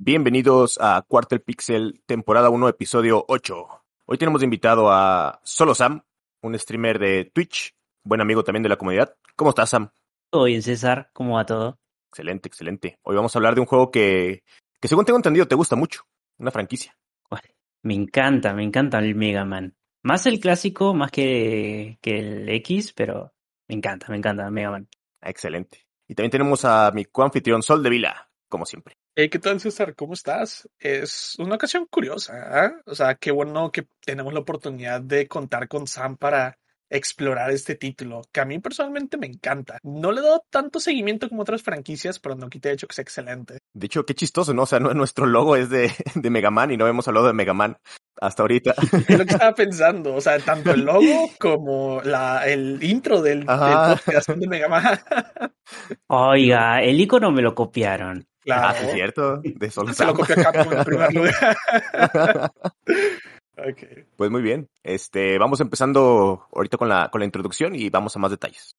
Bienvenidos a Quarter Pixel, temporada 1, episodio 8. Hoy tenemos invitado a Solo Sam, un streamer de Twitch, buen amigo también de la comunidad. ¿Cómo estás, Sam? Todo bien, César. ¿Cómo va todo? Excelente, excelente. Hoy vamos a hablar de un juego que, que según tengo entendido, te gusta mucho. Una franquicia. Me encanta, me encanta el Mega Man. Más el clásico, más que, que el X, pero me encanta, me encanta Mega Man. Excelente. Y también tenemos a mi coanfitrión Sol de Vila, como siempre. Hey, ¿qué tal, César? ¿Cómo estás? Es una ocasión curiosa, ¿eh? O sea, qué bueno que tenemos la oportunidad de contar con Sam para explorar este título, que a mí personalmente me encanta. No le he dado tanto seguimiento como otras franquicias, pero no quita de hecho que es excelente. De hecho, qué chistoso, ¿no? O sea, nuestro logo es de, de Mega Man y no hemos hablado de Mega Man hasta ahorita. Es lo que estaba pensando, o sea, tanto el logo como la, el intro del, del podcast de Mega Man. Oiga, el icono me lo copiaron. Claro. Ah, es cierto. De solo Se lo copió Capcom en primer lugar. okay. Pues muy bien. Este, vamos empezando ahorita con la, con la introducción y vamos a más detalles.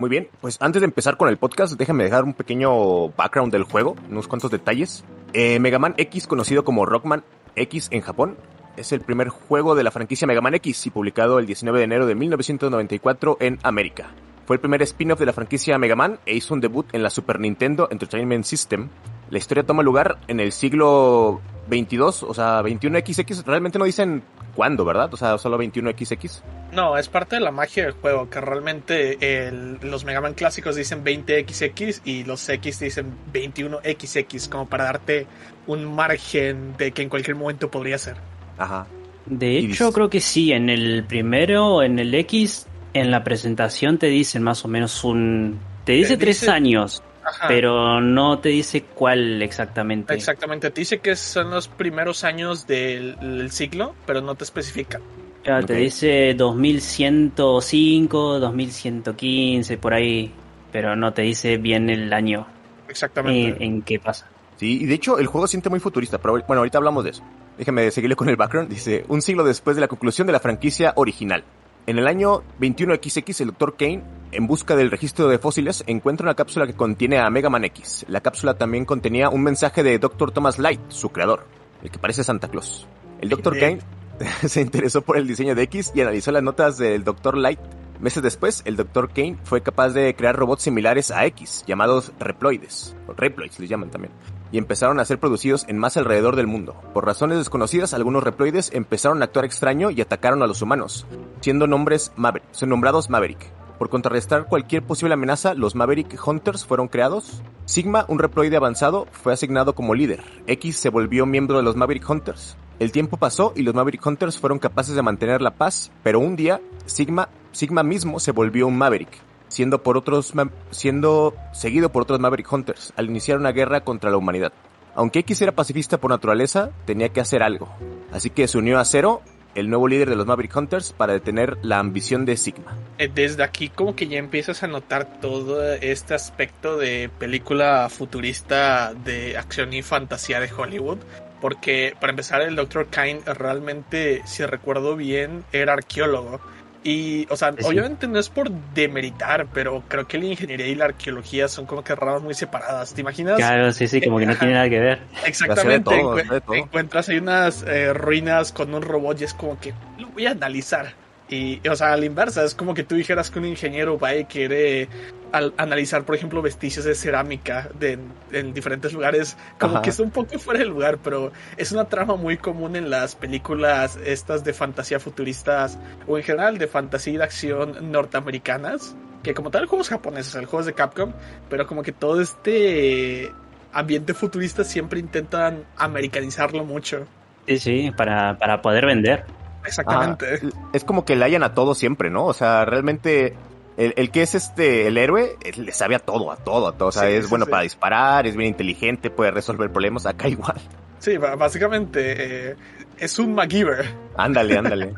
Muy bien, pues antes de empezar con el podcast, déjame dejar un pequeño background del juego, unos cuantos detalles. Eh, Mega Man X, conocido como Rockman X en Japón, es el primer juego de la franquicia Mega Man X y publicado el 19 de enero de 1994 en América. Fue el primer spin-off de la franquicia Mega Man e hizo un debut en la Super Nintendo Entertainment System. La historia toma lugar en el siglo 22, o sea, 21XX. Realmente no dicen cuándo, ¿verdad? O sea, solo 21XX. No, es parte de la magia del juego, que realmente el, los Mega Man clásicos dicen 20XX y los X dicen 21XX, como para darte un margen de que en cualquier momento podría ser. Ajá. De hecho, creo que sí, en el primero, en el X, en la presentación te dicen más o menos un... Te dice, te dice... tres años. Ajá. Pero no te dice cuál exactamente. Exactamente, te dice que son los primeros años del, del siglo, pero no te especifica. Claro, okay. te dice 2105, 2115, por ahí, pero no te dice bien el año. Exactamente. En, en qué pasa. Sí, y de hecho el juego siente muy futurista, pero bueno, ahorita hablamos de eso. Déjame seguirle con el background. Dice, un siglo después de la conclusión de la franquicia original. En el año 21XX, el Dr. Kane, en busca del registro de fósiles, encuentra una cápsula que contiene a Mega Man X. La cápsula también contenía un mensaje de Dr. Thomas Light, su creador, el que parece Santa Claus. El Dr. Kane se interesó por el diseño de X y analizó las notas del Dr. Light. Meses después, el Dr. Kane fue capaz de crear robots similares a X, llamados Reploides, o Reploids les llaman también, y empezaron a ser producidos en más alrededor del mundo. Por razones desconocidas, algunos Reploides empezaron a actuar extraño y atacaron a los humanos, siendo nombres Maverick, son nombrados Maverick. Por contrarrestar cualquier posible amenaza, los Maverick Hunters fueron creados. Sigma, un Reploide avanzado, fue asignado como líder. X se volvió miembro de los Maverick Hunters. El tiempo pasó y los Maverick Hunters fueron capaces de mantener la paz, pero un día Sigma, Sigma mismo se volvió un Maverick, siendo por otros siendo seguido por otros Maverick Hunters al iniciar una guerra contra la humanidad. Aunque X era pacifista por naturaleza, tenía que hacer algo. Así que se unió a Zero, el nuevo líder de los Maverick Hunters, para detener la ambición de Sigma. Desde aquí como que ya empiezas a notar todo este aspecto de película futurista de acción y fantasía de Hollywood. Porque para empezar el Dr. Kane realmente, si recuerdo bien, era arqueólogo. Y, o sea, sí. obviamente no es por demeritar, pero creo que la ingeniería y la arqueología son como que ramas muy separadas. ¿Te imaginas? Claro, sí, sí, como que no tiene nada que ver. Exactamente. Todo, encu encuentras ahí unas eh, ruinas con un robot y es como que lo voy a analizar. Y, o sea, a la inversa, es como que tú dijeras que un ingeniero va y quiere al analizar, por ejemplo, vestigios de cerámica de, en diferentes lugares, como Ajá. que está un poco fuera de lugar, pero es una trama muy común en las películas estas de fantasía futuristas o en general de fantasía y de acción norteamericanas. que como tal juegos japoneses, el juego es de Capcom, pero como que todo este ambiente futurista siempre intentan americanizarlo mucho. Sí, sí, para, para poder vender. Exactamente. es como que le hayan a todo siempre, ¿no? O sea, realmente el, que es este el héroe le sabe a todo, a todo, a todo. O sea, es bueno para disparar, es bien inteligente, puede resolver problemas. Acá igual. Sí, básicamente eh, es un MacGyver. Ándale, ándale.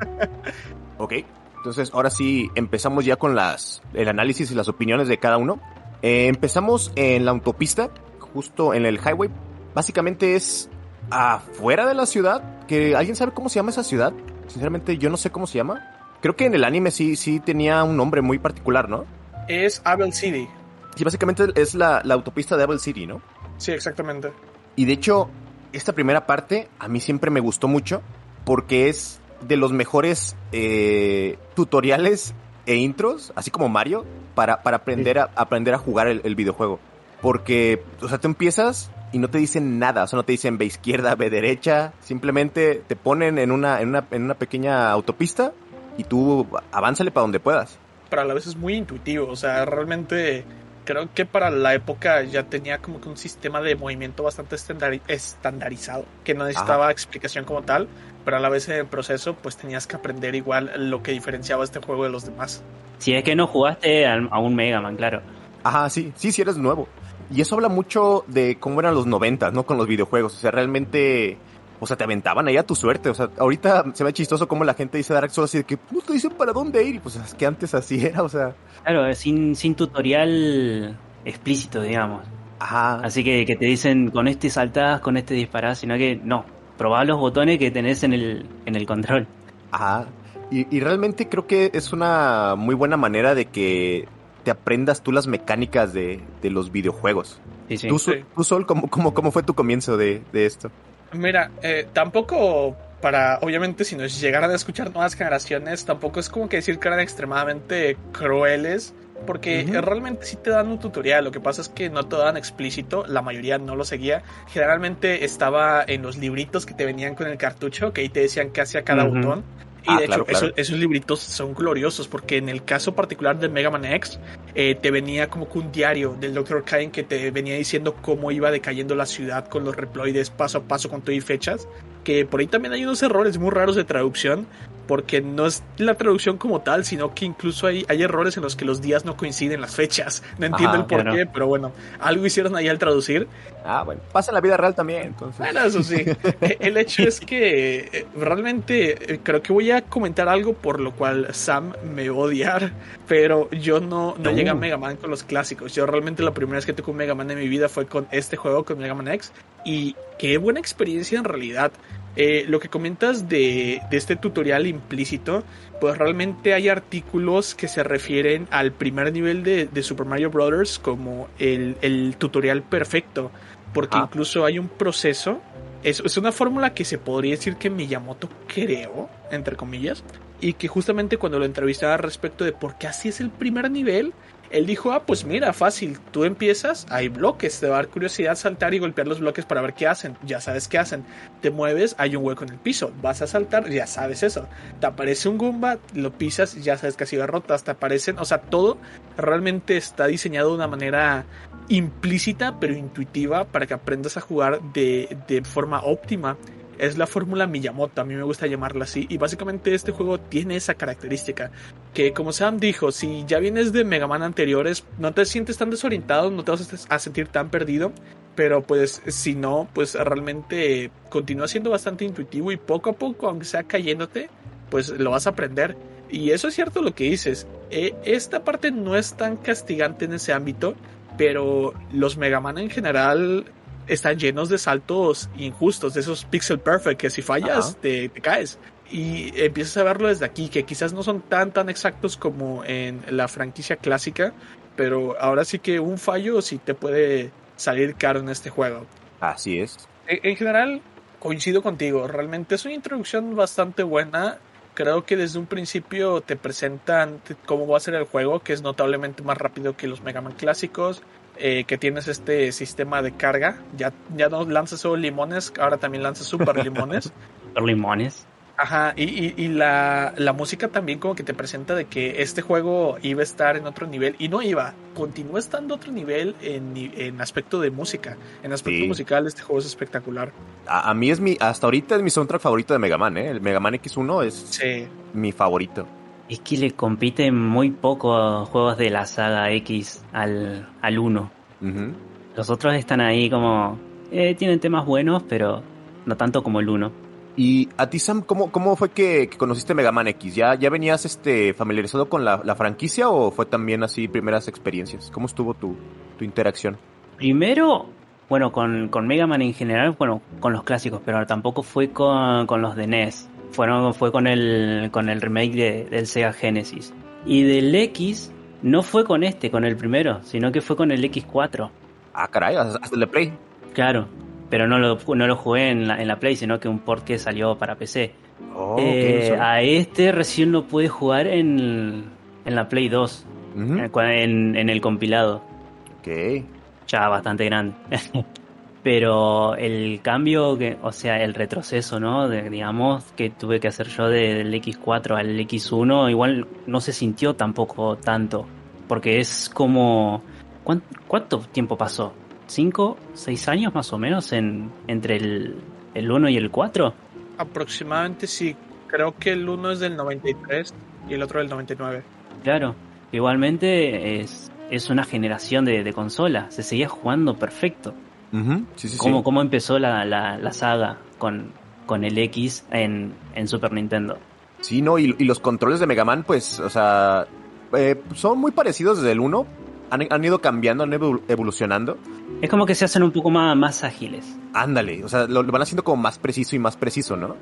ok. Entonces, ahora sí empezamos ya con las el análisis y las opiniones de cada uno. Eh, empezamos en la autopista, justo en el highway. Básicamente es afuera de la ciudad. Que alguien sabe cómo se llama esa ciudad. Sinceramente, yo no sé cómo se llama. Creo que en el anime sí, sí tenía un nombre muy particular, ¿no? Es Abel City. Sí, básicamente es la, autopista de Abel City, ¿no? Sí, exactamente. Y de hecho, esta primera parte a mí siempre me gustó mucho porque es de los mejores eh, tutoriales e intros, así como Mario, para, para aprender, a, aprender a jugar el, el, videojuego. Porque, o sea, tú empiezas y no te dicen nada, o sea, no te dicen ve izquierda, ve derecha, simplemente te ponen en una, en una, en una pequeña autopista y tú avánzale para donde puedas. Pero a la vez es muy intuitivo, o sea, realmente creo que para la época ya tenía como que un sistema de movimiento bastante estandarizado, que no necesitaba explicación como tal, pero a la vez en el proceso pues tenías que aprender igual lo que diferenciaba este juego de los demás. Si es que no jugaste a un Mega Man, claro. Ajá, sí, sí, sí eres nuevo. Y eso habla mucho de cómo eran los 90, ¿no? Con los videojuegos. O sea, realmente o sea, te aventaban ahí a tu suerte. O sea, ahorita se ve chistoso como la gente dice Dark Souls así de que te dicen para dónde ir. Y pues es que antes así era, o sea. Claro, sin, sin tutorial explícito, digamos. Ajá. Así que, que te dicen con este saltás, con este disparás, sino que no, probá los botones que tenés en el, en el control. Ajá. Y, y realmente creo que es una muy buena manera de que te aprendas tú las mecánicas de, de los videojuegos. Sí, sí. ¿Tú, tú Sol, ¿cómo, cómo, cómo fue tu comienzo de, de esto? Mira, eh, tampoco para, obviamente, si nos llegaran a escuchar nuevas generaciones, tampoco es como que decir que eran extremadamente crueles, porque realmente sí te dan un tutorial. Lo que pasa es que no te dan explícito, la mayoría no lo seguía. Generalmente estaba en los libritos que te venían con el cartucho, que ahí te decían qué hacía cada botón. Y ah, de hecho, Esos, libritos son gloriosos porque en el caso particular de Mega Man X, eh, te venía como que un diario del Dr. Kain que te venía diciendo cómo iba decayendo la ciudad con los reploides paso a paso con todo y fechas. Que por ahí también hay unos errores muy raros de traducción porque no es la traducción como tal, sino que incluso hay, hay errores en los que los días no coinciden las fechas. No entiendo el por qué, pero bueno, algo hicieron ahí al traducir. Ah, bueno, pasa en la vida real también, entonces. Bueno, eso sí. E, el hecho es que eh, realmente eh, creo que voy a comentar algo por lo cual Sam me va a odiar, pero yo no, no llegué a Mega Man con los clásicos. Yo realmente la primera vez que tuve un Mega Man en mi vida fue con este juego, con Mega Man X, y qué buena experiencia en realidad. Eh, lo que comentas de, este tutorial implícito, pues realmente hay artículos que se refieren al primer nivel de, Super Mario Bros. como el, tutorial perfecto, porque ah. incluso hay un proceso, es, es una fórmula que se podría decir que Miyamoto creó, entre comillas, y que justamente cuando lo entrevistaba respecto de por qué así es el primer nivel, él dijo, ah, pues mira, fácil, tú empiezas, hay bloques, te va a dar curiosidad saltar y golpear los bloques para ver qué hacen, ya sabes qué hacen, te mueves, hay un hueco en el piso, vas a saltar, ya sabes eso, te aparece un Goomba, lo pisas, ya sabes que ha sido rotas, te aparecen, o sea, todo realmente está diseñado de una manera implícita pero intuitiva para que aprendas a jugar de, de forma óptima es la fórmula Miyamoto, a mí me gusta llamarla así, y básicamente este juego tiene esa característica, que como Sam dijo, si ya vienes de Mega Man anteriores, no te sientes tan desorientado, no te vas a sentir tan perdido, pero pues si no, pues realmente continúa siendo bastante intuitivo y poco a poco, aunque sea cayéndote, pues lo vas a aprender. Y eso es cierto lo que dices. Eh, esta parte no es tan castigante en ese ámbito, pero los Mega Man en general están llenos de saltos injustos, de esos pixel perfect que si fallas te, caes. Y empiezas a verlo desde aquí, que quizás no son tan tan exactos como en la franquicia clásica, pero ahora sí que un fallo sí te puede salir caro en este juego. Así es. En, general, coincido contigo, realmente es una introducción bastante buena. Creo que desde un principio te presentan cómo va a ser el juego, que es notablemente más rápido que los Mega Man clásicos. Eh, que tienes este sistema de carga. Ya, ya no lanzas solo limones, ahora también lanzas super limones. super limones. Ajá, y, y, la, la, música también como que te presenta de que este juego iba a estar en otro nivel y no iba, continúa estando otro nivel en, en aspecto de música, en aspecto musical este juego es espectacular. A, a, mí es mi, hasta ahorita es mi soundtrack favorito de Mega Man, ¿eh? el Mega Man X1 es mi favorito. Es que le compite muy poco a juegos de la saga X al, al 1. Los otros están ahí como... Eh, tienen temas buenos, pero no tanto como el 1. Y a ti, Sam, ¿cómo, cómo fue que, conociste Mega Man X? ¿Ya, ya venías este, familiarizado con la, franquicia o fue también así primeras experiencias? ¿Cómo estuvo tu, tu interacción? Primero, bueno, con, con, Mega Man en general, bueno, con los clásicos, pero tampoco fue con, con los de NES. Fueron, fue con el, con el remake del Sega Genesis. Y del X, no fue con este, con el primero, sino que fue con el X4. Ah, caray, hasta el de Play. Claro, pero no lo, no lo jugué en la, en la Play, sino que un port que salió para PC. Oh, eh, a este recién lo pude jugar en, en la Play 2, en, en, el compilado. Ok. Ya bastante grande. pero el cambio, que, o sea, el retroceso, ¿no? De, digamos, que tuve que hacer yo del X4 al X1, igual no se sintió tampoco tanto, porque es como... ¿Cuánto tiempo pasó? ¿Cinco, seis años más o menos en, entre el, el 1 y el 4? Aproximadamente sí. Creo que el 1 es del 93 y el otro del 99. Claro. Igualmente es, es una generación de, de consola. Se seguía jugando perfecto. Sí, sí, ¿Cómo, ¿Cómo, empezó la, la, la saga con, con el X en, en, Super Nintendo? Sí, no, y, y, los controles de Mega Man, pues, o sea, eh, son muy parecidos desde el 1. Han, han, ido cambiando, han ido evolucionando. Es como que se hacen un poco más, más ágiles. Ándale, o sea, lo, van haciendo como más preciso y más preciso, ¿no?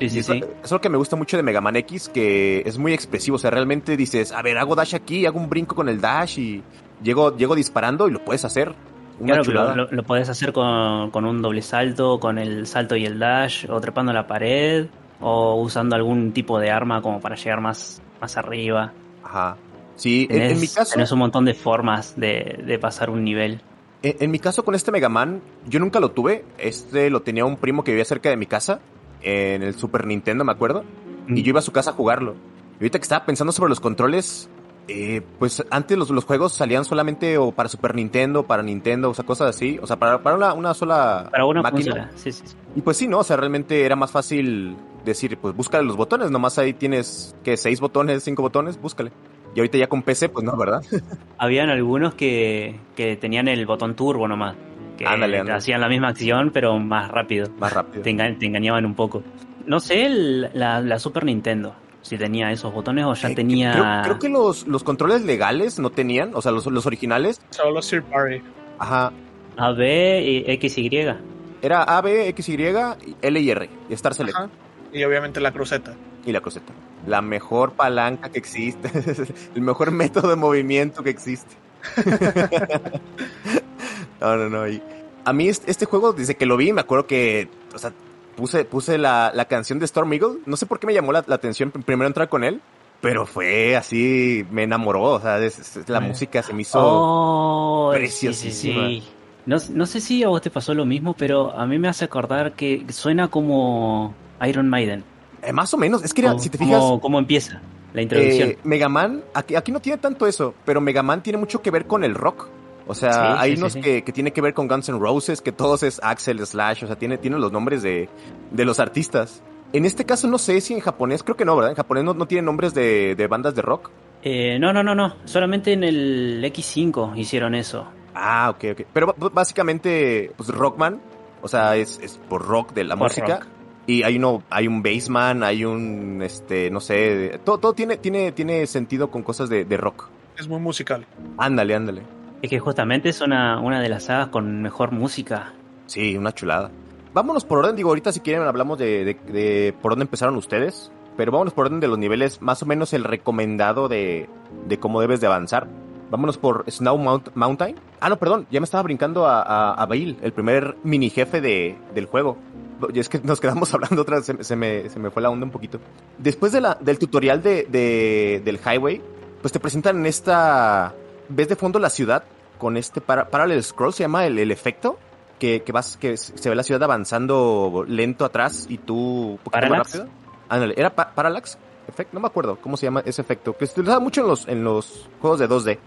Sí, sí, eso, sí. es lo que me gusta mucho de Mega Man X, que es muy expresivo. O sea, realmente dices, a ver, hago dash aquí, hago un brinco con el dash y llego, llego disparando y lo puedes hacer. Una claro, lo, lo, puedes hacer con, con, un doble salto, con el salto y el dash, o trepando la pared, o usando algún tipo de arma como para llegar más, más arriba. Ajá. Sí, en, en, mi caso. Tienes un montón de formas de, de pasar un nivel. En, mi caso con este Mega Man, yo nunca lo tuve. Este lo tenía un primo que vivía cerca de mi casa, en el Super Nintendo, me acuerdo. Y yo iba a su casa a jugarlo. Y ahorita que estaba pensando sobre los controles, eh, pues antes los, los, juegos salían solamente o para Super Nintendo, para Nintendo, o sea, cosas así. O sea, para, para una, una, sola para una máquina. Sí, sí, sí. Y pues sí, ¿no? O sea, realmente era más fácil decir, pues búscale los botones. Nomás ahí tienes, ¿qué? ¿Seis botones, cinco botones? Búscale. Y ahorita ya con PC, pues no, ¿verdad? Habían algunos que, que tenían el botón turbo nomás. Que ándale, ándale. hacían la misma acción, pero más rápido. Más rápido. Te, enga te engañaban un poco. No sé, el, la, la, Super Nintendo, si tenía esos botones o ya eh, tenía... Creo, creo, que los, los controles legales no tenían, o sea, los, los originales. Solo Sir Party. Ajá. A, B, y X, Y. Era A, B, X, Y, L y R. Y Star Select. Ajá. Y obviamente la cruceta. Y la cruceta la mejor palanca que existe, el mejor método de movimiento que existe. no, no, no. Y a mí este juego, desde que lo vi, me acuerdo que, o sea, puse, puse la, la canción de Storm Eagle. No sé por qué me llamó la, la, atención primero entrar con él, pero fue así, me enamoró. O sea, es, es, la música se me hizo oh, preciosísima. Sí, sí, no, no sé si a vos te pasó lo mismo, pero a mí me hace acordar que suena como Iron Maiden. Eh, más o menos, es que era, si te fijas. ¿Cómo, cómo empieza la introducción? Eh, Mega Man, aquí, aquí no tiene tanto eso, pero Mega Man tiene mucho que ver con el rock. O sea, sí, hay sí, unos sí, que, que tiene que ver con Guns N' Roses, que todos es Axel Slash, o sea, tiene, tiene los nombres de, de los artistas. En este caso no sé si en japonés, creo que no, ¿verdad? En japonés no, no tiene nombres de, de, bandas de rock. Eh, no, no, no, no. Solamente en el X5 hicieron eso. Ah, ok, ok. Pero básicamente, pues Rockman, o sea, es, es por rock de la por música. Rock. Y hay uno, hay un bassman, hay un, este, no sé, todo, todo tiene, tiene, tiene sentido con cosas de, de rock. Es muy musical. Ándale, ándale. Es que justamente es una, una de las sagas con mejor música. Sí, una chulada. Vámonos por orden, digo, ahorita si quieren hablamos de, de, por dónde empezaron ustedes, pero vámonos por orden de los niveles, más o menos el recomendado de, de cómo debes de avanzar. Vámonos por Snow Mount Mountain. Ah, no, perdón, ya me estaba brincando a, a, a Bail, el primer mini jefe de, del juego. Y es que nos quedamos hablando otra vez, se, se, me, se me fue la onda un poquito. Después de la, del tutorial de, de, del highway, pues te presentan en esta... ¿Ves de fondo la ciudad? Con este para, parallel scroll, se llama el, el efecto. que, que vas, que se ve la ciudad avanzando lento atrás y tú un poquito más rápido. Ándale, ¿era Parallax? Efecto, no me acuerdo cómo se llama ese efecto, que se utiliza mucho en los, en los juegos de 2D.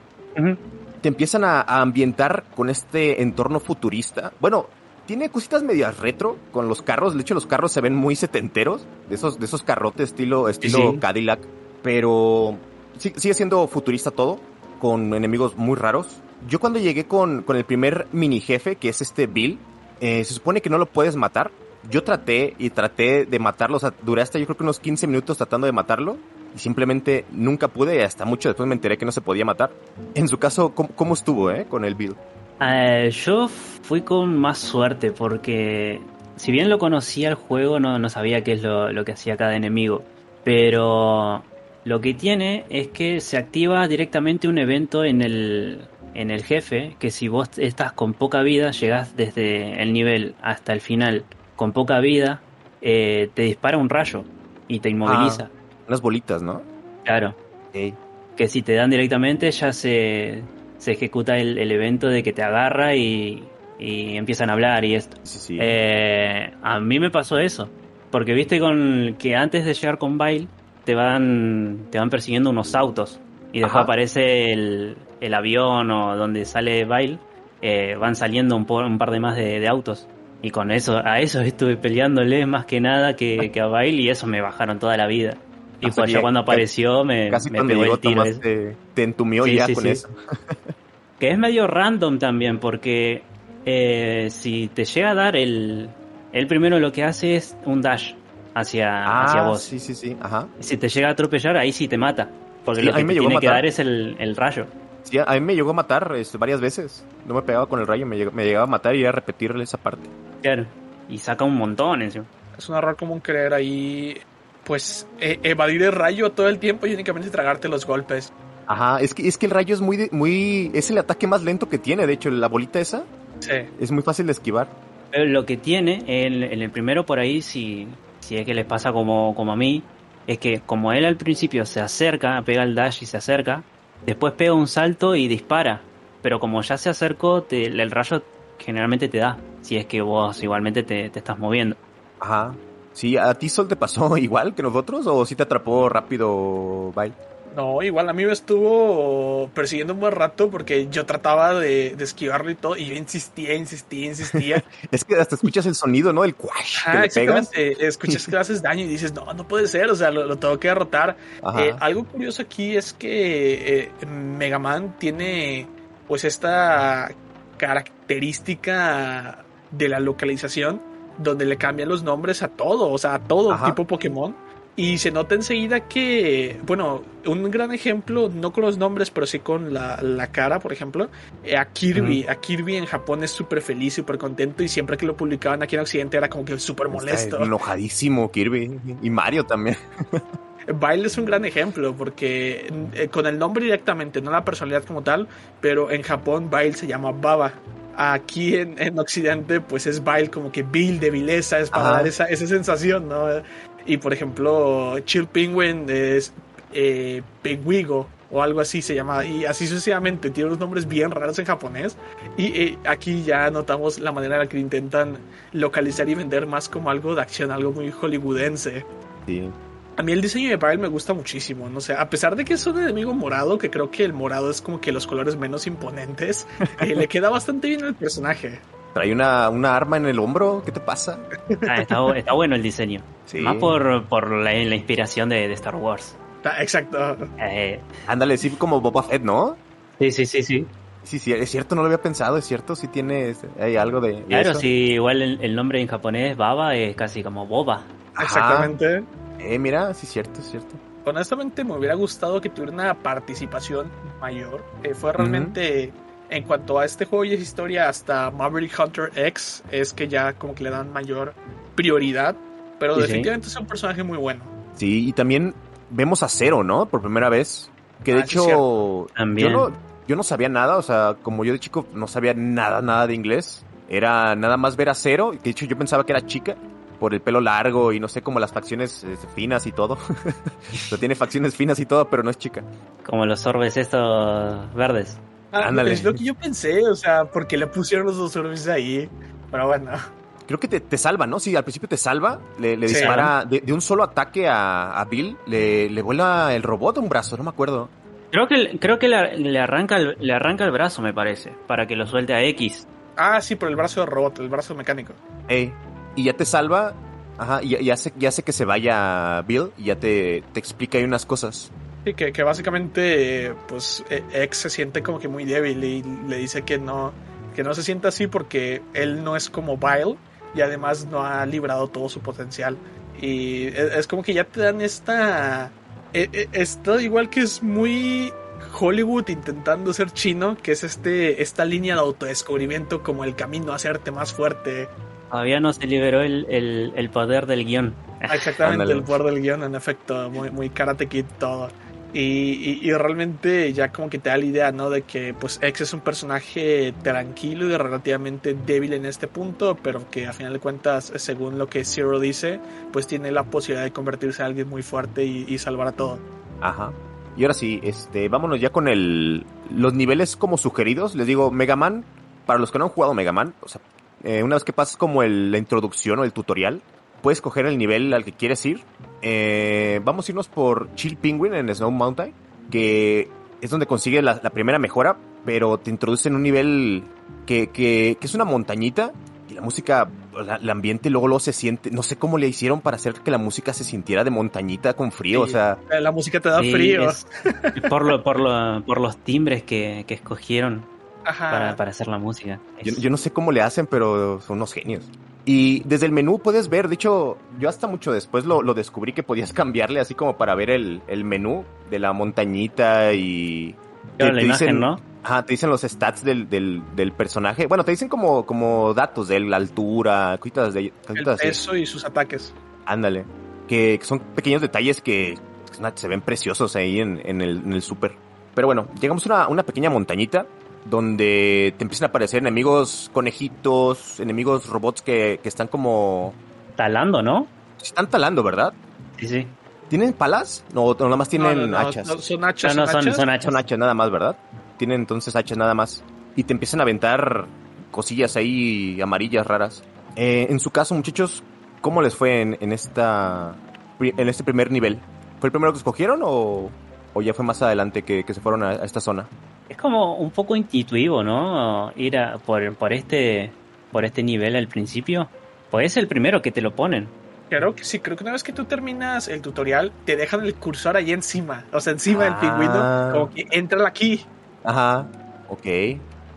Te empiezan a, ambientar con este entorno futurista. Bueno, tiene cositas medias retro con los carros. De hecho, los carros se ven muy setenteros, de esos, de esos carrotes estilo, estilo Cadillac. Pero sigue siendo futurista todo, con enemigos muy raros. Yo cuando llegué con, con el primer mini jefe, que es este Bill, eh, se supone que no lo puedes matar. Yo traté y traté de matarlo, o sea, duré hasta yo creo que unos 15 minutos tratando de matarlo y simplemente nunca pude y hasta mucho después me enteré que no se podía matar. En su caso, ¿cómo, estuvo eh, con el Bill? Eh, yo fui con más suerte porque si bien lo conocía el juego, no, no sabía qué es lo, lo que hacía cada enemigo. Pero lo que tiene es que se activa directamente un evento en el, en el jefe que si vos estás con poca vida, llegas desde el nivel hasta el final con poca vida, eh, te dispara un rayo y te inmoviliza. Ah, unas bolitas, ¿no? Claro. Que si te dan directamente ya se, se ejecuta el, evento de que te agarra y, y empiezan a hablar y esto. Eh, a mí me pasó eso. Porque viste con que antes de llegar con Bail te van, te van persiguiendo unos autos. Y después aparece el, el avión o donde sale Bail, eh, van saliendo un, un, par de más de, autos. Y con eso, a eso estuve peleándole más que nada que, que a Bail y eso me bajaron toda la vida. Y pues ya cuando apareció me, me pegó el tiro. Te, te, entumió ya con eso. que es medio random también, porque eh, si te llega a dar el. El primero lo que hace es un dash hacia, ah, hacia vos. Sí, sí, sí. Ajá. Si te llega a atropellar, ahí sí te mata. Porque lo que te tiene que dar es el, el rayo. Sí, a mí me llegó a matar este, varias veces. No me pegaba con el rayo, me, llegaba a matar y a repetirle esa parte. Claro, y saca un montón eso. Es un error común creer ahí, pues, e, evadir el rayo todo el tiempo y únicamente tragarte los golpes. Ajá, es que, es que el rayo es muy, muy... Es el ataque más lento que tiene, de hecho, la bolita esa. Sí. Es muy fácil de esquivar. Pero lo que tiene, en, el primero por ahí, si, si es que les pasa como, como a mí, es que como él al principio se acerca, pega el dash y se acerca, después pega un salto y dispara. Pero como ya se acercó, el rayo generalmente te da, si es que vos igualmente te, te estás moviendo. Ajá. Sí, ¿a ti Sol te pasó igual que nosotros o si te atrapó rápido Bye? No, igual a mí me estuvo persiguiendo un buen rato porque yo trataba de, esquivarlo y todo, y yo insistía, insistía, insistía. es que hasta escuchas el sonido, ¿no? El quash. Ah, exactamente. Escuchas que haces daño y dices, no, no puede ser, o sea, lo, tengo que derrotar. Eh, algo curioso aquí es que eh, Mega Man tiene, pues, esta característica de la localización donde le cambian los nombres a todo, o sea, a todo tipo Pokémon y se nota enseguida que, bueno, un gran ejemplo, no con los nombres, pero sí con la, cara, por ejemplo, eh, a Kirby. A Kirby en Japón es súper feliz, súper contento y siempre que lo publicaban aquí en Occidente era como que súper molesto. enojadísimo Kirby y Mario también. Baile es un gran ejemplo porque eh, con el nombre directamente, no la personalidad como tal, pero en Japón Baile se llama Baba. Aquí en, Occidente, pues es Baile como que Bill de vileza, es para dar esa, esa sensación, ¿no? Y por ejemplo, Chill Penguin es eh, o algo así se llama. Y así sucesivamente. Tiene unos nombres bien raros en japonés. Y eh, aquí ya notamos la manera en la que intentan localizar y vender más como algo de acción, algo muy hollywoodense. Sí. A mí el diseño de Bile me gusta muchísimo, no sé, a pesar de que es un enemigo morado, que creo que el morado es como que los colores menos imponentes, eh, le queda bastante bien el personaje. Trae una, una arma en el hombro, ¿qué te pasa? Ah, está, bueno el diseño. Más por, la, inspiración de, Star Wars. Ah, exacto. Eh, Ándale, sí, como Boba Fett, ¿no? Sí, sí, sí, sí. Sí, sí, es cierto, no lo había pensado, es cierto, sí tiene hay algo de. claro, sí, igual el, nombre en japonés, Baba, es casi como Boba. Exactamente. Eh, mira, sí, es cierto, es cierto. Honestamente, me hubiera gustado que tuviera una participación mayor. Eh, fue realmente en cuanto a este juego y es historia hasta Maverick Hunter X es que ya como que le dan mayor prioridad, pero definitivamente es un personaje muy bueno. Sí, y también vemos a Zero, ¿no? Por primera vez. Que de ah, hecho, yo no, yo no sabía nada, o sea, como yo de chico no sabía nada, nada de inglés. Era nada más ver a Zero, de hecho yo pensaba que era chica por el pelo largo y no sé, como las facciones este, finas y todo. no tiene facciones finas y todo, pero no es chica. Como los orbes estos verdes. Ah, es lo que yo pensé, o sea, porque le pusieron los dos orbes ahí. pero bueno. Creo que te, salva, ¿no? Sí, al principio te salva, le, dispara de, un solo ataque a, Bill, le, le, vuela el robot un brazo, no me acuerdo. Creo que, creo que le, arranca el, le arranca el brazo, me parece, para que lo suelte a X. Ah, sí, por el brazo de robot, el brazo mecánico. Eh, y ya te salva, ajá, y ya hace, ya hace que se vaya Bill y ya te, te explica ahí unas cosas. Sí, que, que básicamente, pues, e, X se siente como que muy débil y le dice que no, que no se sienta así porque él no es como Bile y además no ha librado todo su potencial. Y e, es, como que ya te dan esta... E, esto igual que es muy Hollywood intentando ser chino, que es este esta línea de autodescubrimiento como el camino a hacerte más fuerte. Todavía no se liberó el, el, poder del guion. Exactamente, el poder del guion, en efecto, muy, muy Karate Kid todo. Y, realmente ya como que te da la idea, ¿no? De que pues X es un personaje tranquilo y relativamente débil en este punto, pero que a final de cuentas, según lo que Zero dice, pues tiene la posibilidad de convertirse en alguien muy fuerte y, salvar a todo. Ajá. Y ahora sí, este, vámonos ya con el, los niveles como sugeridos. Les digo, Mega Man, para los que no han jugado Mega Man, o sea, eh, una vez que pasas como la introducción o el tutorial, puedes coger el nivel al que quieres ir. Eh, vamos a irnos por Chill Penguin en Snow Mountain, que es donde consigue la, primera mejora, pero te introduce en un nivel que, que, es una montañita y la música, el ambiente luego, luego se siente, no sé cómo le hicieron para hacer que la música se sintiera de montañita con frío, o sea... La música te da frío. por, lo, por, lo, por los timbres que, que escogieron para, para, hacer la música. Yo, yo, no sé cómo le hacen, pero son unos genios. Y desde el menú puedes ver, de hecho, yo hasta mucho después lo, descubrí que podías cambiarle así como para ver el, menú de la montañita y... Te, la imagen, ¿no? Ajá, te dicen los stats del, del, personaje. Bueno, te dicen como, como datos de la altura, cositas de... el peso y sus ataques. Ándale. Que, son pequeños detalles que se ven preciosos ahí en, en el, en el super. Pero bueno, llegamos a una, una pequeña montañita donde te empiezan a aparecer enemigos conejitos, enemigos robots que, están como... Talando, ¿no? Están talando, ¿verdad? Sí, sí. ¿Tienen palas? No, nada más tienen hachas. son hachas. No, son, son, hachas. Son hachas nada más, ¿verdad? Tienen entonces hachas nada más. Y te empiezan a aventar cosillas ahí amarillas raras. Eh, en su caso, muchachos, ¿cómo les fue en, esta en este primer nivel? ¿Fue el primero que escogieron o, o ya fue más adelante que, se fueron a esta zona? Es como un poco intuitivo, ¿no? Ir a, por, por, este, por este nivel al principio. Pues es el primero que te lo ponen. Claro que sí, creo que una vez que tú terminas el tutorial, te dejan el cursor ahí encima, o sea, encima del pingüino, ah. como que entra aquí. Ajá, ok.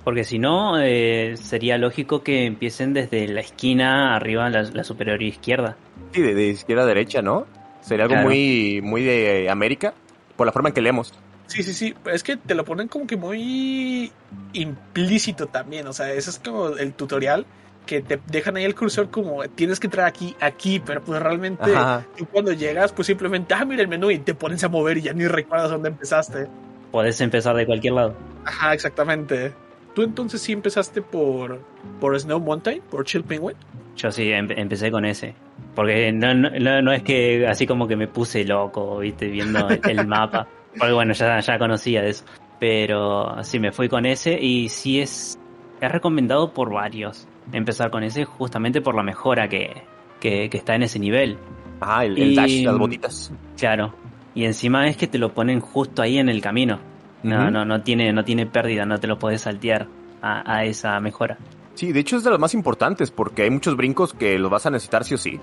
Porque si no, eh, sería lógico que empiecen desde la esquina arriba, la, la superior izquierda. Sí, de, izquierda a derecha, ¿no? Sería algo muy, muy de América, por la forma en que leemos. Sí, sí, sí. Es que te lo ponen como que muy implícito también. O sea, eso es como el tutorial que te dejan ahí el cursor como tienes que entrar aquí, aquí, pero pues realmente tú cuando llegas, pues simplemente, ah, mira el menú y te pones a mover y ya ni recuerdas dónde empezaste. Puedes empezar de cualquier lado. Ajá, exactamente. ¿Tú entonces sí empezaste por, por Snow Mountain, por Chill Penguin? Yo sí, empecé con ese. Porque no, no, no, es que así como que me puse loco, viste, viendo el mapa. Porque bueno, ya, ya conocía de eso. Pero sí, me fui con ese y sí es, es recomendado por varios empezar con ese justamente por la mejora que, que, está en ese nivel. Ah, el, dash, las botitas. Claro. Y encima es que te lo ponen justo ahí en el camino. No, no, no tiene, no tiene pérdida, no te lo puedes saltear a, esa mejora. Sí, de hecho es de los más importantes porque hay muchos brincos que los vas a necesitar sí o sí.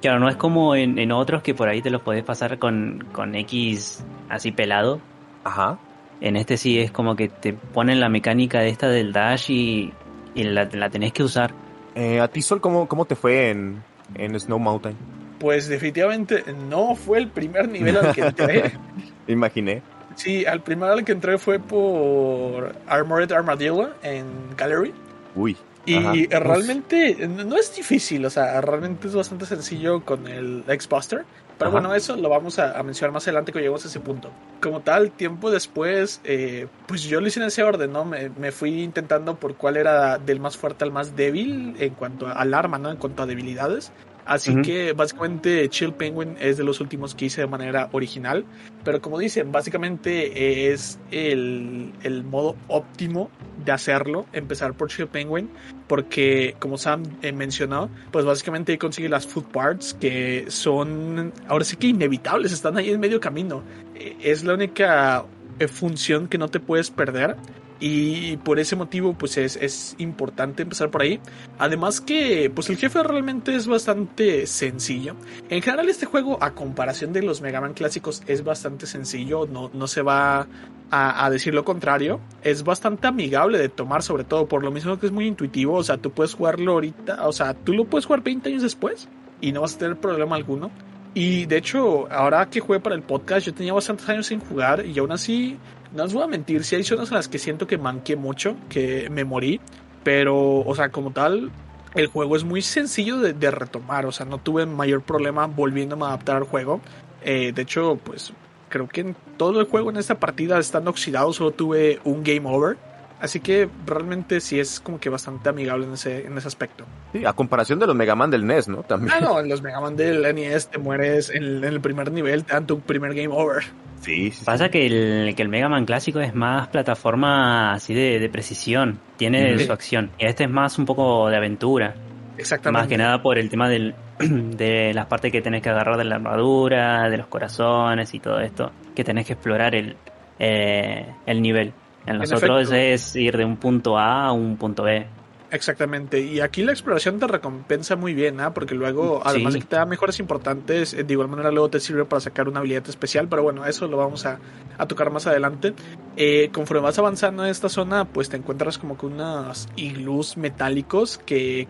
Claro, no es como en, otros que por ahí te los podés pasar con, con X así pelado. Ajá. En este sí es como que te ponen la mecánica de esta del dash y, la, tenés que usar. Eh, ¿A ti, Sol, cómo, cómo te fue en, en Snow Mountain? Pues definitivamente no fue el primer nivel al que entré. Imaginé. Sí, al primer al que entré fue por Armored Armadillo en Gallery. Uy. Y realmente no es difícil, o sea, realmente es bastante sencillo con el X-Buster. Pero bueno, eso lo vamos a, mencionar más adelante cuando lleguemos a ese punto. Como tal, tiempo después, eh, pues yo lo hice en ese orden, ¿no? Me, me, fui intentando por cuál era del más fuerte al más débil en cuanto al arma, ¿no? En cuanto a debilidades. Así que básicamente Chill Penguin es de los últimos que hice de manera original. Pero como dicen, básicamente es el, el modo óptimo de hacerlo, empezar por Chill Penguin. Porque como Sam eh, mencionó, pues básicamente ahí consigue las food parts que son ahora sí que inevitables, están ahí en medio camino. Eh, es la única eh, función que no te puedes perder y por ese motivo pues es, es, importante empezar por ahí. Además que pues el jefe realmente es bastante sencillo. En general este juego a comparación de los Mega Man clásicos es bastante sencillo, no, no se va a, decir lo contrario. Es bastante amigable de tomar sobre todo por lo mismo que es muy intuitivo. O sea, tú puedes jugarlo ahorita, o sea, tú lo puedes jugar 20 años después y no vas a tener problema alguno. Y de hecho, ahora que jugué para el podcast, yo tenía bastantes años sin jugar y aún así no os voy a mentir, si hay zonas en las que siento que manqué mucho, que me morí, pero, o sea, como tal, el juego es muy sencillo de, retomar, o sea, no tuve mayor problema volviéndome a adaptar al juego. Eh, de hecho, pues creo que en todo el juego en esta partida están oxidados, solo tuve un game over. Así que realmente sí es como que bastante amigable en ese, en ese aspecto. Sí, a comparación de los Mega Man del NES, ¿no? También. Ah, no, en los Mega Man del NES te mueres en, en el primer nivel, te dan tu primer game over. Sí, Pasa que el, que el Mega Man clásico es más plataforma así de, precisión, tiene su acción. Y este es más un poco de aventura. Exactamente. Más que nada por el tema del, de las partes que tenés que agarrar de la armadura, de los corazones y todo esto, que tenés que explorar el, eh, el nivel. En los otros es ir de un punto A a un punto B. Exactamente, y aquí la exploración te recompensa muy bien, ¿ah? porque luego, además de que te da mejoras importantes, eh, de igual manera luego te sirve para sacar una habilidad especial, pero bueno, eso lo vamos a, tocar más adelante. Eh, conforme vas avanzando en esta zona, pues te encuentras como con unos iglús metálicos que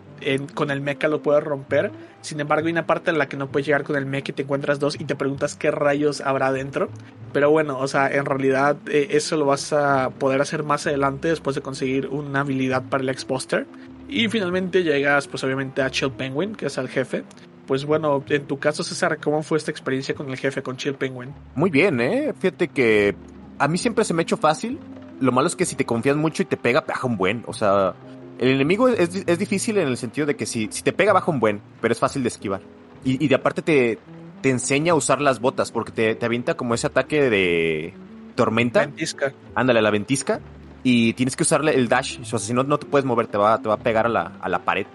con el mecha lo puedes romper. Sin embargo, hay una parte en la que no puedes llegar con el mecha y te encuentras dos y te preguntas qué rayos habrá dentro. Pero bueno, o sea, en realidad eh, eso lo vas a poder hacer más adelante después de conseguir una habilidad para el X-Buster. Y finalmente llegas, pues obviamente, a Chill Penguin, que es el jefe. Pues bueno, en tu caso, César, ¿cómo fue esta experiencia con el jefe, con Chill Penguin? Muy bien, ¿eh? Fíjate que a mí siempre se me ha hecho fácil. Lo malo es que si te confías mucho y te pega, baja un buen. O sea, el enemigo es, es, difícil en el sentido de que si, si te pega baja un buen, pero es fácil de esquivar. Y, y de aparte te, te enseña a usar las botas, porque te, te avienta como ese ataque de tormenta. Ventisca. Ándale, la ventisca. Y tienes que usarle el dash. O sea, si no, no te puedes mover, te va, te va a pegar a la, a la pared.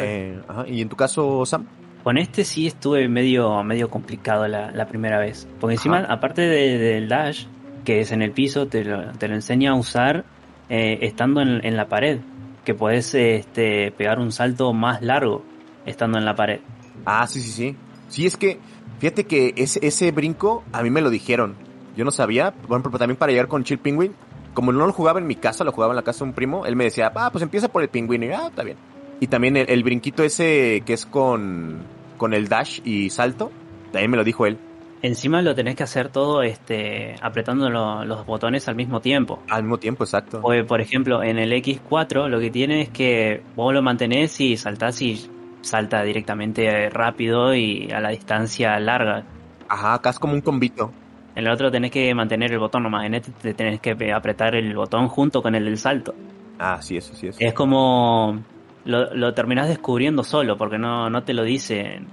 Eh, ¿Y en tu caso, Sam? Con este sí estuve medio, medio complicado la, la primera vez. Porque encima, aparte del dash, que es en el piso, te lo, te lo enseña a usar eh, estando en, en, la pared. Que puedes este, pegar un salto más largo estando en la pared. Ah, sí, sí, sí. Sí, es que, fíjate que ese, ese brinco a mí me lo dijeron. Yo no sabía, bueno, pero también para llegar con Chill Penguin, como no lo jugaba en mi casa, lo jugaba en la casa de un primo, él me decía, ah, pues empieza por el pingüino, y ah, está bien. Y también el, brinquito ese que es con, con el dash y salto, también me lo dijo él. Encima lo tenés que hacer todo este apretando los botones al mismo tiempo. Al mismo tiempo, exacto. O, por ejemplo, en el X4 lo que tiene es que vos lo mantenés y saltás y salta directamente rápido y a la distancia larga. Ajá, acá es como un combito. En el otro tenés que mantener el botón nomás, en este te tenés que apretar el botón junto con el del salto. Ah, sí, eso, sí, eso. Es como... Lo, lo terminás descubriendo solo, porque no, no te lo dicen.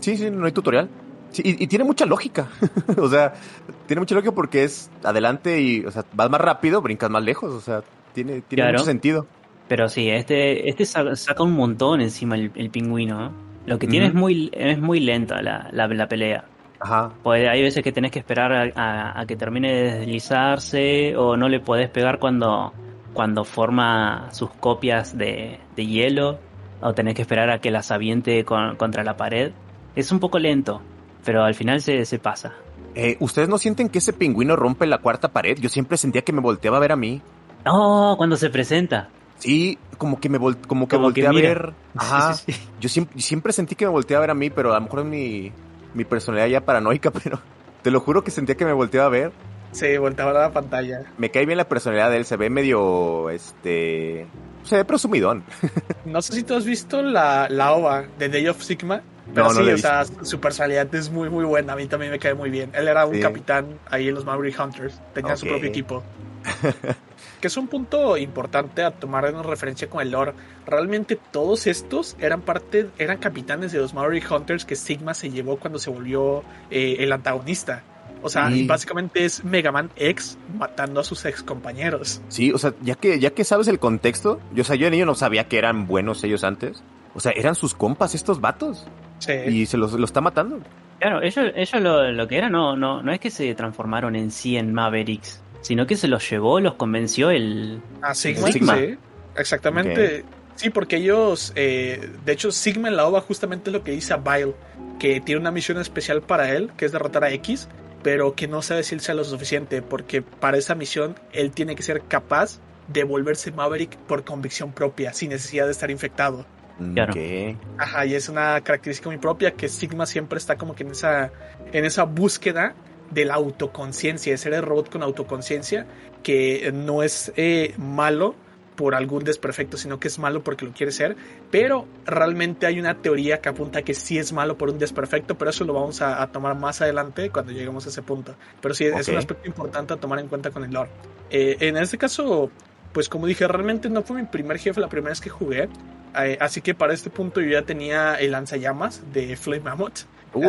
sí, sí, no hay tutorial. Y, tiene mucha lógica. o sea, tiene mucha lógica porque es adelante y, o sea, vas más rápido, brincas más lejos. O sea, tiene, tiene mucho sentido. Pero sí, este, este saca un montón encima el, pingüino. Lo que tiene es muy, es muy lenta la, la, pelea. Ajá. hay veces que tenés que esperar a, que termine de deslizarse o no le podés pegar cuando, cuando forma sus copias de, de hielo o tenés que esperar a que las aviente contra la pared. Es un poco lento, pero al final se, se pasa. Eh, ¿Ustedes no sienten que ese pingüino rompe la cuarta pared? Yo siempre sentía que me volteaba a ver a mí. No, cuando se presenta. Sí, como que me como que volteé a ver. Ajá. Yo siempre, siempre sentí que me volteé a ver a mí, pero a lo mejor es mi, mi personalidad ya paranoica, pero te lo juro que sentía que me volteaba a ver. Sí, volteaba a la pantalla. Me cae bien la personalidad de él, se ve medio, este, se ve presumidón. No sé si tú has visto la, la OVA de Day of Sigma. Pero sí, o sea, su personalidad es muy, muy buena. A mí también me cae muy bien. Él era un capitán ahí en los Maverick Hunters. Tenía su propio equipo. que es un punto importante a tomar en referencia con el lore. Realmente todos estos eran parte, eran capitanes de los Maverick Hunters que Sigma se llevó cuando se volvió eh, el antagonista. O sea, básicamente es Mega Man X matando a sus ex compañeros. Sí, o sea, ya que, ya que sabes el contexto, yo, o sea, yo, no sabía que eran buenos ellos antes. O sea, eran sus compas estos vatos. Sí. Y se los, está matando. Claro, ellos, ellos lo, lo, que era no, no, no es que se transformaron en sí en Mavericks, sino que se los llevó, los convenció el, ah, Sigma. Sí, exactamente. Sí, porque ellos, eh, de hecho, Sigma en la OVA justamente lo que dice a Bile, que tiene una misión especial para él, que es derrotar a X, pero que no sabe si él sea lo suficiente, porque para esa misión él tiene que ser capaz de volverse Maverick por convicción propia, sin necesidad de estar infectado. Claro. Ajá, y es una característica muy propia que Sigma siempre está como que en esa, en esa búsqueda de la autoconciencia, de ser el robot con autoconciencia, que no es eh, malo, por algún desperfecto, sino que es malo porque lo quiere ser. Pero realmente hay una teoría que apunta que sí es malo por un desperfecto, pero eso lo vamos a, tomar más adelante cuando lleguemos a ese punto. Pero sí, es un aspecto importante a tomar en cuenta con el lore. Eh, en este caso, pues como dije, realmente no fue mi primer jefe la primera vez que jugué. Eh, así que para este punto yo ya tenía el lanzallamas de Flame Mammoth.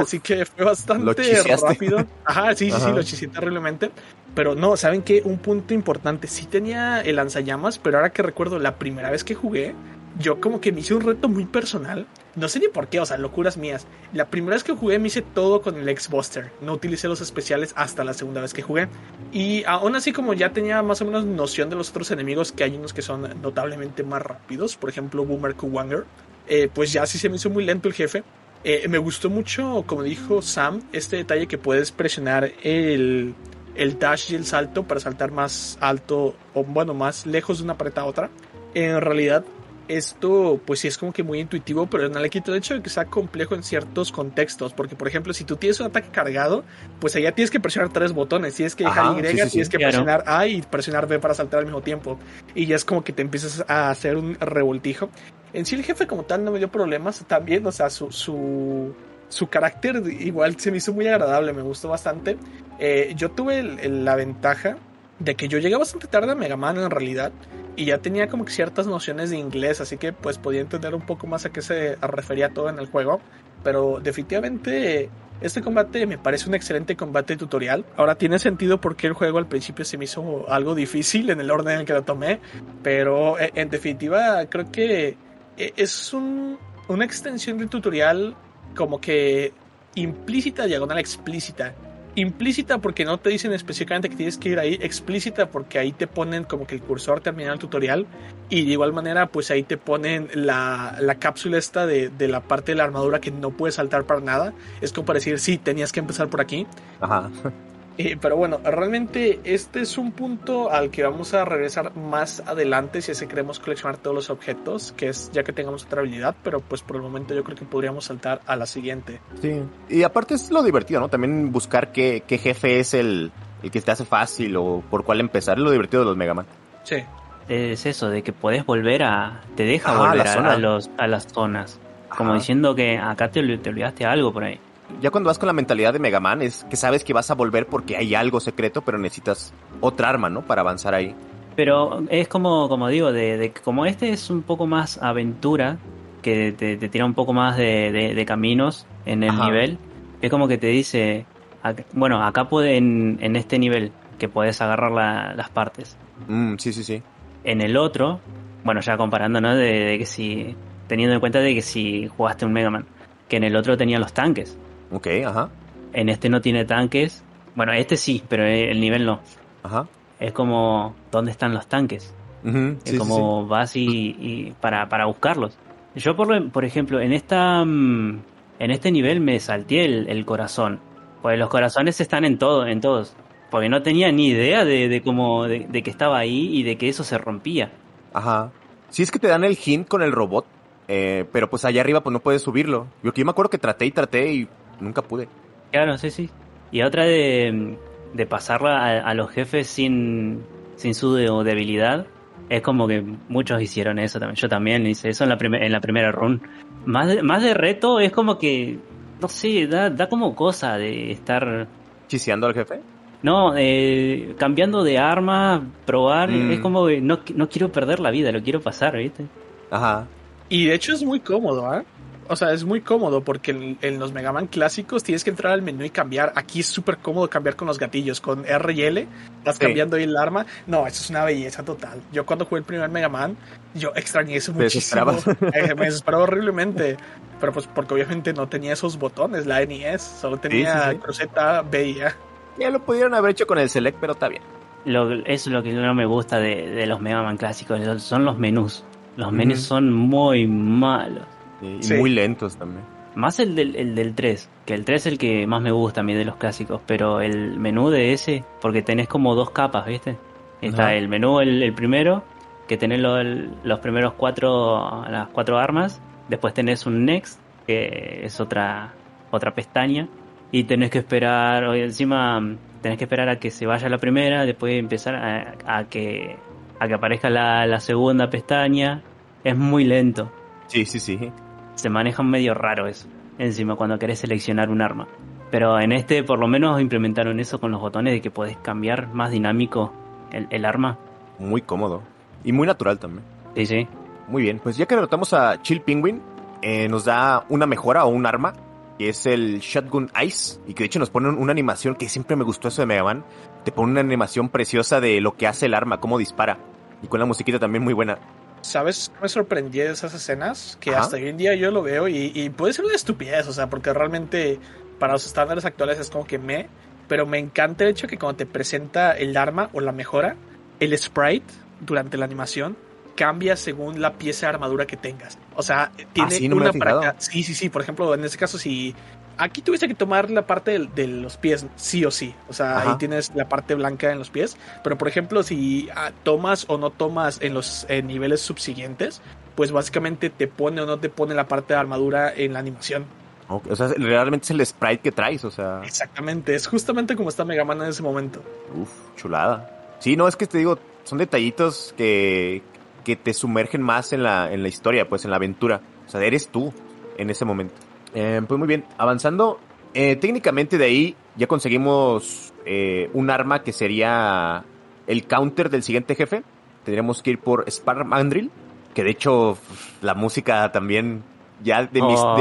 así que fue bastante rápido. Ajá, sí, sí, sí, lo chisé terriblemente. Pero no, ¿saben qué? Un punto importante. Sí tenía el lanzallamas, pero ahora que recuerdo la primera vez que jugué, yo como que me hice un reto muy personal. No sé ni por qué, o sea, locuras mías. La primera vez que jugué me hice todo con el X-Buster. No utilicé los especiales hasta la segunda vez que jugué. Y aún así como ya tenía más o menos noción de los otros enemigos, que hay unos que son notablemente más rápidos. Por ejemplo, Boomer Kuwanger. Eh, pues ya sí se me hizo muy lento el jefe. Eh, me gustó mucho, como dijo Sam, este detalle que puedes presionar el, el dash y el salto para saltar más alto o bueno, más lejos de una pared a otra. En realidad esto pues sí es como que muy intuitivo, pero no le quito el hecho de que sea complejo en ciertos contextos, porque por ejemplo, si tú tienes un ataque cargado, pues allá tienes que presionar tres botones, tienes que dejar Y, tienes que presionar A y presionar B para saltar al mismo tiempo, y ya es como que te empiezas a hacer un revoltijo. En sí el jefe como tal no me dio problemas, también, o sea, su, su, su carácter igual se me hizo muy agradable, me gustó bastante. Eh, yo tuve la ventaja de que yo llegué bastante tarde a Mega Man en realidad y ya tenía como que ciertas nociones de inglés, así que pues podía entender un poco más a qué se refería todo en el juego. Pero definitivamente este combate me parece un excelente combate tutorial. Ahora tiene sentido porque el juego al principio se me hizo algo difícil en el orden en el que lo tomé, pero eh, en definitiva creo que eh, es una extensión del tutorial como que implícita, diagonal explícita implícita porque no te dicen específicamente que tienes que ir ahí, explícita porque ahí te ponen como que el cursor termina el tutorial y de igual manera pues ahí te ponen la, la cápsula esta de, de, la parte de la armadura que no puedes saltar para nada. Es como para decir, sí, tenías que empezar por aquí. Ajá. Eh, pero bueno, realmente este es un punto al que vamos a regresar más adelante si es que queremos coleccionar todos los objetos, que es ya que tengamos otra habilidad, pero pues por el momento yo creo que podríamos saltar a la siguiente. Sí, y aparte es lo divertido, ¿no? También buscar qué, qué jefe es el, el que te hace fácil o por cuál empezar, es lo divertido de los Mega Man. Sí. Es eso, de que podés volver a... te deja volver a, los, a las zonas. Como diciendo que acá te, te olvidaste algo por ahí ya cuando vas con la mentalidad de Mega Man es que sabes que vas a volver porque hay algo secreto, pero necesitas otra arma, ¿no? Para avanzar ahí. Pero es como, como digo, de, como este es un poco más aventura, que te, tira un poco más de, caminos en el nivel, es como que te dice, bueno, acá puede en, este nivel que puedes agarrar las partes. Mm, sí, sí, sí. En el otro, bueno, ya comparando, ¿no? De, que si, teniendo en cuenta de que si jugaste un Mega Man, que en el otro tenía los tanques. Ok, ajá. En este no tiene tanques. Bueno, este sí, pero el nivel no. Ajá. Es como, ¿dónde están los tanques? es como vas y, para, para buscarlos. Yo, por, por ejemplo, en esta mm, en este nivel me salté el, corazón. Pues los corazones están en todo, en todos. Porque no tenía ni idea de, cómo, de, que estaba ahí y de que eso se rompía. Ajá. Si es que te dan el hint con el robot, eh, pero pues allá arriba pues no puedes subirlo. Yo que yo me acuerdo que traté y traté y nunca pude. Claro, sí, sí. Y otra de, de pasarla a, los jefes sin, sin su debilidad. Es como que muchos hicieron eso también. Yo también hice eso en la, en la primera run. Más de, más de reto es como que, no sé, da, da como cosa de estar... ¿Chiseando al jefe? No, eh, cambiando de arma, probar, mm. es como que no, no quiero perder la vida, lo quiero pasar, ¿viste? Ajá. Y de hecho es muy cómodo, ¿eh? O sea, es muy cómodo porque en, los Mega Man clásicos tienes que entrar al menú y cambiar. Aquí es súper cómodo cambiar con los gatillos. Con R y L estás cambiando ahí el arma. No, eso es una belleza total. Yo cuando jugué el primer Mega Man, yo extrañé eso muchísimo. Eh, me desesperaba horriblemente. Pero pues porque obviamente no tenía esos botones, la NES. Solo tenía cruceta B y A. Ya lo pudieron haber hecho con el Select, pero está bien. Lo, eso es lo que no me gusta de, los Mega Man clásicos. Son los menús. Los menús son muy malos. Y, muy lentos también. Más el del, el del 3, que el 3 es el que más me gusta a mí de los clásicos, pero el menú de ese, porque tenés como dos capas, ¿viste? Está el menú, el, primero, que tenés los primeros cuatro, las cuatro armas, después tenés un next, que es otra, otra pestaña, y tenés que esperar, o encima tenés que esperar a que se vaya la primera, después empezar a, que, a que aparezca la, la segunda pestaña, es muy lento. Sí, sí, sí se maneja medio raro eso, encima cuando querés seleccionar un arma. Pero en este por lo menos implementaron eso con los botones de que podés cambiar más dinámico el, arma. Muy cómodo. Y muy natural también. Sí, sí. Muy bien, pues ya que derrotamos a Chill Penguin, eh, nos da una mejora o un arma, que es el Shotgun Ice, y que de hecho nos pone una animación que siempre me gustó eso de Mega Man. Te pone una animación preciosa de lo que hace el arma, cómo dispara. Y con la musiquita también muy buena. ¿Sabes me sorprendí de esas escenas? Que hasta hoy en día yo lo veo y, puede ser una estupidez, o sea, porque realmente para los estándares actuales es como que me. Pero me encanta el hecho que cuando te presenta el arma o la mejora, el sprite durante la animación cambia según la pieza de armadura que tengas. O sea, tiene ah, una para Sí, sí, sí. Por ejemplo, en este caso, si aquí tuviste que tomar la parte de, los pies, sí o sí. O sea, ahí tienes la parte blanca en los pies. Pero por ejemplo, si ah, tomas o no tomas en los niveles subsiguientes, pues básicamente te pone o no te pone la parte de armadura en la animación. O sea, realmente es el sprite que traes, o sea. Exactamente, es justamente como está Mega Man en ese momento. Uf, chulada. Sí, no, es que te digo, son detallitos que, que te sumergen más en la, en la historia, pues en la aventura. O sea, eres tú en ese momento. Eh, pues muy bien, avanzando. Eh, técnicamente de ahí ya conseguimos eh, un arma que sería el counter del siguiente jefe. Tendríamos que ir por Spar Mandrill, que de hecho la música también ya de mis oh,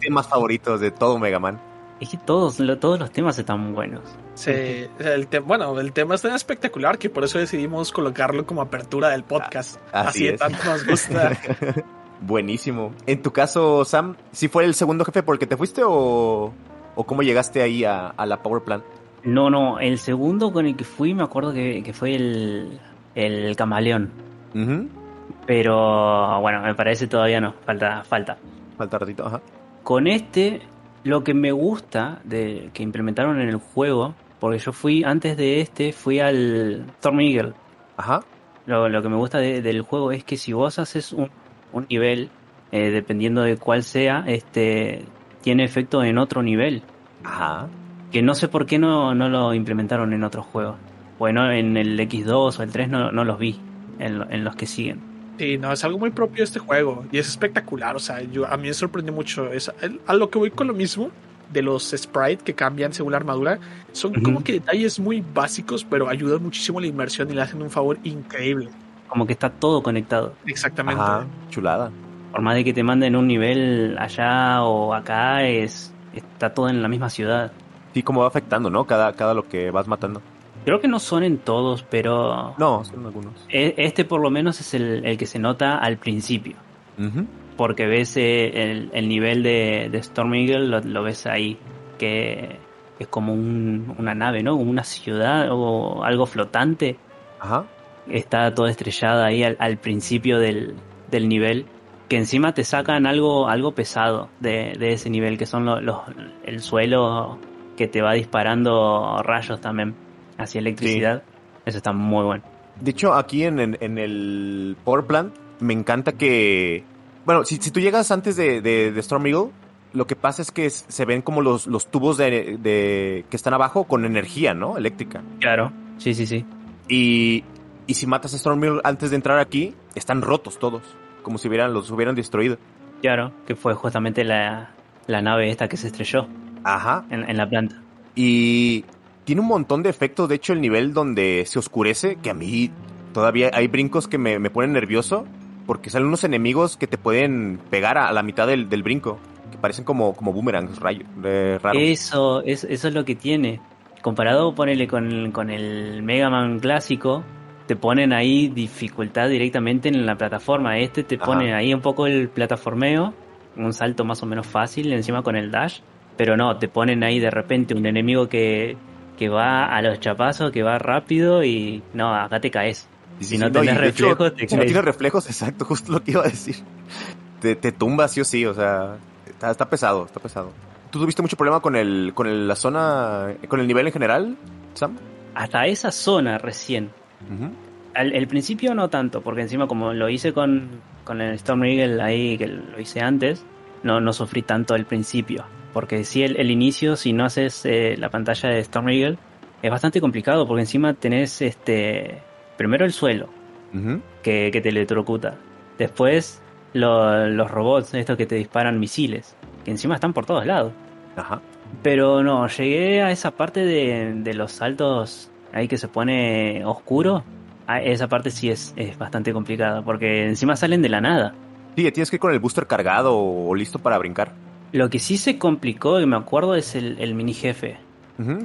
temas favoritos de todo Mega Man. Es que todos, todos los temas están buenos. Sí, el bueno, el tema es tan espectacular que por eso decidimos colocarlo como apertura del podcast. Ah, así, de tanto nos gusta. Buenísimo. En tu caso, Sam, ¿si fue el segundo jefe porque te fuiste o, o cómo llegaste ahí a, la Power Plant? No, no, el segundo con el que fui me acuerdo que, fue el, el camaleón. Pero bueno, me parece todavía no, falta, falta. Falta ratito, ajá. Con este, lo que me gusta de que implementaron en el juego, porque yo fui, antes de este, fui al Storm Eagle. Ajá. Lo, lo que me gusta del juego es que si vos haces un un nivel, eh, dependiendo de cuál sea, este tiene efecto en otro nivel. Ajá. Que no sé por qué no, no lo implementaron en otros juegos. Bueno, en el X2 o el 3 no, no los vi, en, los que siguen. Sí, no, es algo muy propio de este juego y es espectacular. O sea, yo, a mí me sorprendió mucho. Es, a lo que voy con lo mismo de los sprites que cambian según la armadura. Son como que detalles muy básicos, pero ayudan muchísimo a la inmersión y le hacen un favor increíble como que está todo conectado. Exactamente. chulada. Por más de que te manden un nivel allá o acá, es está todo en la misma ciudad. Sí, como va afectando, ¿no? Cada, cada lo que vas matando. Creo que no son en todos, pero... No, son algunos. E, este por lo menos es el, que se nota al principio. Porque ves eh, el, nivel de, Storm Eagle, lo, ves ahí, que es como una nave, ¿no? Como una ciudad o algo flotante. Ajá está toda estrellada ahí al, principio del, nivel, que encima te sacan algo, algo pesado de, ese nivel, que son los, el suelo que te va disparando rayos también hacia electricidad. Eso está muy bueno. De hecho, aquí en, el Power Plant me encanta que... Bueno, si, tú llegas antes de, de, Storm Eagle, lo que pasa es que se ven como los, los tubos de, de, que están abajo con energía, ¿no? Eléctrica. Claro, sí, sí, sí. Y y si matas a Stormwheel antes de entrar aquí, están rotos todos. Como si hubieran, los hubieran destruido. Claro, que fue justamente la, nave esta que se estrelló. Ajá. En, la planta. Y tiene un montón de efectos. De hecho, el nivel donde se oscurece, que a mí todavía hay brincos que me, me ponen nervioso, porque salen unos enemigos que te pueden pegar a, la mitad del, del, brinco, que parecen como, como boomerangs rayo, raros. Eso, es, eso es lo que tiene. Comparado, ponele con, con el Mega Man clásico, te ponen ahí dificultad directamente en la plataforma. Este te pone ahí un poco el plataformeo, un salto más o menos fácil encima con el dash, pero no, te ponen ahí de repente un enemigo que, que va a los chapazos, que va rápido y no, acá te caes. si no tienes reflejos, te Si no tienes reflejos, exacto, justo lo que iba a decir. Te, te tumba sí o sí, o sea, está, está pesado, está pesado. ¿Tú tuviste mucho problema con el, con la zona, con el nivel en general, Sam? Hasta esa zona recién. Al, el principio no tanto, porque encima como lo hice con, con el Storm Eagle ahí, que lo hice antes, no, no sufrí tanto al principio. Porque si el, el inicio, si no haces eh, la pantalla de Storm Eagle, es bastante complicado, porque encima tenés este primero el suelo, que, que te electrocuta. Después los robots, estos que te disparan misiles, que encima están por todos lados. Ajá. Pero no, llegué a esa parte de, de los saltos ahí que se pone oscuro. Ah, esa parte sí es, es bastante complicada, porque encima salen de la nada. Sí, tienes que ir con el booster cargado o listo para brincar. Lo que sí se complicó, y me acuerdo, es el, el mini jefe.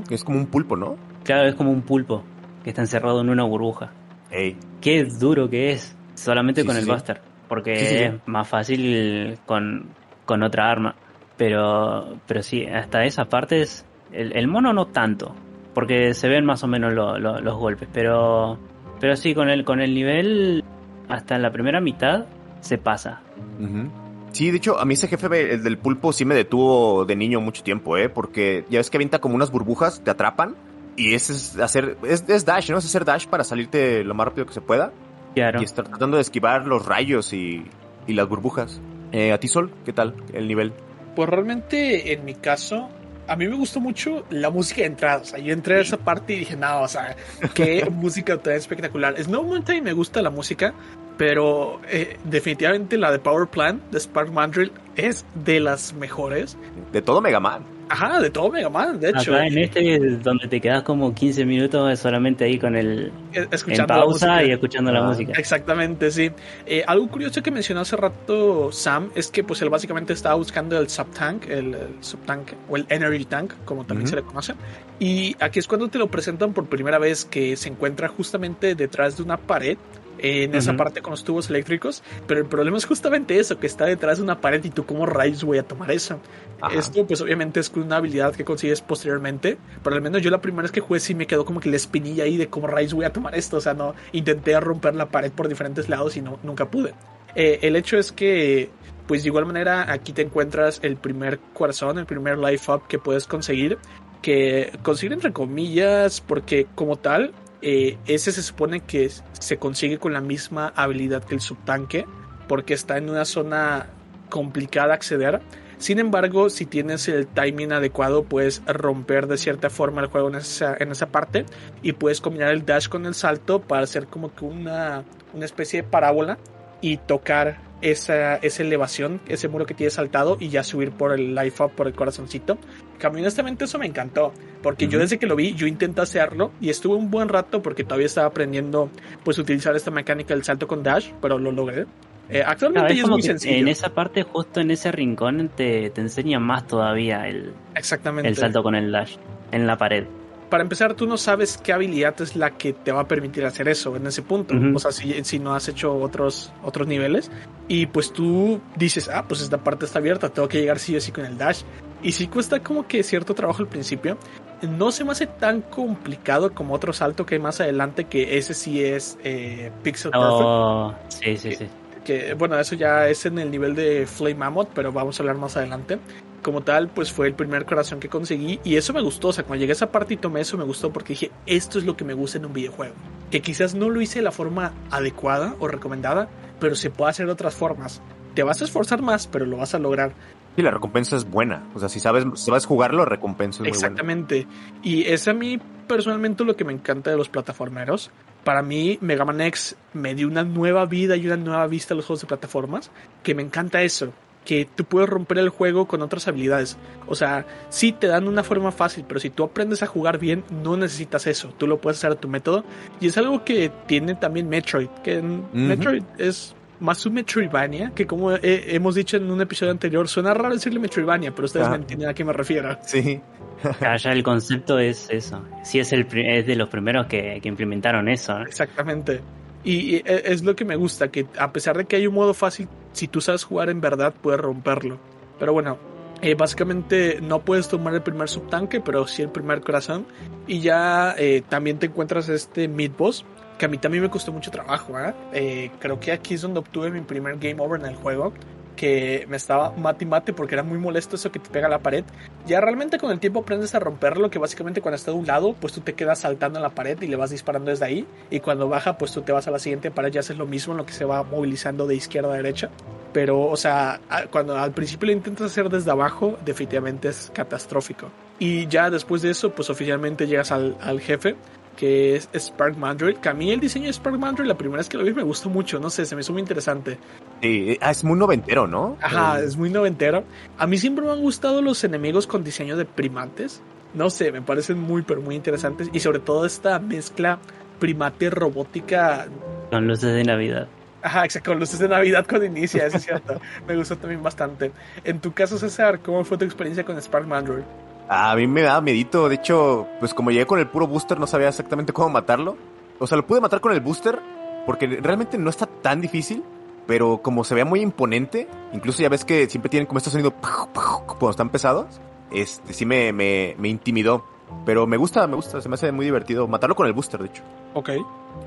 que es como un pulpo, ¿no? Claro, es como un pulpo que está encerrado en una burbuja. Ey. Qué duro que es, solamente sí, con sí, el sí. Buster, porque es más fácil con, con otra arma. Pero, pero sí, hasta esa parte es. El, el mono no tanto, porque se ven más o menos lo, lo, los golpes, pero, pero sí, con el, con el nivel, hasta en la primera mitad, se pasa. Uh -huh. Sí, de hecho, a mí ese jefe el del pulpo sí me detuvo de niño mucho tiempo, ¿eh? Porque ya ves que avienta como unas burbujas, te atrapan. Y ese es hacer. Es, es, dash, ¿no? Es hacer dash para salirte lo más rápido que se pueda. Claro. Y estar tratando de esquivar los rayos y, y las burbujas. Eh, ¿A ti, Sol? ¿Qué tal el nivel? Pues realmente, en mi caso, a mí me gustó mucho la música de entrada. O sea, yo entré a esa parte y dije, no, o sea, qué música tan espectacular. Snow Mountain me gusta la música, pero eh, definitivamente la de Power Plant de Spark Mandrill es de las mejores. De todo Mega Man. Ajá, de todo Mega Man, de hecho. Acá en este donde te quedas como 15 minutos solamente ahí con el escuchando en pausa y escuchando ah, la música. Exactamente, sí. Eh, algo curioso que mencionó hace rato Sam es que pues él básicamente estaba buscando el subtank, el, el subtank o el energy tank, como también uh -huh. se le conoce. Y aquí es cuando te lo presentan por primera vez que se encuentra justamente detrás de una pared en esa uh -huh. parte con los tubos eléctricos, pero el problema es justamente eso, que está detrás de una pared y tú como rayos voy a tomar eso. Ajá. Esto pues obviamente es una habilidad que consigues posteriormente, pero al menos yo la primera vez que jugué sí me quedó como que la espinilla ahí de cómo rayos voy a tomar esto, o sea, no intenté romper la pared por diferentes lados y no, nunca pude. Eh, el hecho es que pues de igual manera aquí te encuentras el primer corazón, el primer life up que puedes conseguir, que conseguir entre comillas porque como tal eh, ese se supone que se consigue con la misma habilidad que el subtanque, porque está en una zona complicada acceder. Sin embargo, si tienes el timing adecuado, puedes romper de cierta forma el juego en esa, en esa parte y puedes combinar el dash con el salto para hacer como que una, una especie de parábola y tocar esa, esa elevación, ese muro que tienes saltado y ya subir por el life up, por el corazoncito. Que a mí honestamente eso me encantó, porque uh -huh. yo desde que lo vi, yo intenté hacerlo y estuve un buen rato porque todavía estaba aprendiendo pues utilizar esta mecánica del salto con dash, pero lo logré. Eh, actualmente es, es muy sencillo. En esa parte, justo en ese rincón, te, te enseña más todavía el, Exactamente. el salto con el dash en la pared para empezar, tú no sabes qué habilidad es la que te va a permitir hacer eso en ese punto. Uh -huh. O sea, si, si, no has hecho otros, otros niveles. Y pues tú dices, ah, pues esta parte está abierta, tengo que llegar sí o sí con el dash. Y sí cuesta como que cierto trabajo al principio. No se me hace tan complicado como otro salto que hay más adelante, que ese sí es eh, Pixel oh, Perfect. Sí, sí, sí. Que, que, bueno, eso ya es en el nivel de Flame Mammoth, pero vamos a hablar más adelante como tal, pues fue el primer corazón que conseguí y eso me gustó, o sea, cuando llegué a esa parte y tomé eso me gustó porque dije, esto es lo que me gusta en un videojuego, que quizás no lo hice de la forma adecuada o recomendada, pero se puede hacer de otras formas. Te vas a esforzar más, pero lo vas a lograr. Y la recompensa es buena, o sea, si sabes, si sabes jugarlo, la recompensa es Exactamente. Muy buena. Y es a mí personalmente lo que me encanta de los plataformeros. Para mí, Mega Man X me dio una nueva vida y una nueva vista a los juegos de plataformas, que me encanta eso que tú puedes romper el juego con otras habilidades. O sea, sí te dan una forma fácil, pero si tú aprendes a jugar bien, no necesitas eso. Tú lo puedes hacer a tu método. Y es algo que tiene también Metroid, que Metroid es más un Metroidvania, que como hemos dicho en un episodio anterior, suena raro decirle Metroidvania, pero ustedes me entienden a qué me refiero. Sí. ya el concepto es eso. Sí es, el, es de los primeros que, que implementaron eso. Exactamente. Y e, es lo que me gusta, que a pesar de que hay un modo fácil, si tú sabes jugar en verdad, puedes romperlo. Pero bueno, eh, básicamente no puedes tomar el primer subtanque, pero sí el primer corazón. Y ya eh, también te encuentras este mid boss, que a mí también me costó mucho trabajo. ¿eh? creo que aquí es donde obtuve mi primer game over en el juego que me estaba mate y mate porque era muy molesto eso que te pega la pared. Ya realmente con el tiempo aprendes a romperlo, que básicamente cuando está de un lado, pues tú te quedas saltando en la pared y le vas disparando desde ahí. Y cuando baja, pues tú te vas a la siguiente pared y haces lo mismo en lo que se va movilizando de izquierda a derecha. Pero, o sea, cuando al principio lo intentas hacer desde abajo, definitivamente es catastrófico. Y ya después de eso, pues oficialmente llegas al jefe que es Spark Mandroid. Que a mí el diseño de Spark Mandroid, la primera vez que lo vi, me gustó mucho. No sé, se me hizo muy interesante. Sí, ah, es muy noventero, ¿no? Ajá, es muy noventero. A mí siempre me han gustado los enemigos con diseño de primates. No sé, me parecen muy, pero muy interesantes. Y sobre todo esta mezcla primate robótica. Con luces de Navidad. Ajá, exacto, con luces de Navidad con inicia, eso es cierto. me gustó también bastante. En tu caso, César, ¿cómo fue tu experiencia con Spark Mandroid? A mí me daba medito. De hecho, pues como llegué con el puro booster, no sabía exactamente cómo matarlo. O sea, lo pude matar con el booster porque realmente no está tan difícil. Pero como se vea muy imponente, incluso ya ves que siempre tienen como este sonido cuando están pesados. Este sí me, me, me intimidó. Pero me gusta, me gusta, se me hace muy divertido matarlo con el booster, de hecho. Ok.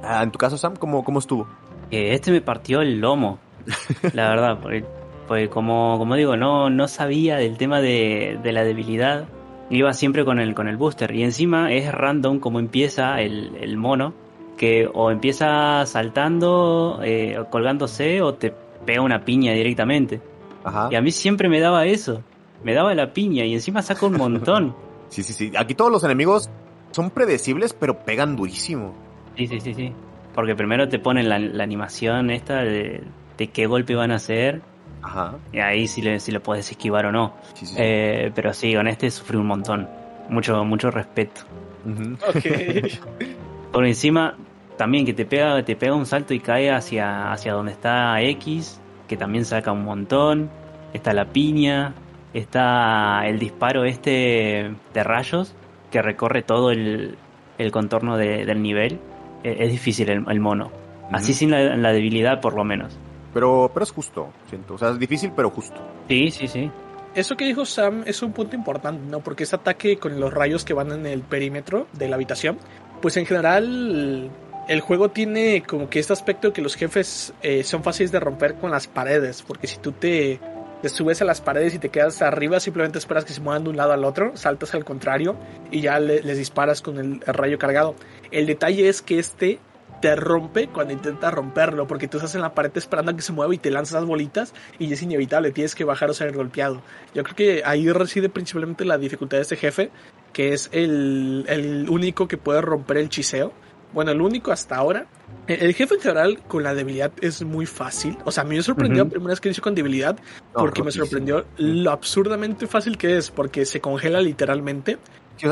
Ah, en tu caso, Sam, ¿cómo, cómo estuvo? este me partió el lomo, la verdad, porque, como, como digo, no, no sabía del tema de, de la debilidad iba siempre con el, con el booster. Y encima es random como empieza el, el mono, que o empieza saltando, eh, colgándose, o te pega una piña directamente. Ajá. Y a mí siempre me daba eso. Me daba la piña y encima saca un montón. sí, sí, sí. Aquí todos los enemigos son predecibles, pero pegan durísimo. Sí, sí, sí, sí. Porque primero te ponen la, la animación esta de, de, qué golpe van a hacer Ajá. Y ahí si le, si le puedes esquivar o no. Eh, pero sí, con este sufrí un montón. Mucho, mucho respeto. Por encima, también que te pega, te pega un salto y cae hacia, hacia donde está X, que también saca un montón. Está la piña, está el disparo este de rayos, que recorre todo el, el contorno del nivel. E, es, difícil el, mono. Así sin la debilidad por lo menos. Pero, pero es justo, siento. O sea, es difícil, pero justo. Sí, sí, sí. Eso que dijo Sam es un punto importante, ¿no? Porque ese ataque con los rayos que van en el perímetro de la habitación, pues en general el juego tiene como que este aspecto que los jefes eh, son fáciles de romper con las paredes, porque si tú te, te, subes a las paredes y te quedas arriba, simplemente esperas que se muevan de un lado al otro, saltas al contrario y ya les disparas con el rayo cargado. El detalle es que este te rompe cuando intentas romperlo, porque tú estás en la pared esperando a que se mueva y te lanzas las bolitas y es inevitable, tienes que bajar o ser golpeado. Yo creo que ahí reside principalmente la dificultad de este jefe, que es el, el único que puede romper el chiseo. Bueno, el único hasta ahora. El jefe en general con la debilidad es muy fácil. O sea, a mí me sorprendió la primera vez que lo hice con debilidad, porque me sorprendió lo absurdamente fácil que es, porque se congela literalmente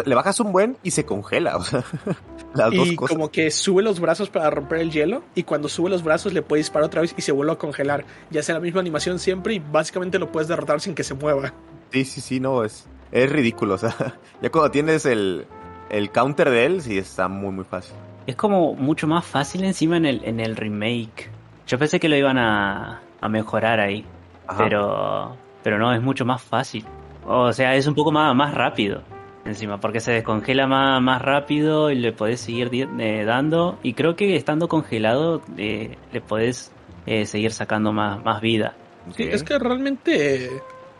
le bajas un buen y se congela, o sea, las y como que sube los brazos para romper el hielo y cuando sube los brazos le puede disparar otra vez y se vuelve a congelar. Ya sea la misma animación siempre y básicamente lo puedes derrotar sin que se mueva. Sí, sí, sí, no, es, es ridículo, o sea, ya cuando tienes el, el counter de él, sí está muy, muy fácil. Es como mucho más fácil encima en el, en el remake. Yo pensé que lo iban a, a mejorar ahí, pero pero no, es mucho más fácil. O sea, es un poco más, más rápido encima, porque se descongela más, más rápido y le podés seguir eh, dando. Y creo que estando congelado eh, le podés eh, seguir sacando más, más vida. Sí, es que realmente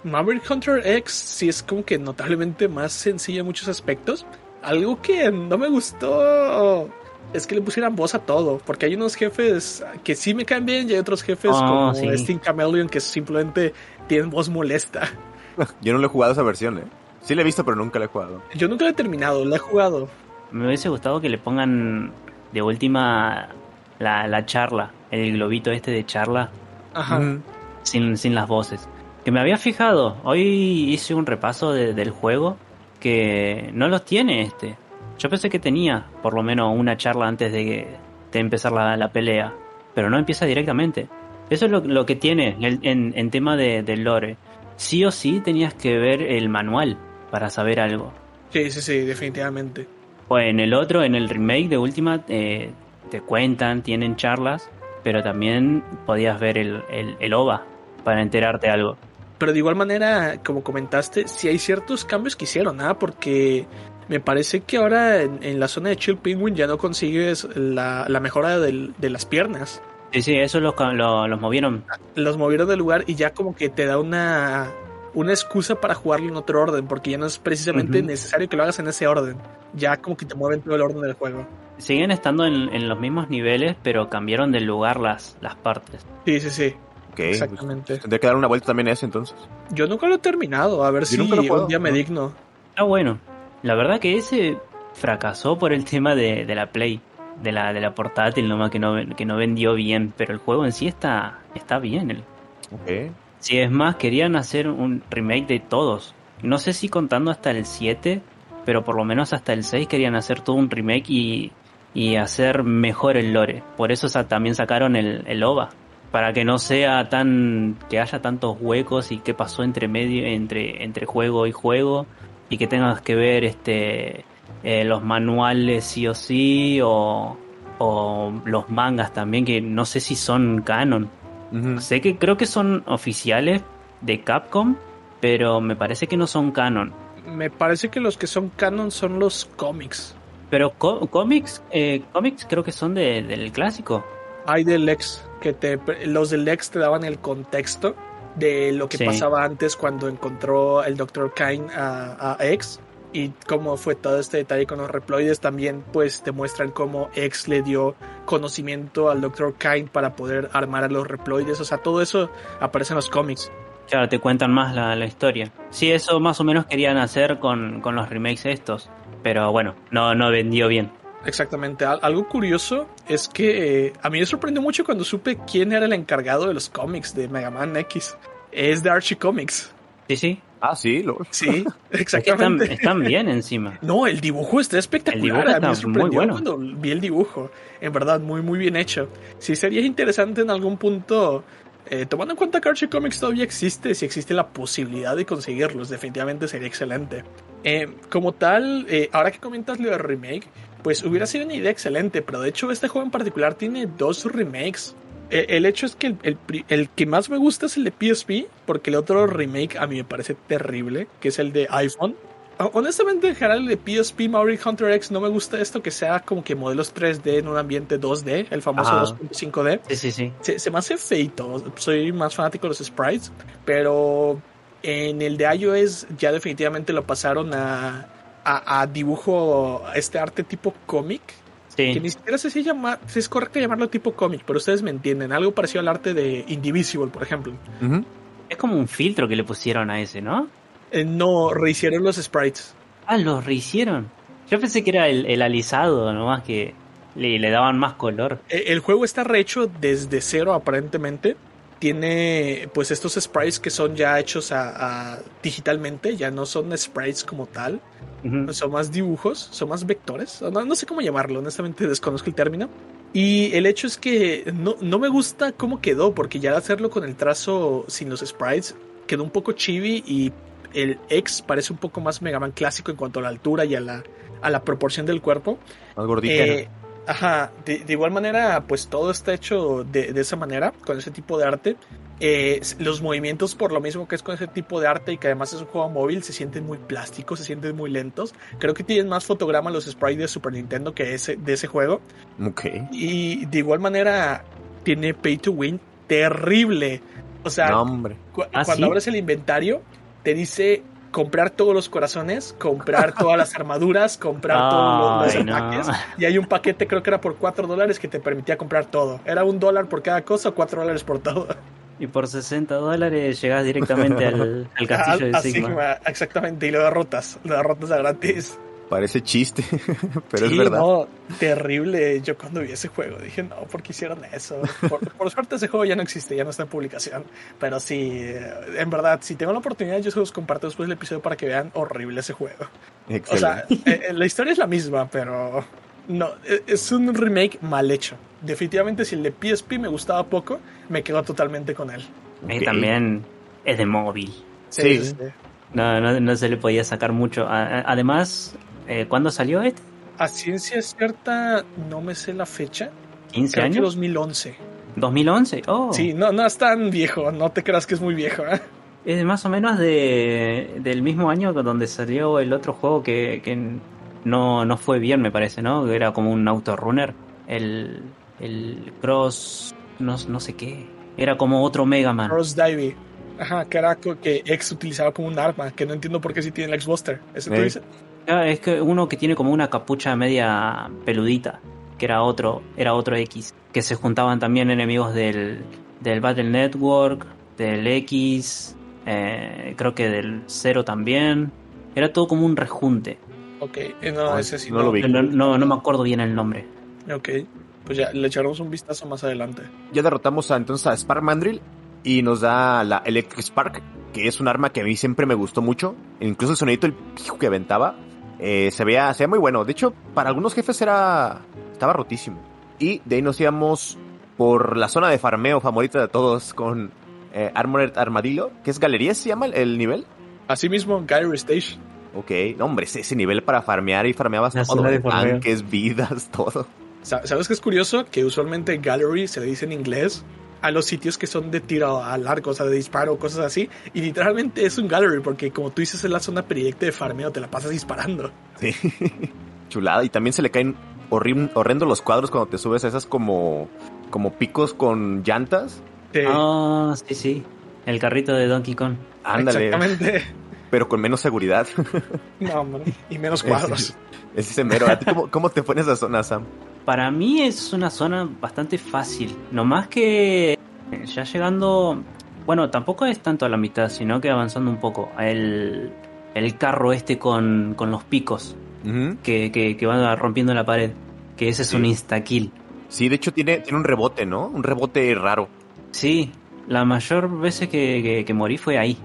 Maverick Hunter X sí es como que notablemente más sencillo en muchos aspectos. Algo que no me gustó es que le pusieran voz a todo, porque hay unos jefes que sí me caen bien y hay otros jefes oh, como sí. Steam Chameleon que simplemente tienen voz molesta. Yo no le he jugado esa versión, eh. Sí la he visto, pero nunca la he jugado. Yo nunca la he terminado, la he jugado. Me hubiese gustado que le pongan de última la, la charla, el globito este de charla. Ajá. Sin, sin las voces. que me había fijado. Hoy hice un repaso del juego que no los tiene este. Yo pensé que tenía por lo menos una charla antes de, de empezar la, pelea, pero no empieza directamente. Eso es lo, que tiene en, en, tema de, del lore. Sí o sí tenías que ver el manual para saber algo. Sí, sí, sí, definitivamente. Pues en el otro, en el remake de Ultima, eh, te cuentan, tienen charlas, pero también podías ver el, el, OVA para enterarte algo. Pero de igual manera, como comentaste, si hay ciertos cambios que hicieron, ¿ah? Porque me parece que ahora en, la zona de Chill Penguin ya no consigues la, mejora de las piernas. Sí, sí, eso los, los movieron. Los movieron del lugar y ya como que te da una, una excusa para jugarlo en otro orden, porque ya no es precisamente necesario que lo hagas en ese orden. Ya como que te mueven todo el orden del juego. Siguen estando en, los mismos niveles, pero cambiaron de lugar las, las partes. Sí, sí, sí. Exactamente. tendría que dar una vuelta también a ese entonces. Yo nunca lo he terminado, a ver si un día me digno. Ah, bueno. La verdad que ese fracasó por el tema de, de la Play, de la, de la portátil, nomás que no, que no vendió bien, pero el juego en sí está, está bien. El... Okay. Sí, es más, querían hacer un remake de todos. No sé si contando hasta el 7, pero por lo menos hasta el 6 querían hacer todo un remake y, y hacer mejor el lore. Por eso también sacaron el, el OVA. Para que no sea tan. que haya tantos huecos y qué pasó entre medio, entre, entre juego y juego. Y que tengas que ver este eh, los manuales sí o sí. O, o los mangas también, que no sé si son canon. Sé que creo que son oficiales de Capcom, pero me parece que no son canon. Me parece que los que son canon son los cómics. Pero cómics, eh, cómics creo que son de, del clásico. Hay del Lex, que te, los del Lex te daban el contexto de lo que pasaba antes cuando encontró el Dr. Kane a, a X y cómo fue todo este detalle con los reploides también pues te muestran cómo X le dio conocimiento al Dr. Kine para poder armar a los reploides, o sea, todo eso aparece en los cómics. Claro, te cuentan más la, la historia. Sí, eso más o menos querían hacer con, con los remakes estos, pero bueno, no, no vendió bien. Exactamente. Algo curioso es que eh, a mí me sorprendió mucho cuando supe quién era el encargado de los cómics de Mega Man X. Es de Archie Comics. Sí, sí. Ah, sí, lo... sí, exactamente. están, bien encima. No, el dibujo está espectacular. El dibujo está muy bueno. cuando vi el dibujo. En verdad, muy, muy bien hecho. Sí, sería interesante en algún punto, eh, tomando en cuenta que Archie Comics todavía existe, si existe la posibilidad de conseguirlos, definitivamente sería excelente. Eh, como tal, eh, ahora que comentas lo de remake, pues hubiera sido una idea excelente, pero de hecho este juego en particular tiene dos remakes. El hecho es que el, que más me gusta es el de PSP, porque el otro remake a mí me parece terrible, que es el de iPhone. Honestamente, en general, el de PSP Mario Hunter X no me gusta esto que sea como que modelos 3D en un ambiente 2D, el famoso 2.5D. Sí, sí, sí. Se, se, me hace feito. Soy más fanático de los sprites, pero en el de iOS ya definitivamente lo pasaron a, a, a dibujo, este arte tipo cómic que ni siquiera sé si, llama, si es correcto llamarlo tipo cómic, pero ustedes me entienden. Algo parecido al arte de Indivisible, por ejemplo. Es como un filtro que le pusieron a ese, ¿no? Eh, no, rehicieron los sprites. Ah, los rehicieron. Yo pensé que era el, alisado nomás que le, le, daban más color. El, el juego está rehecho desde cero aparentemente tiene pues estos sprites que son ya hechos a, digitalmente, ya no son sprites como tal, son más dibujos, son más vectores, no, sé cómo llamarlo, honestamente desconozco el término. Y el hecho es que no, no me gusta cómo quedó, porque ya hacerlo con el trazo sin los sprites quedó un poco chibi y el X parece un poco más Mega Man clásico en cuanto a la altura y a la, a la proporción del cuerpo. Más gordito. Eh, Ajá, de, igual manera, pues todo está hecho de, esa manera, con ese tipo de arte. Eh, los movimientos, por lo mismo que es con ese tipo de arte y que además es un juego móvil, se sienten muy plásticos, se sienten muy lentos. Creo que tienen más fotogramas los sprites de Super Nintendo que ese, de ese juego. Ok. Y de igual manera, tiene pay to win terrible. O sea, ¿Ah, cuando abres el inventario, te dice comprar todos los corazones, comprar todas las armaduras, comprar todos los, ataques. Y hay un paquete, creo que era por 4 dólares, que te permitía comprar todo. Era un dólar por cada cosa o 4 dólares por todo. Y por 60 dólares llegas directamente al, castillo de Sigma. Exactamente, y lo derrotas, lo derrotas a gratis. Parece chiste, pero es verdad. No, terrible. Yo cuando vi ese juego dije, no, ¿por qué hicieron eso? Por, suerte ese juego ya no existe, ya no está en publicación. Pero sí, en verdad, si tengo la oportunidad, yo se los comparto después del episodio para que vean horrible ese juego. O sea, eh, eh, la historia es la misma, pero no, e, es un remake mal hecho. Definitivamente, si el de PSP me gustaba poco, me quedo totalmente con él. Y también es de móvil. Sí. No, no, no, se le podía sacar mucho. Además, eh, ¿Cuándo salió este? A ciencia cierta, no me sé la fecha. ¿15 Creo años? Que 2011. ¿2011? Oh. Sí, no, no es tan viejo, no te creas que es muy viejo. ¿eh? Es más o menos de, del mismo año donde salió el otro juego que, que no, no fue bien, me parece, ¿no? Era como un autorunner. El, el Cross. No, no sé qué. Era como otro Mega Man. Cross Divey. Ajá, que era que X utilizaba como un arma, que no entiendo por qué si tiene el X-Buster. ¿Eso tú dices? Ah, es que uno que tiene como una capucha media peludita, que era otro, era otro X, que se juntaban también enemigos del, del Battle Network, del X, eh, creo que del Zero también. Era todo como un rejunte. Ok, eh, no, ese sí no, lo vi. No, no, me acuerdo bien el nombre. Ok, pues ya le echaremos un vistazo más adelante. Ya derrotamos a, entonces a Spark Mandrill y nos da la Electric Spark, que es un arma que a mí siempre me gustó mucho. Incluso el sonidito el pijo que aventaba eh, se, veía, se veía muy bueno. De hecho, para algunos jefes era estaba rotísimo. Y de ahí nos íbamos por la zona de farmeo favorita de todos con eh, Armored Armadillo, que es Galería, se llama el, nivel. Asimismo, Gallery Station. Ok, no, hombre, ese, nivel para farmear y farmeabas todo, tanques, vidas, todo. ¿Sabes qué es curioso? Que usualmente Gallery se le dice en inglés a los sitios que son de tiro a largo, o sea, de disparo, cosas así. Y literalmente es un gallery, porque como tú dices, es la zona predilecta de farmeo, te la pasas disparando. Sí, chulada. Y también se le caen horrendo los cuadros cuando te subes a esas como, como picos con llantas. Sí. Ah, sí, sí. El carrito de Donkey Kong. Ándale. Exactamente. Pero con menos seguridad. No, hombre. Y menos cuadros. Es ese mero. cómo, cómo te pones esa zona, Sam? Para mí es una zona bastante fácil. No más que ya llegando. Bueno, tampoco es tanto a la mitad, sino que avanzando un poco. El, el carro este con, con los picos que, que, van rompiendo la pared. Que ese es un insta-kill. Sí, de hecho tiene, tiene un rebote, ¿no? Un rebote raro. Sí, la mayor veces que, que, morí fue ahí.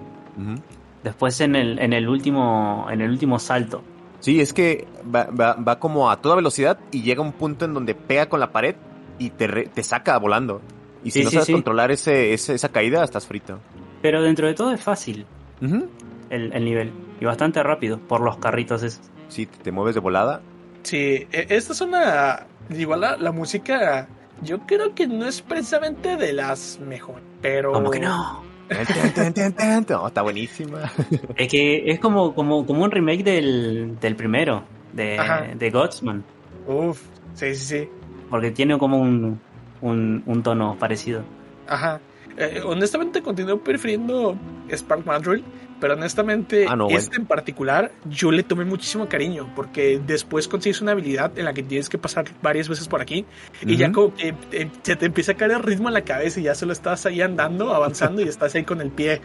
Después en el, en el último. En el último salto. Sí, es que va, va, como a toda velocidad y llega un punto en donde pega con la pared y te, te saca volando. Y si no sabes controlar ese, esa caída, estás frito. Pero dentro de todo es fácil el, el, nivel. Y bastante rápido por los carritos esos. Sí, te, mueves de volada. Sí, e, esta es una... Igual la, la música yo creo que no es precisamente de las mejores, pero... ¿Cómo que no? Está buenísima. Es que es como, como, como un remake del, del primero, de, de Godsman. Uf, sí, sí, sí. Porque tiene como un, un, un tono parecido. Ajá. Eh, honestamente continúo prefiriendo Spark Madrill pero honestamente, ah, este en particular, yo le tomé muchísimo cariño, porque después consigues una habilidad en la que tienes que pasar varias veces por aquí, y ya como que se te empieza a caer el ritmo en la cabeza y ya solo estás ahí andando, avanzando y estás ahí con el pie.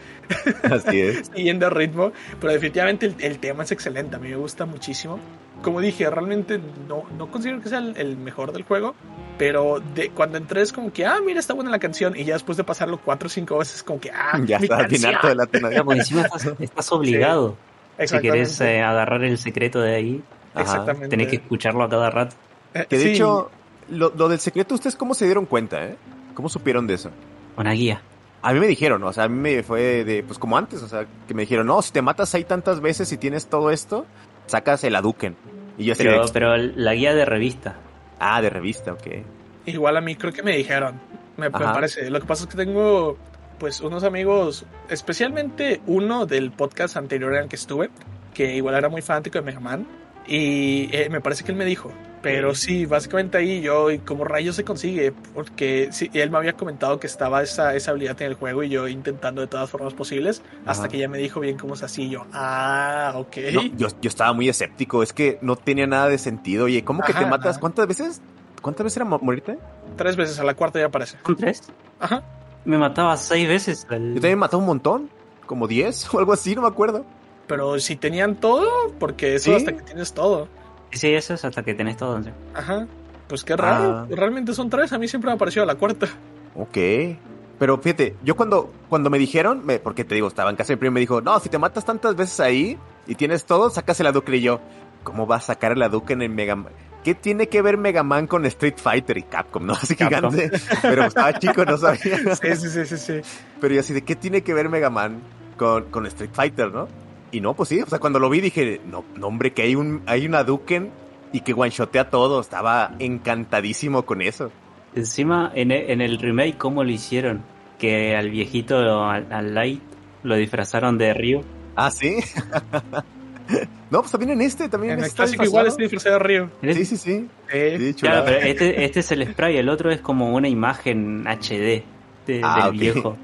Así es. Siguiendo el ritmo, pero definitivamente el, el tema es excelente, a mí me gusta muchísimo como dije, realmente no, no considero que sea el, mejor del juego, pero de, cuando entré es como que, ah, mira, está buena la canción, y ya después de pasarlo cuatro o cinco veces, como que, ah, ya está bien harto de la tonalidad. encima estás, obligado. si quieres eh, agarrar el secreto de ahí, Exactamente. tenés que escucharlo a cada rato. Eh, que de hecho, lo, lo, del secreto, ¿ustedes cómo se dieron cuenta, eh? ¿Cómo supieron de eso? Una guía. A mí me dijeron, o sea, a mí me fue de, pues como antes, o sea, que me dijeron, no, si te matas ahí tantas veces y tienes todo esto, sacas el aduken. Y yo pero, pero la guía de revista. Ah, de revista, ok. Igual a mí creo que me dijeron, me, parece. Lo que pasa es que tengo pues unos amigos, especialmente uno del podcast anterior en el que estuve, que igual era muy fanático de Mega Man. Y eh, me parece que él me dijo, pero sí, básicamente ahí yo, ¿y cómo rayos se consigue? Porque sí, él me había comentado que estaba esa, esa habilidad en el juego y yo intentando de todas formas posibles, hasta que ya me dijo bien cómo es así. Y yo, ah, ok. yo, yo, estaba muy escéptico, es que no tenía nada de sentido. Oye, ¿cómo que te matas? ¿Cuántas veces? ¿Cuántas veces era morirte? Tres veces, a la cuarta ya aparece. tres? Ajá. Me mataba seis veces. Yo también me mataba un montón, como diez o algo así, no me acuerdo. pero si tenían todo, porque eso hasta que tienes todo. Sí, eso es hasta que tienes todo. Ajá. Pues qué raro. Ah. Realmente son tres. A mí siempre me ha parecido la cuarta. Ok. Pero fíjate, yo cuando, cuando me dijeron, me, porque te digo, estaba en casa y primo me dijo, no, si te matas tantas veces ahí y tienes todo, sacas el Duke y yo, ¿cómo vas a sacar el Duke en el Mega Man? ¿Qué tiene que ver Mega Man con Street Fighter y Capcom? No, así gigante. Pero estaba chico, no sabía. Sí, sí, sí, sí, Pero yo así de, ¿qué tiene que ver Mega Man con, con Street Fighter, no? Y no, pues sí, o sea, cuando lo vi dije, no, no hombre, que hay un, hay una Duken y que one-shotea todo. Estaba encantadísimo con eso. Encima, en el, en el remake, ¿cómo lo hicieron? Que al viejito, al, Light, lo disfrazaron de Ryu. Ah, sí. no, pues también en este, también en, este igual es disfrazado de Ryu. Sí, sí, sí. claro, pero este, este es el spray, el otro es como una imagen HD ah, del viejo.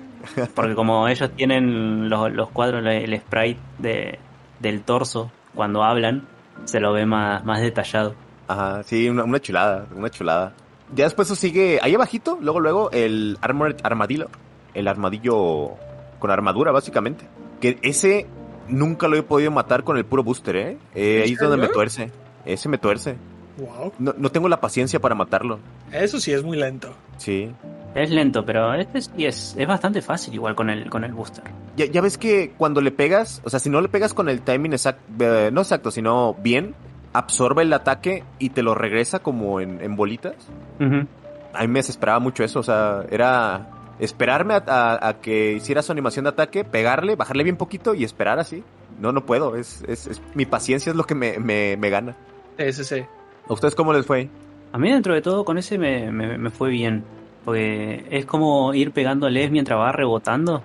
Porque como ellos tienen los, los cuadros, el sprite de, del torso, cuando hablan, se lo ve más, más detallado. Ajá, sí, una, una chulada, una chulada. Ya después eso sigue ahí abajito, luego luego el Armored Armadillo, el armadillo con armadura básicamente. Que ese nunca lo he podido matar con el puro booster, ¿eh? eh ahí es donde me tuerce. Ese me tuerce. Wow. No, no, tengo la paciencia para matarlo. Eso sí es muy lento. Sí. Es lento, pero este sí es, es bastante fácil igual con el, con el booster. Ya, ya ves que cuando le pegas, o sea, si no le pegas con el timing exacto, eh, no exacto, sino bien, absorbe el ataque y te lo regresa como en, bolitas. A mí me desesperaba mucho eso, o sea, era esperarme a, que hiciera su animación de ataque, pegarle, bajarle bien poquito y esperar así. No, no puedo, es, es, mi paciencia es lo que me, me, me gana. Sí, sí, ¿A ustedes cómo les fue? A mí dentro de todo con ese me, me, fue bien, porque es como ir pegándoles mientras va rebotando.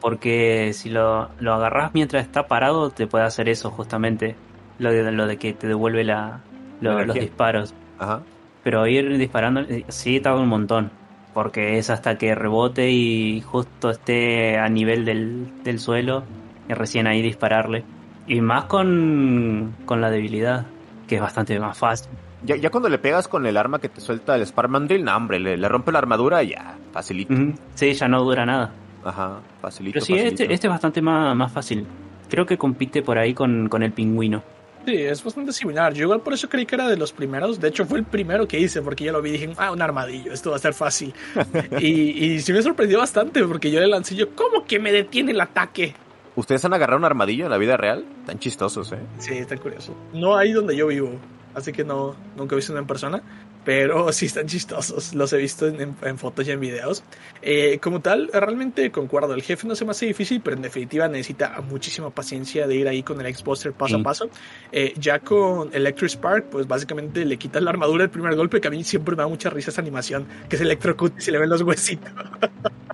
Porque si lo, lo agarras mientras está parado, te puede hacer eso justamente lo de, lo de que te devuelve la, los disparos. Ajá. Pero ir disparando, sí tarda un montón. Porque es hasta que rebote y justo esté a nivel del, del suelo y recién ahí dispararle. Y más con, con la debilidad, que es bastante más fácil. Ya, ya cuando le pegas con el arma que te suelta el Sparmandrill, no, hombre, le, le, rompe la armadura y ya, facilito. Sí, ya no dura nada. Ajá, facilito. Pero sí, Este, este es bastante más, más fácil. Creo que compite por ahí con, con el pingüino. Sí, es bastante similar. Yo igual por eso creí que era de los primeros. De hecho, fue el primero que hice porque ya lo vi y dije, ah, un armadillo, esto va a ser fácil. y, y sí me sorprendió bastante porque yo le lancé yo, ¿cómo que me detiene el ataque? ¿Ustedes han agarrado un armadillo en la vida real? Tan chistosos, ¿eh? Sí, está curioso. No ahí donde yo vivo, así que no, nunca he visto uno en persona pero sí están chistosos. Los he visto en, fotos y en videos. Eh, como tal, realmente concuerdo. El jefe no se me hace difícil, pero en definitiva necesita muchísima paciencia de ir ahí con el X-Buster paso a paso. Eh, ya con Electric Spark, pues básicamente le quitas la armadura el primer golpe, que a mí siempre me da mucha risa esa animación, que es electrocute y se le ven los huesitos.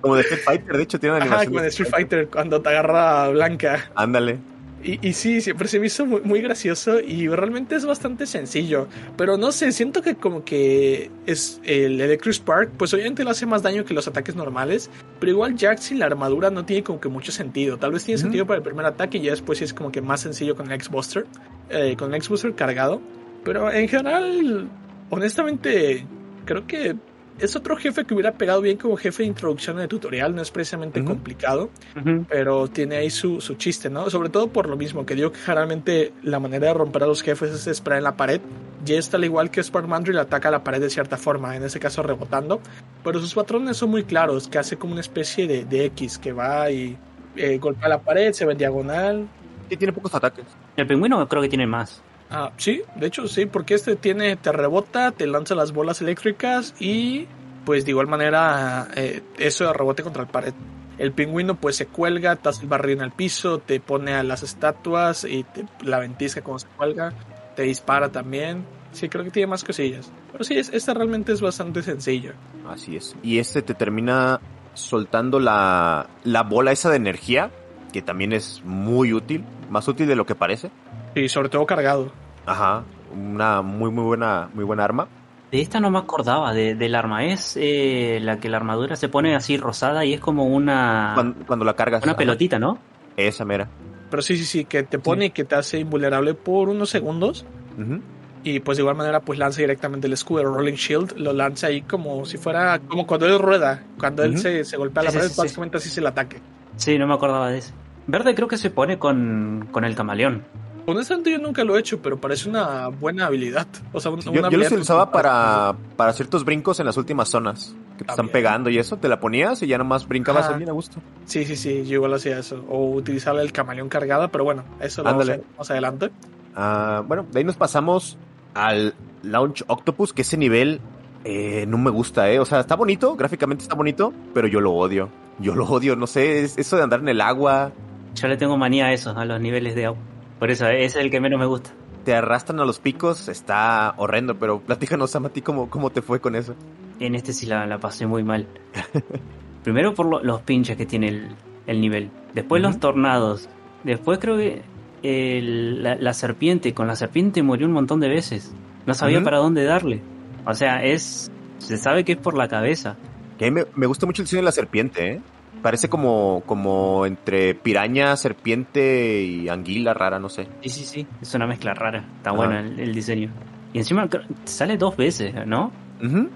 Como de Street Fighter, de hecho, tiene una animación. como de Street Fighter, cuando te agarra blanca. Ándale. Y, sí, siempre se me hizo muy, gracioso y realmente es bastante sencillo. Pero no sé, siento que como que es el Electric Spark, pues obviamente le hace más daño que los ataques normales. Pero igual Jack sin la armadura no tiene como que mucho sentido. Tal vez tiene sentido para el primer ataque y ya después es como que más sencillo con el X-Buster. Eh, con el X-Buster cargado. Pero en general, honestamente, creo que es otro jefe que hubiera pegado bien como jefe de introducción de tutorial, no es precisamente complicado, pero tiene ahí su, su, chiste, ¿no? Sobre todo por lo mismo, que digo que generalmente la manera de romper a los jefes es esperar en la pared. Ya está al igual que Spark Mandrill ataca la pared de cierta forma, en ese caso rebotando, pero sus patrones son muy claros, que hace como una especie de, de X que va y eh, golpea la pared, se ve en diagonal. Y tiene pocos ataques. El pingüino creo que tiene más. Ah, sí, de hecho sí, porque este tiene, te rebota, te lanza las bolas eléctricas y pues de igual manera eh, eso rebote contra el pared. El pingüino pues se cuelga, te hace el en el piso, te pone a las estatuas y te, la ventisca como se cuelga, te dispara también. Sí, creo que tiene más cosillas. Pero sí, este realmente es bastante sencillo. Así es. Y este te termina soltando la, la bola esa de energía, que también es muy útil, más útil de lo que parece. Y sobre todo cargado. Ajá, una muy muy buena, muy buena arma. De esta no me acordaba, de, del arma. Es eh, la que la armadura se pone así rosada y es como una. Cuando, la cargas. Una pelotita, ¿no? Esa mera. Pero sí, sí, sí, que te pone y que te hace invulnerable por unos segundos. Y pues de igual manera, pues lanza directamente el escudo, el Rolling Shield, lo lanza ahí como si fuera. Como cuando él rueda. Cuando él se, se golpea la pared, básicamente así es el ataque. Sí, no me acordaba de eso. Verde creo que se pone con, con el camaleón. Honestamente yo nunca lo he hecho, pero parece una buena habilidad. O sea, yo, yo lo utilizaba para, para ciertos brincos en las últimas zonas que te están pegando y eso, te la ponías y ya nomás brincabas bien a gusto. Sí, sí, sí, yo igual hacía eso. O utilizar el camaleón cargada, pero bueno, eso lo vamos a más adelante. Ah, bueno, de ahí nos pasamos al Launch Octopus, que ese nivel eh, no me gusta, ¿eh? O sea, está bonito, gráficamente está bonito, pero yo lo odio. Yo lo odio, no sé, eso de andar en el agua. Yo le tengo manía a eso, a los niveles de agua. Por eso, ese es el que menos me gusta. Te arrastran a los picos, está horrendo, pero platícanos, a ti, ¿cómo, cómo te fue con eso? En este sí la, pasé muy mal. Primero por los pinches que tiene el, nivel. Después los tornados. Después creo que la, serpiente. Con la serpiente murió un montón de veces. No sabía para dónde darle. O sea, es. Se sabe que es por la cabeza. Que me, me gusta mucho el diseño de la serpiente, ¿eh? Parece como, como entre piraña, serpiente y anguila rara, no sé. Sí, sí, sí. Es una mezcla rara. Está bueno el, diseño. Y encima sale dos veces, ¿no?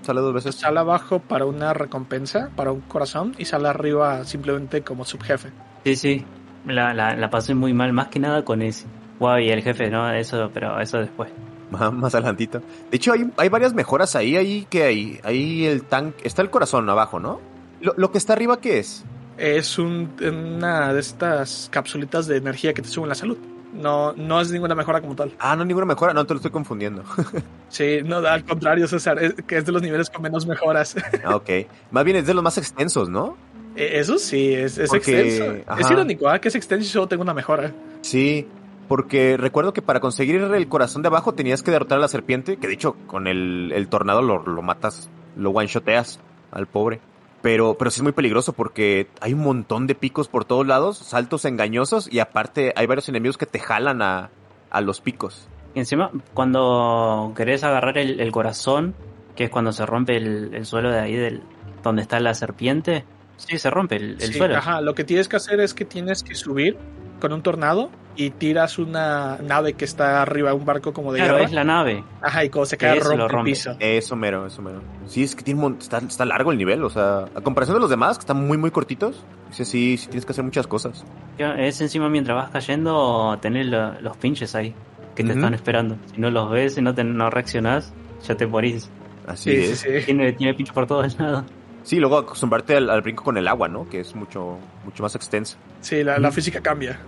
Sale dos veces. Sale abajo para una recompensa, para un corazón, y sale arriba simplemente como subjefe. Sí, sí. La, la, pasé muy mal, más que nada con ese. Guau, y el jefe, ¿no? Eso, pero eso después. Más, más adelantito. De hecho, hay, hay varias mejoras ahí, ahí que hay. Ahí el tanque. Está el corazón abajo, ¿no? Lo, lo que está arriba, ¿qué es? es una de estas capsulitas de energía que te suben la salud. No, no es ninguna mejora como tal. Ah, no ninguna mejora, no te lo estoy confundiendo. sí, no, al contrario, César, es, que es de los niveles con menos mejoras. ah, ok. Más bien es de los más extensos, ¿no? E, eso sí, es, extenso. Es irónico, ¿ah? Que es extenso y solo tengo una mejora. Sí, porque recuerdo que para conseguir el corazón de abajo tenías que derrotar a la serpiente, que de hecho con el, el tornado lo, lo matas, lo one-shoteas al pobre. Pero, pero sí es muy peligroso porque hay un montón de picos por todos lados, saltos engañosos y aparte hay varios enemigos que te jalan a, a los picos. Y encima, cuando querés agarrar el, corazón, que es cuando se rompe el, suelo de ahí del, donde está la serpiente, sí, se rompe el, suelo. Ajá, lo que tienes que hacer es que tienes que subir con un tornado y tiras una nave que está arriba de un barco como de claro, es la nave. Ajá, y cuando se cae rompe, el piso. Eso mero, eso mero. Sí, es que tiene está, está, largo el nivel, o sea, a comparación de los demás, que están muy, muy cortitos, sí, sí, sí tienes que hacer muchas cosas. Es encima mientras vas cayendo, tener los pinches ahí, que te están esperando. Si no los ves y no, te, no reaccionás, ya te morís. Así es. Tiene, tiene pinches por todos lados. Sí, luego acostumbrarte al, brinco con el agua, ¿no? Que es mucho, mucho más extenso. Sí, la, física cambia.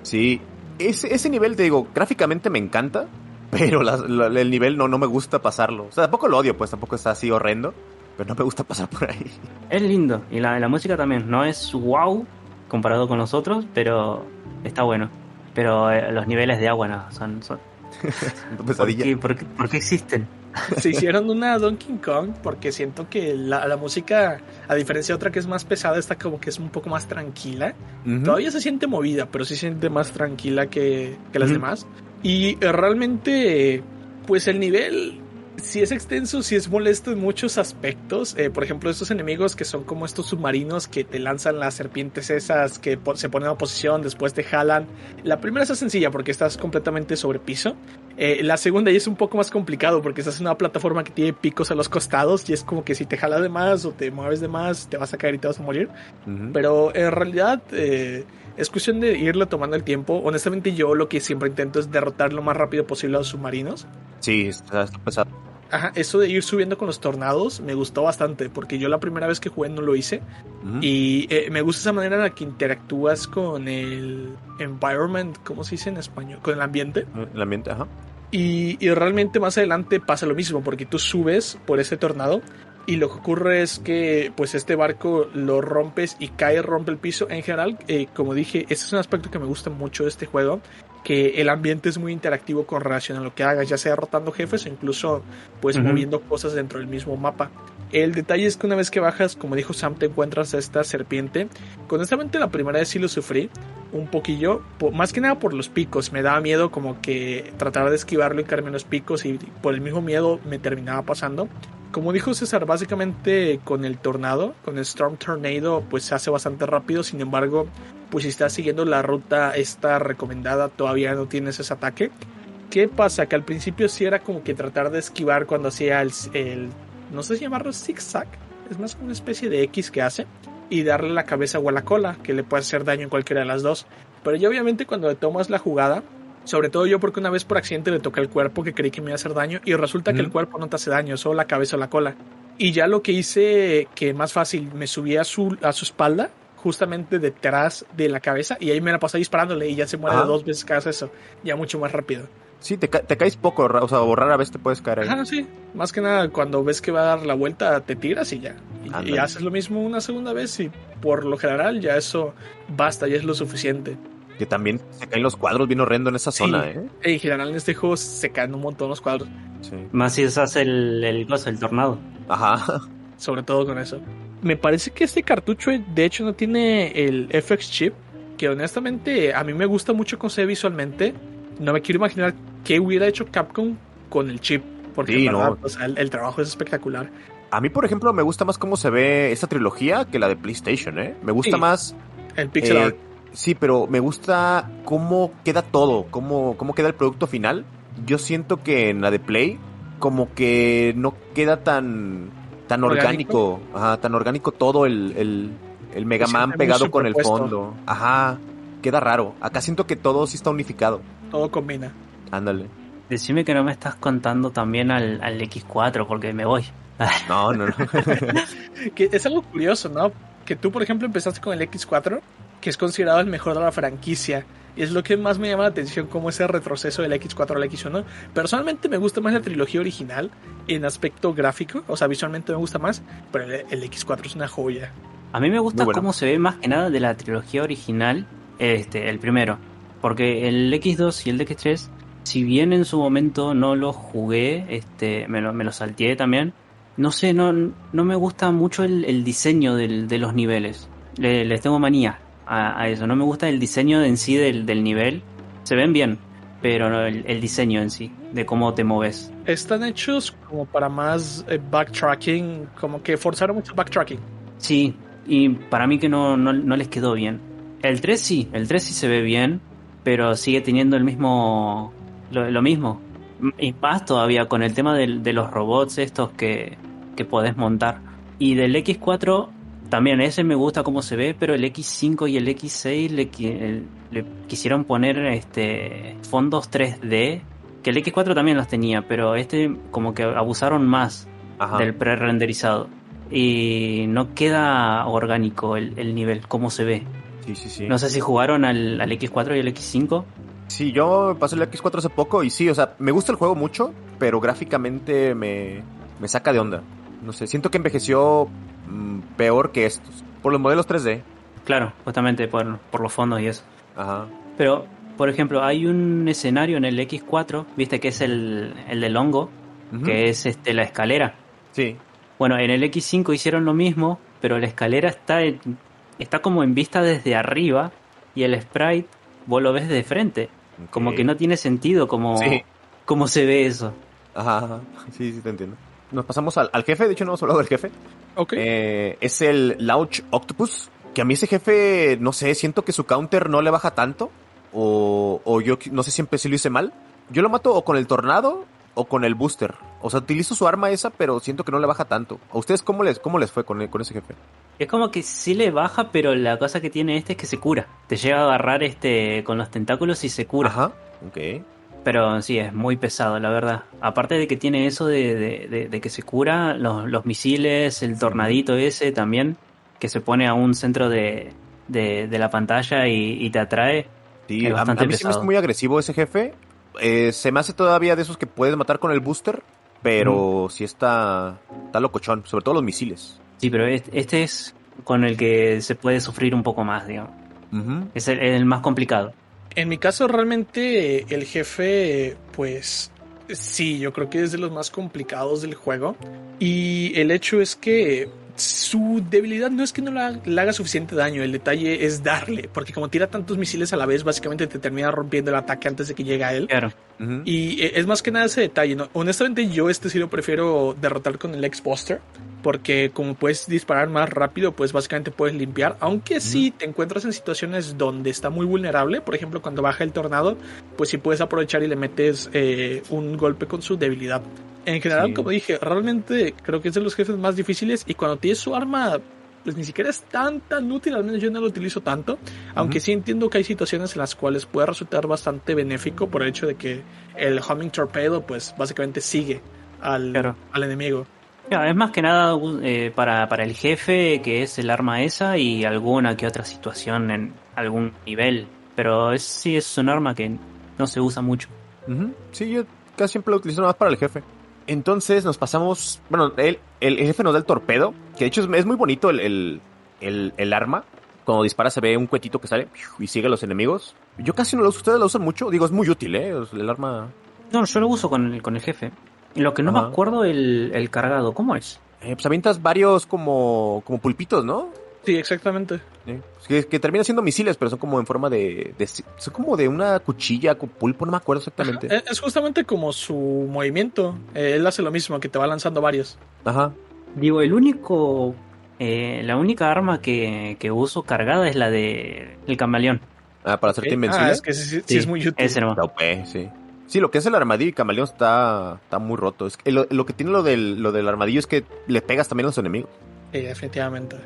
Sí, ese, ese nivel, te digo, gráficamente me encanta, pero el nivel no, no me gusta pasarlo. O sea, tampoco lo odio, pues tampoco está así horrendo, pero no me gusta pasar por ahí. Es lindo, y la, la música también, no es wow comparado con los otros, pero está bueno. Pero eh, los niveles de agua no, son... son... ¿Por, qué, por, qué, ¿Por qué existen? Se hicieron una Donkey Kong porque siento que la, música, a diferencia de otra que es más pesada, está como que es un poco más tranquila. Todavía se siente movida, pero sí se siente más tranquila que, las demás. Y eh, realmente, pues el nivel si es extenso, si es molesto en muchos aspectos. Eh, por ejemplo, estos enemigos que son como estos submarinos que te lanzan las serpientes esas que se ponen a posición, después te jalan. La primera es sencilla porque estás completamente sobre piso. Eh, la segunda ya es un poco más complicado porque estás en una plataforma que tiene picos a los costados y es como que si te jala de más o te mueves de más, te vas a caer y te vas a morir. Pero en realidad... Eh, es cuestión de irle tomando el tiempo. Honestamente, yo lo que siempre intento es derrotar lo más rápido posible a los submarinos. Sí, está pesado. Ajá, eso de ir subiendo con los tornados me gustó bastante porque yo la primera vez que jugué no lo hice y eh, me gusta esa manera en la que interactúas con el environment, ¿cómo se dice en español? Con el ambiente. El ambiente, ajá. Y, y realmente más adelante pasa lo mismo porque tú subes por ese tornado y lo que ocurre es que pues este barco lo rompes y cae, rompe el piso. En general, eh, como dije, ese es un aspecto que me gusta mucho de este juego, que el ambiente es muy interactivo con relación a lo que hagas, ya sea rotando jefes o incluso pues moviendo cosas dentro del mismo mapa. El detalle es que una vez que bajas, como dijo Sam, te encuentras a esta serpiente. Honestamente la primera vez sí lo sufrí un poquillo, más que nada por los picos. Me daba miedo como que trataba de esquivarlo y caerme en los picos y por el mismo miedo me terminaba pasando. Como dijo César, básicamente con el tornado, con el Storm Tornado, pues se hace bastante rápido. Sin embargo, pues si estás siguiendo la ruta esta recomendada, todavía no tienes ese ataque. ¿Qué pasa? Que al principio sí era como que tratar de esquivar cuando hacía el, no sé si llamarlo zigzag, es más como una especie de X que hace. y darle la cabeza o a la cola, que le puede hacer daño en cualquiera de las dos. Pero ya obviamente cuando le tomas la jugada, sobre todo yo porque una vez por accidente le toqué el cuerpo que creí que me iba a hacer daño y resulta que el cuerpo no te hace daño, solo la cabeza o la cola. Y ya lo que hice, que más fácil, me subí a su, a su espalda, justamente detrás de la cabeza, y ahí me la pasé disparándole y ya se muere dos veces cada eso, ya mucho más rápido. Sí, te, te, caes poco, o sea, o rara vez te puedes caer ahí. Ajá, sí. Más que nada, cuando ves que va a dar la vuelta, te tiras y ya. Y, y, haces lo mismo una segunda vez y por lo general ya eso basta, ya es lo suficiente. Que también se caen los cuadros bien horrendo en esa zona, ¿eh? En general en este juego se caen un montón los cuadros. Sí. Más si usas el, el, el tornado. Ajá. Sobre todo con eso. Me parece que este cartucho de hecho no tiene el FX chip, que honestamente a mí me gusta mucho con se visualmente. No me quiero imaginar qué hubiera hecho Capcom con el chip, porque sí, verdad, no. o sea, el, el, trabajo es espectacular. A mí, por ejemplo, me gusta más cómo se ve esta trilogía que la de PlayStation, ¿eh? Me gusta sí. más... El pixel eh, art Sí, pero me gusta cómo queda todo, cómo, cómo queda el producto final. Yo siento que en la de Play, como que no queda tan, tan orgánico, ¿Orgánico? Ajá, tan orgánico todo el, el, el Mega Man pegado con el fondo. Ajá, queda raro. Acá siento que todo sí está unificado. Todo combina. Ándale. Decime que no me estás contando también al, al X4 porque me voy. No, no, no. que es algo curioso, ¿no? Que tú, por ejemplo, empezaste con el X4 que es considerado el mejor de la franquicia. Y es lo que más me llama la atención, como ese retroceso del X4 al X1. Personalmente me gusta más la trilogía original en aspecto gráfico, o sea, visualmente me gusta más, pero el, el X4 es una joya. A mí me gusta bueno. cómo se ve más que nada de la trilogía original, este, el primero. Porque el X2 y el X3, si bien en su momento no lo jugué, este, me lo, me lo salteé también, no sé, no, no me gusta mucho el, el diseño del, de los niveles. Le, les tengo manía a, a, eso. No me gusta el diseño en sí del, del nivel. Se ven bien, pero no el, el, diseño en sí, de cómo te moves. Están hechos como para más eh, backtracking, como que forzaron mucho backtracking. Sí, y para mí que no, no, no, les quedó bien. El 3 sí, el 3 sí se ve bien, pero sigue teniendo el mismo. lo, lo mismo. Y más todavía con el tema de, de los robots estos que, que podés montar. Y del X4 también ese me gusta cómo se ve, pero el X5 y el X6 le, le quisieron poner este fondos 3D, que el X4 también los tenía, pero este como que abusaron más Ajá. del pre-renderizado. Y no queda orgánico el, el, nivel, cómo se ve. Sí, sí, sí. No sé si jugaron al, al X4 y al X5. Sí, yo pasé el X4 hace poco y sí, o sea, me gusta el juego mucho, pero gráficamente me, me saca de onda. No sé, siento que envejeció mmm, peor que estos. Por los modelos 3D. Claro, justamente por, por los fondos y eso. Ajá. Pero, por ejemplo, hay un escenario en el X4, viste que es el, el del hongo, uh -huh. que es este la escalera. Sí. Bueno, en el X5 hicieron lo mismo, pero la escalera está, en, está como en vista desde arriba y el sprite vos lo ves de frente. Okay. Como que no tiene sentido como, sí. cómo se ve eso. Ajá, ajá, sí, sí te entiendo nos pasamos al, al, jefe, de hecho no hemos hablado del jefe. Ok. Eh, es el Lauch Octopus, que a mí ese jefe, no sé, siento que su counter no le baja tanto, o, o yo no sé siempre si lo hice mal. Yo lo mato o con el tornado o con el booster. O sea, utilizo su arma esa, pero siento que no le baja tanto. ¿A ustedes cómo les, cómo les fue con, con ese jefe? Es como que sí le baja, pero la cosa que tiene este es que se cura. Te llega a agarrar este con los tentáculos y se cura. Ajá, ok. Pero sí, es muy pesado, la verdad. Aparte de que tiene eso de, de, de, de que se cura, los, los, misiles, el tornadito ese también, que se pone a un centro de, la pantalla y, y, te atrae. Sí, es bastante a, a mí pesado. me es muy agresivo ese jefe. Eh, se me hace todavía de esos que puedes matar con el booster, pero mm. sí está, está locochón, sobre todo los misiles. Sí, pero este es con el que se puede sufrir un poco más, digamos. Uh -huh. Es el, el más complicado. En mi caso, realmente el jefe, pues sí, yo creo que es de los más complicados del juego. Y el hecho es que su debilidad no es que no le haga suficiente daño, el detalle es darle, porque como tira tantos misiles a la vez, básicamente te termina rompiendo el ataque antes de que llegue a él. Claro. Uh -huh. Y es más que nada ese detalle, ¿no? Honestamente, yo este sí lo prefiero derrotar con el X-Buster, porque como puedes disparar más rápido, pues básicamente puedes limpiar, aunque uh -huh. sí te encuentras en situaciones donde está muy vulnerable, por ejemplo, cuando baja el tornado, pues sí puedes aprovechar y le metes eh, un golpe con su debilidad. En general, sí. como dije, realmente creo que es de los jefes más difíciles y cuando tienes su arma pues ni siquiera es tan tan útil, al menos yo no lo utilizo tanto, aunque sí entiendo que hay situaciones en las cuales puede resultar bastante benéfico por el hecho de que el homing torpedo pues básicamente sigue al, al enemigo. es más que nada eh, para, para el jefe, que es el arma esa, y alguna que otra situación en algún nivel. Pero es, sí es un arma que no se usa mucho. Sí, yo casi siempre lo utilizo más para el jefe. Entonces nos pasamos. Bueno, el, el, jefe nos da el torpedo. Que de hecho es, muy bonito el, el, arma. Cuando dispara se ve un cuetito que sale y sigue a los enemigos. Yo casi no lo uso. ¿Ustedes lo usan mucho? Digo, es muy útil, ¿eh? El arma. No, yo lo uso con el, con el jefe. Y lo que no me acuerdo, el, el cargado, ¿cómo es? Eh, pues avientas varios como, como pulpitos, ¿no? Sí, exactamente. Que, que terminan siendo misiles, pero son como en forma de, Son como de una cuchilla con pulpo, no me acuerdo exactamente. Es justamente como su movimiento. Eh, él hace lo mismo, que te va lanzando varios. Ajá. Digo, el único. Eh, la única arma que, que, uso cargada es la de el camaleón. Ah, para hacerte invencible. Ah, es que sí, es muy útil. Es hermoso. sí. Sí, lo que es el armadillo y camaleón está, está muy roto. Es lo, lo, que tiene lo del, lo del armadillo es que le pegas también a los enemigos. Sí, definitivamente.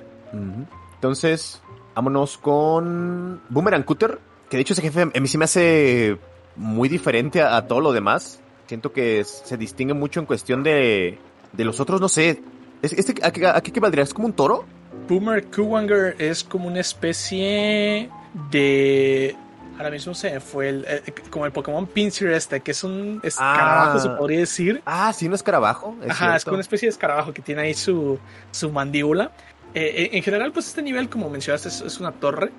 Entonces, vámonos con Boomerang Cutter, que de hecho ese jefe a mí sí me hace muy diferente a, todo lo demás. Siento que se distingue mucho en cuestión de, de los otros, no sé. ¿Este, a, qué, a ¿Es como un toro? Boomer Kuwanger es como una especie de Ahora mismo se fue el, eh, como el Pokémon Pinsir este, que es un escarabajo, se ah. podría decir. Ah, sí, un escarabajo. Ajá, es como una especie de escarabajo que tiene ahí su, su mandíbula. Eh, en general, pues este nivel, como mencionaste, es, una torre.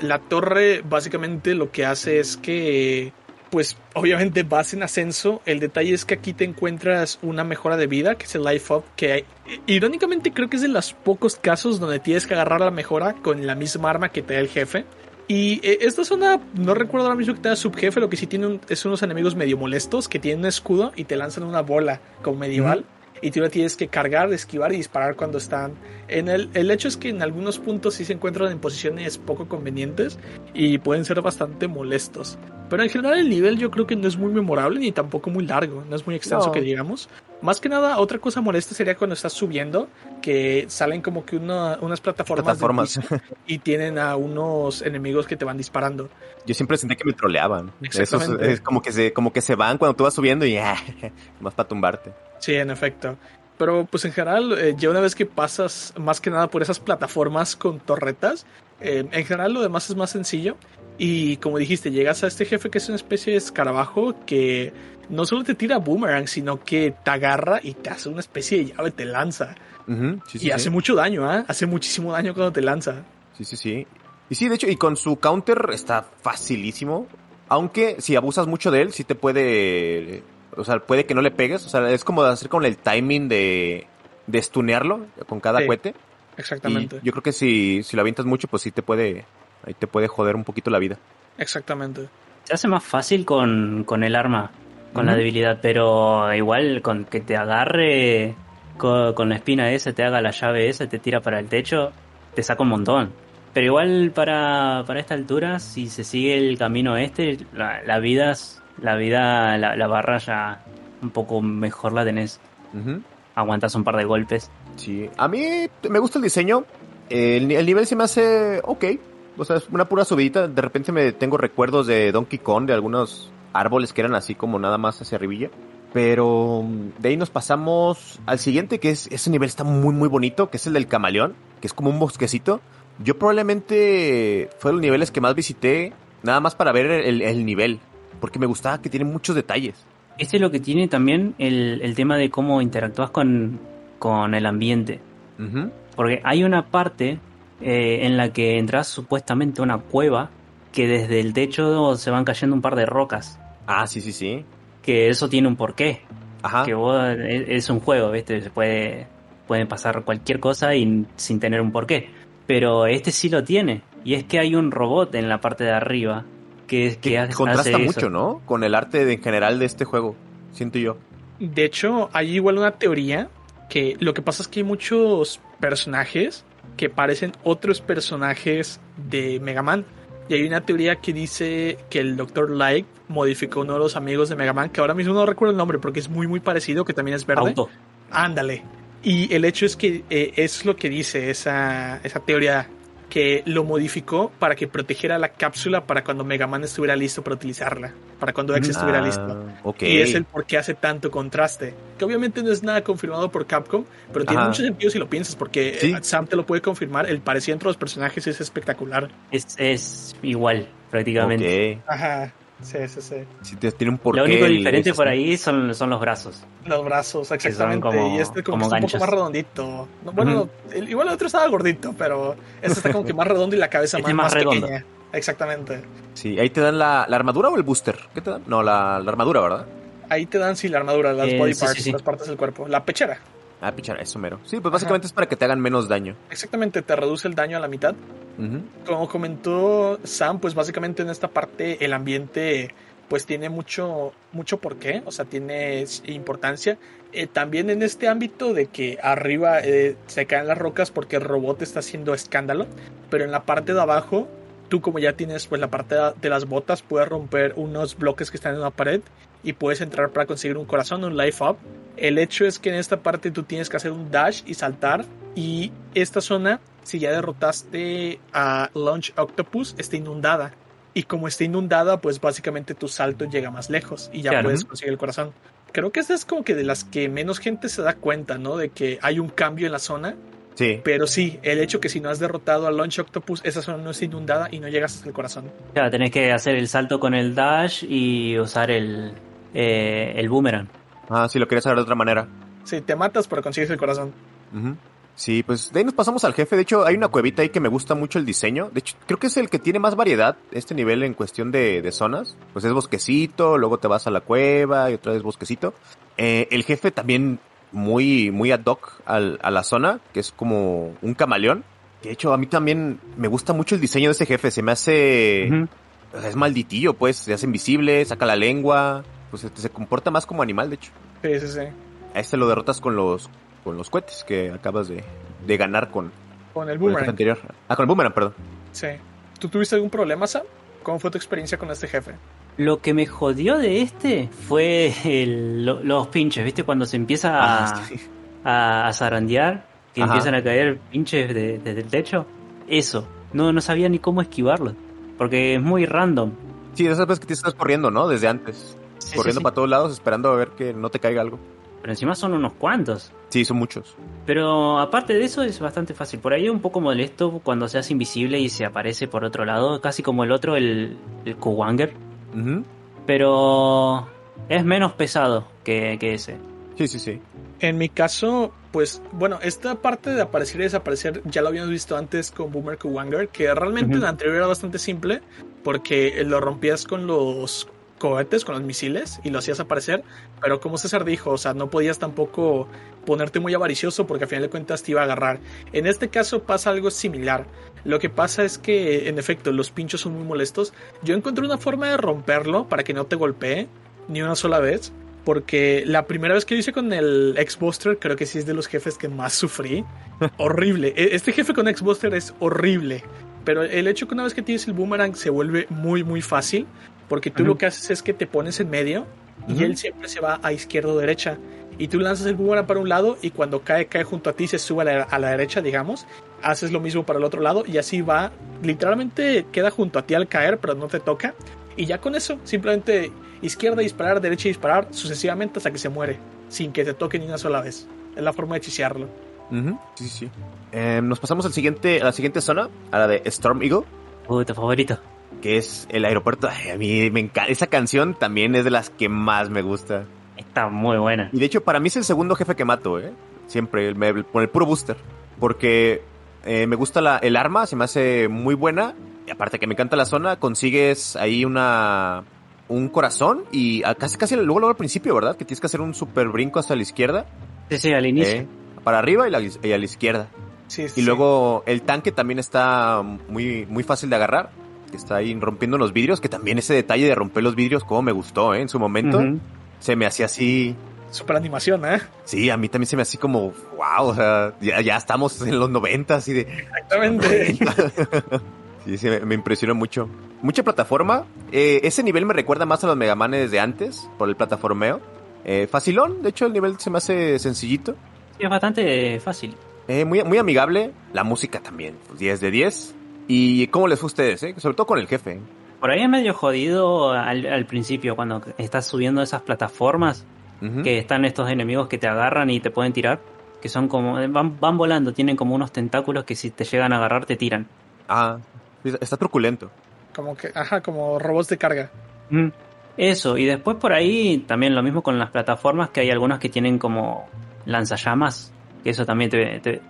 La torre básicamente lo que hace es que, pues obviamente vas en ascenso. El detalle es que aquí te encuentras una mejora de vida, que es el Life Up, que hay, irónicamente creo que es de los pocos casos donde tienes que agarrar la mejora con la misma arma que te da el jefe. Y eh, esta zona, no recuerdo ahora mismo que tenga subjefe, lo que sí tiene es unos enemigos medio molestos que tienen un escudo y te lanzan una bola como medieval y tú la tienes que cargar, esquivar y disparar cuando están. En el, el hecho es que en algunos puntos sí se encuentran en posiciones poco convenientes y pueden ser bastante molestos. Pero en general el nivel yo creo que no es muy memorable ni tampoco muy largo, no es muy extenso que digamos. Más que nada, otra cosa molesta sería cuando estás subiendo, que salen como que unas plataformas, y tienen a unos enemigos que te van disparando. Yo siempre sentí que me troleaban. Eso es, como que se como que se van cuando tú vas subiendo y más para tumbarte. Sí, en efecto. Pero pues en general, eh, ya una vez que pasas más que nada por esas plataformas con torretas, eh, en general lo demás es más sencillo. Y como dijiste, llegas a este jefe que es una especie de escarabajo que no solo te tira boomerang, sino que te agarra y te hace una especie de llave, te lanza. y hace mucho daño, ¿eh? Hace muchísimo daño cuando te lanza. Sí, sí, sí. Y sí, de hecho, y con su counter está facilísimo. Aunque si abusas mucho de él, sí te puede o sea, puede que no le pegues. O sea, es como hacer con el timing de, de stunearlo con cada cohete. Exactamente. yo creo que si, si lo avientas mucho, pues sí te puede, ahí te puede joder un poquito la vida. Exactamente. Se hace más fácil con, con el arma, con la debilidad, pero igual con que te agarre con, la espina esa, te haga la llave esa, te tira para el techo, te saca un montón. Pero igual para, para esta altura, si se sigue el camino este, la, la vida la vida, la, barra ya un poco mejor la tenés. Aguantas un par de golpes. Sí, a mí me gusta el diseño. El, nivel se me hace ok. O sea, es una pura subidita. De repente me tengo recuerdos de Donkey Kong, de algunos árboles que eran así como nada más hacia arribilla. Pero de ahí nos pasamos al siguiente, que es ese nivel está muy muy bonito, que es el del camaleón, que es como un bosquecito. Yo probablemente fue los niveles que más visité, nada más para ver el nivel porque me gustaba que tiene muchos detalles. Este es lo que tiene también el, tema de cómo interactúas con, con el ambiente. Porque hay una parte eh, en la que entras supuestamente a una cueva que desde el techo se van cayendo un par de rocas. Ah, sí, sí, sí. Que eso tiene un porqué. Ajá. Que vos, es, un juego, ¿viste? Se puede, puede pasar cualquier cosa y, sin tener un porqué. Pero este sí lo tiene. Y es que hay un robot en la parte de arriba que, que, contrasta mucho, ¿no? Con el arte en general de este juego, siento yo. De hecho, hay igual una teoría que lo que pasa es que hay muchos personajes que parecen otros personajes de Mega Man. Y hay una teoría que dice que el Dr. Light modificó uno de los amigos de Mega Man, que ahora mismo no recuerdo el nombre porque es muy muy parecido, que también es verde. Auto. Ándale. Y el hecho es que eh, es lo que dice esa, esa teoría que lo modificó para que protegiera la cápsula para cuando Mega Man estuviera listo para utilizarla, para cuando X estuviera Ah, listo. ok. Y es el por qué hace tanto contraste. Que obviamente no es nada confirmado por Capcom, pero tiene Ajá. mucho sentido si lo piensas, porque Sí. eh, Sam te lo puede confirmar. El parecido entre los personajes es espectacular. Es, es igual, prácticamente. Ok. Ajá. Sí, sí, sí. Sí, te- tiene un porqué. Lo único diferente por ahí son, son los brazos. Los brazos, exactamente. como- y este como, como que está un poco más redondito. No, bueno, igual el otro estaba gordito, pero este está como que más redondo y la cabeza Este más, redondo. pequeña. Exactamente. Sí, ahí te dan la, la armadura o el booster. ¿Qué te dan? No, la, la armadura, ¿verdad? Ahí te dan sí la armadura, las Eh, body sí, parts, sí, sí. las partes del cuerpo. La pechera. Ah, pichar, eso mero. Sí, pues básicamente es para que te hagan menos daño. Exactamente, te reduce el daño a la mitad. Como comentó Sam, pues básicamente en esta parte el ambiente pues tiene mucho, mucho porqué, o sea, tiene importancia. Eh, también en este ámbito de que arriba eh, se caen las rocas porque el robot está haciendo escándalo, pero en la parte de abajo, tú como ya tienes pues la parte de las botas, puedes romper unos bloques que están en una pared y puedes entrar para conseguir un corazón, un life up. El hecho es que en esta parte tú tienes que hacer un dash y saltar y esta zona, si ya derrotaste a Launch Octopus, está inundada. Y como está inundada, pues básicamente tu salto llega más lejos y ya Claro. puedes conseguir el corazón. Creo que esta es como que de las que menos gente se da cuenta, ¿no? De que hay un cambio en la zona. Sí. Pero sí, el hecho que si no has derrotado a Launch Octopus, esa zona no está inundada y no llegas hasta el corazón. Claro, tenés que hacer el salto con el dash y usar el, eh, el boomerang. Ah, si lo querías saber de otra manera. Sí, te matas, pero consigues el corazón. Sí, pues de ahí nos pasamos al jefe. De hecho, hay una cuevita ahí que me gusta mucho el diseño. De hecho, creo que es el que tiene más variedad, este nivel en cuestión de, de zonas. Pues es bosquecito, luego te vas a la cueva y otra vez bosquecito. Eh, el jefe también muy, muy ad hoc al- a la zona, que es como un camaleón. De hecho, a mí también me gusta mucho el diseño de ese jefe. Se me hace... Es malditillo, pues. Se hace invisible, saca la lengua. Pues este, se comporta más como animal, de hecho. Sí, sí, sí. A este lo derrotas con los con los cohetes que acabas de, de ganar con, Con el con el boomerang. anterior. Ah, con el boomerang, perdón. Sí. ¿Tú tuviste algún problema, Sam? ¿Cómo fue tu experiencia con este jefe? Lo que me jodió de este fue el- lo- los pinches, ¿viste? Cuando se empieza a, Ah, sí. a, a zarandear, que Ajá. empiezan a caer pinches de- desde el techo. Eso, no, no sabía ni cómo esquivarlo, porque es muy random. Sí, de esas veces que te estás corriendo, ¿no? Desde antes. Sí, corriendo sí, sí. para todos lados, esperando a ver que no te caiga algo. Pero encima son unos cuantos. Sí, son muchos. Pero aparte de eso es bastante fácil. Por ahí es un poco molesto cuando se hace invisible y se aparece por otro lado, casi como el otro, el, el Kuwanger. Pero es menos pesado que, que ese. Sí, sí, sí. En mi caso, pues, bueno, esta parte de aparecer y desaparecer ya lo habíamos visto antes con Boomer Kuwanger, que realmente en la anterior era bastante simple, porque lo rompías con los cohetes, con los misiles, y lo hacías aparecer, pero como César dijo, o sea, no podías tampoco ponerte muy avaricioso porque al final de cuentas te iba a agarrar. En este caso pasa algo similar. Lo que pasa es que, en efecto, los pinchos son muy molestos. Yo encontré una forma de romperlo para que no te golpee ni una sola vez. Porque la primera vez que lo hice con el X-Buster, creo que sí es de los jefes que más sufrí. horrible. E- Este jefe con X-Buster es horrible. Pero el hecho que una vez que tienes el boomerang se vuelve muy, muy fácil. Porque tú lo que haces es que te pones en medio y él siempre se va a izquierda o derecha. Y tú lanzas el boomerang para un lado y cuando cae, cae junto a ti, se sube a la, a la derecha, digamos. Haces lo mismo para el otro lado y así va. Literalmente queda junto a ti al caer, pero no te toca. Y ya con eso, simplemente izquierda disparar, derecha disparar, sucesivamente hasta que se muere, sin que te toque ni una sola vez. Es la forma de chisearlo. Ujú. Sí, sí, sí. Eh, nos pasamos al siguiente, a la siguiente zona, a la de Storm Eagle, Uh, tu favorito. Que es el aeropuerto. Ay, a mí me encanta. Esa canción también es de las que más me gusta. Está muy buena. Y de hecho, para mí es el segundo jefe que mato, ¿eh? Siempre, me- con el puro booster. Porque eh, me gusta la, el arma, se me hace muy buena. Y aparte que me encanta la zona, consigues ahí una un corazón y a- casi casi luego, luego al principio, ¿verdad? Que tienes que hacer un super brinco hasta la izquierda. Sí, sí, al inicio. ¿eh? Para arriba y, la- y a la izquierda. Sí, Y sí. luego el tanque también está muy, muy fácil de agarrar. Que está ahí rompiendo los vidrios. Que también ese detalle de romper los vidrios, como me gustó, ¿eh? En su momento. Ujú. Se me hacía así. Super animación, ¿eh? Sí, a mí también se me hacía así como, wow, o sea, ya, ya estamos en los 90, así de... Exactamente. Sí, sí, me, me impresionó mucho. Mucha plataforma. Eh, ese nivel me recuerda más a los Megamanes de antes, por el plataformeo. Eh, facilón, de hecho el nivel se me hace sencillito. es bastante fácil. Eh, muy, muy amigable, la música también, 10 pues, de 10. ¿Y cómo les fue a ustedes? Eh? Sobre todo con el jefe. Por ahí es medio jodido al, principio, cuando estás subiendo esas plataformas, que están estos enemigos que te agarran y te pueden tirar, que son como, van, van volando, tienen como unos tentáculos que si te llegan a agarrar te tiran. Ah, está truculento. Como que, ajá, como robots de carga. Eso, y después por ahí también lo mismo con las plataformas, que hay algunas que tienen como lanzallamas, que eso también te, te,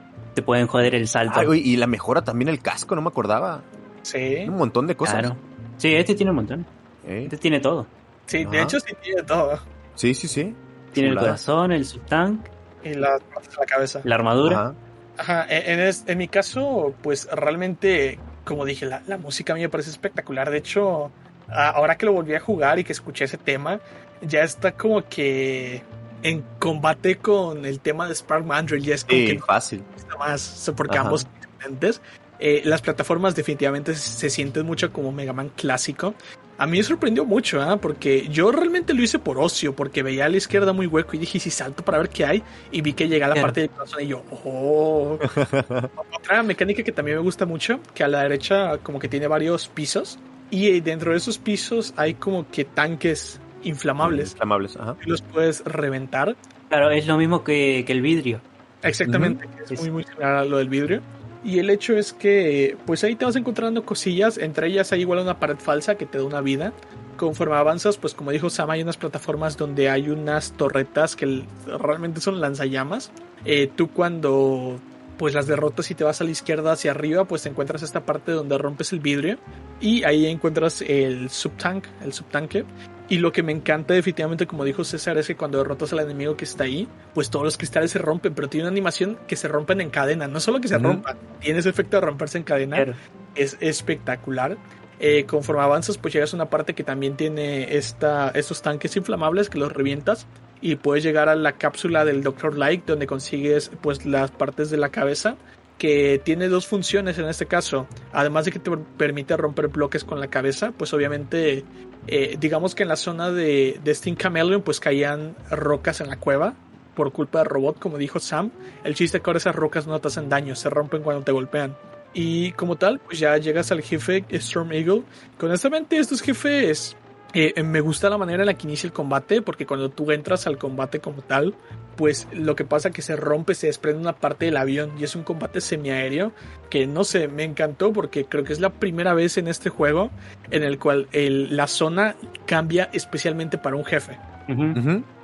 pueden joder el salto. y la mejora también el casco, no me acordaba. Sí. Un montón de cosas. Claro. Sí, este tiene un montón. Este tiene todo. Sí, de hecho sí tiene todo. Sí, sí, sí. Tiene el corazón, el subtank. Y la, la cabeza. La armadura. Ajá. En, en, mi caso, pues realmente, como dije, la, la música a mí me parece espectacular. De hecho, ahora que lo volví a jugar y que escuché ese tema, ya está como que en combate con el tema de Spark Mandrill. Ya es como que fácil. Está más, porque ambos diferentes. Eh, las plataformas definitivamente se sienten mucho como Mega Man clásico. A mí me sorprendió mucho, ¿eh? porque yo realmente lo hice por ocio, porque veía a la izquierda muy hueco y dije, si salto para ver qué hay, y vi que llega la parte del corazón y yo, oh. Otra mecánica que también me gusta mucho, que a la derecha como que tiene varios pisos, y dentro de esos pisos hay como que tanques inflamables. Inflamables, ajá. Y los puedes reventar. Claro, es lo mismo que, el vidrio. Exactamente, es muy, muy similar a lo del vidrio. Y el hecho es que, pues ahí te vas encontrando cosillas, entre ellas hay igual una pared falsa que te da una vida. Conforme avanzas, pues como dijo Sam, hay unas plataformas donde hay unas torretas que realmente son lanzallamas. Eh, tú cuando pues las derrotas y te vas a la izquierda hacia arriba, pues te encuentras esta parte donde rompes el vidrio y ahí encuentras el subtank, el subtanque. Y lo que me encanta definitivamente, como dijo César, es que cuando derrotas al enemigo que está ahí, pues todos los cristales se rompen, pero tiene una animación que se rompen en cadena. No solo que se rompan, tiene ese efecto de romperse en cadena. Es espectacular. Eh, conforme avanzas, pues llegas a una parte que también tiene esta, estos tanques inflamables que los revientas y puedes llegar a la cápsula del Dr. Light donde consigues pues las partes de la cabeza que tiene dos funciones en este caso. Además de que te permite romper bloques con la cabeza, pues obviamente, eh, digamos que en la zona de, de Steam Chameleon, pues caían rocas en la cueva por culpa del robot, como dijo Sam. El chiste es que ahora esas rocas no te hacen daño, se rompen cuando te golpean. Y como tal, pues ya llegas al jefe Storm Eagle. Honestamente, estos jefes eh, me gusta la manera en la que inicia el combate, porque cuando tú entras al combate como tal, pues lo que pasa es que se rompe, se desprende una parte del avión y es un combate semiaéreo que no sé, me encantó porque creo que es la primera vez en este juego en el cual la zona cambia especialmente para un jefe.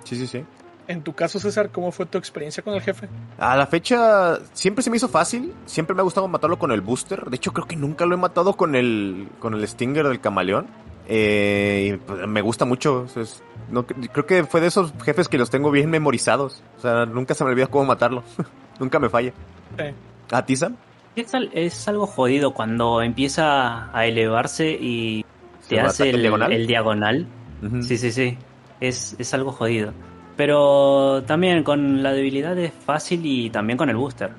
Sí, sí, sí. En tu caso, César, ¿cómo fue tu experiencia con el jefe? A la fecha siempre se me hizo fácil, siempre me ha gustado matarlo con el booster. De hecho, creo que nunca lo he matado con el con el Stinger del camaleón. Eh, pues, me gusta mucho. no, creo que fue de esos jefes que los tengo bien memorizados. O sea, nunca se me olvida cómo matarlo. nunca me falla. ¿A ti, Sam? Es, algo jodido cuando empieza a elevarse y te hace el, diagonal. Sí, sí, sí. Es, es algo jodido. Pero también con la debilidad es fácil y también con el booster.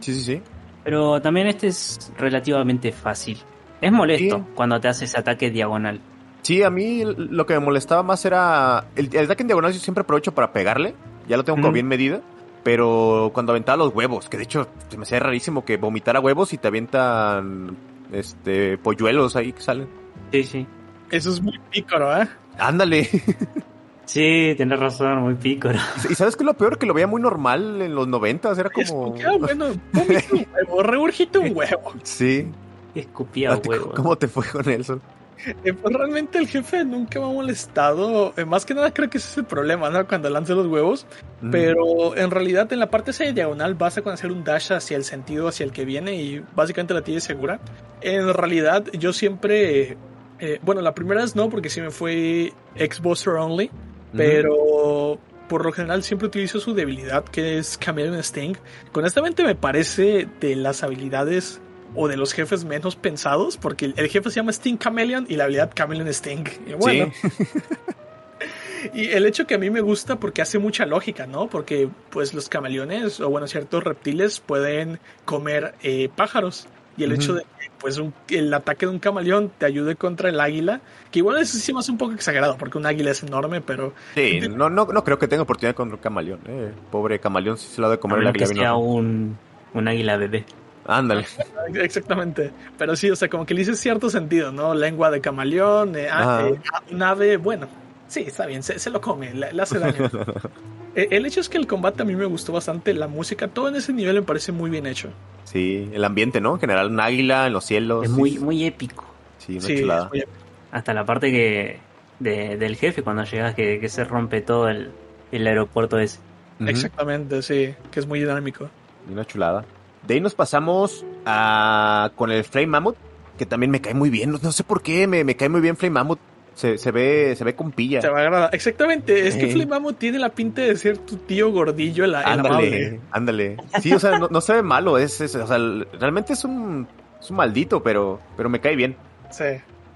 Sí, sí, sí. Pero también este es relativamente fácil. Es molesto cuando te hace ese ataque diagonal. Sí, a mí lo que me molestaba más era. El, ataque en diagonal yo siempre aprovecho para pegarle. Ya lo tengo como bien medido. Pero cuando aventaba los huevos, que de hecho se me hacía rarísimo que vomitara huevos y te avientan este polluelos ahí que salen. Sí, sí. Eso es muy pícaro, ¿eh? Ándale. Sí, tienes razón, muy pícoro. ¿Y sabes qué es lo peor? Que lo veía muy normal en los noventas, era como... Ah, bueno, un huevo, regurgito un huevo. Sí. Escupía huevos. ¿Cómo te fue con eso? Eh, pues realmente el jefe nunca me ha molestado. Eh, más que nada creo que ese es el problema, ¿no? Cuando lanza los huevos. Pero en realidad en la parte esa diagonal basta con hacer un dash hacia el sentido hacia el que viene y básicamente la tienes segura. En realidad yo siempre... Eh, bueno, la primera vez no, porque sí me fue X-Buster Only. Pero por lo general siempre utilizo su debilidad, que es Chameleon Sting. Honestamente me parece de las habilidades o de los jefes menos pensados, porque el, jefe se llama Sting Chameleon y la habilidad Chameleon Sting. Y bueno. y el hecho que a mí me gusta porque hace mucha lógica, ¿no? Porque pues los camaleones o bueno, ciertos reptiles pueden comer eh, pájaros. y el hecho de que pues el ataque de un camaleón te ayude contra el águila, que igual eso sí más un poco exagerado porque un águila es enorme, pero... Sí, no, no, no creo que tenga oportunidad contra un camaleón. Eh. Pobre camaleón si se lo ha de comer el águila. Que sea un, un águila bebé. Ándale. Exactamente. Pero sí, o sea, como que le dice cierto sentido, ¿no? Lengua de camaleón, eh, ah, eh, un ave, bueno, sí, está bien, se, lo come, le, hace daño. Eh, el hecho es que el combate a mí me gustó bastante, la música, todo en ese nivel me parece muy bien hecho. Sí, el ambiente, ¿no? En general, un águila en los cielos. Es muy, muy épico. Sí, muy chulada. Hasta la parte que del jefe, cuando llegas, que, se rompe todo el, aeropuerto ese. Exactamente, sí, que es muy dinámico. Una chulada. De ahí nos pasamos a, con el Flame Mammoth, que también me cae muy bien. No, sé por qué, me, me, cae muy bien Flame Mammoth. Se, se, ve, se ve con pilla. Se va Exactamente, es que Flame Mammoth tiene la pinta de ser tu tío gordillo el, ándale, Ándale, Sí, o sea, no, se ve malo, es, o sea, realmente es un, es un maldito, pero, pero me cae bien. Sí.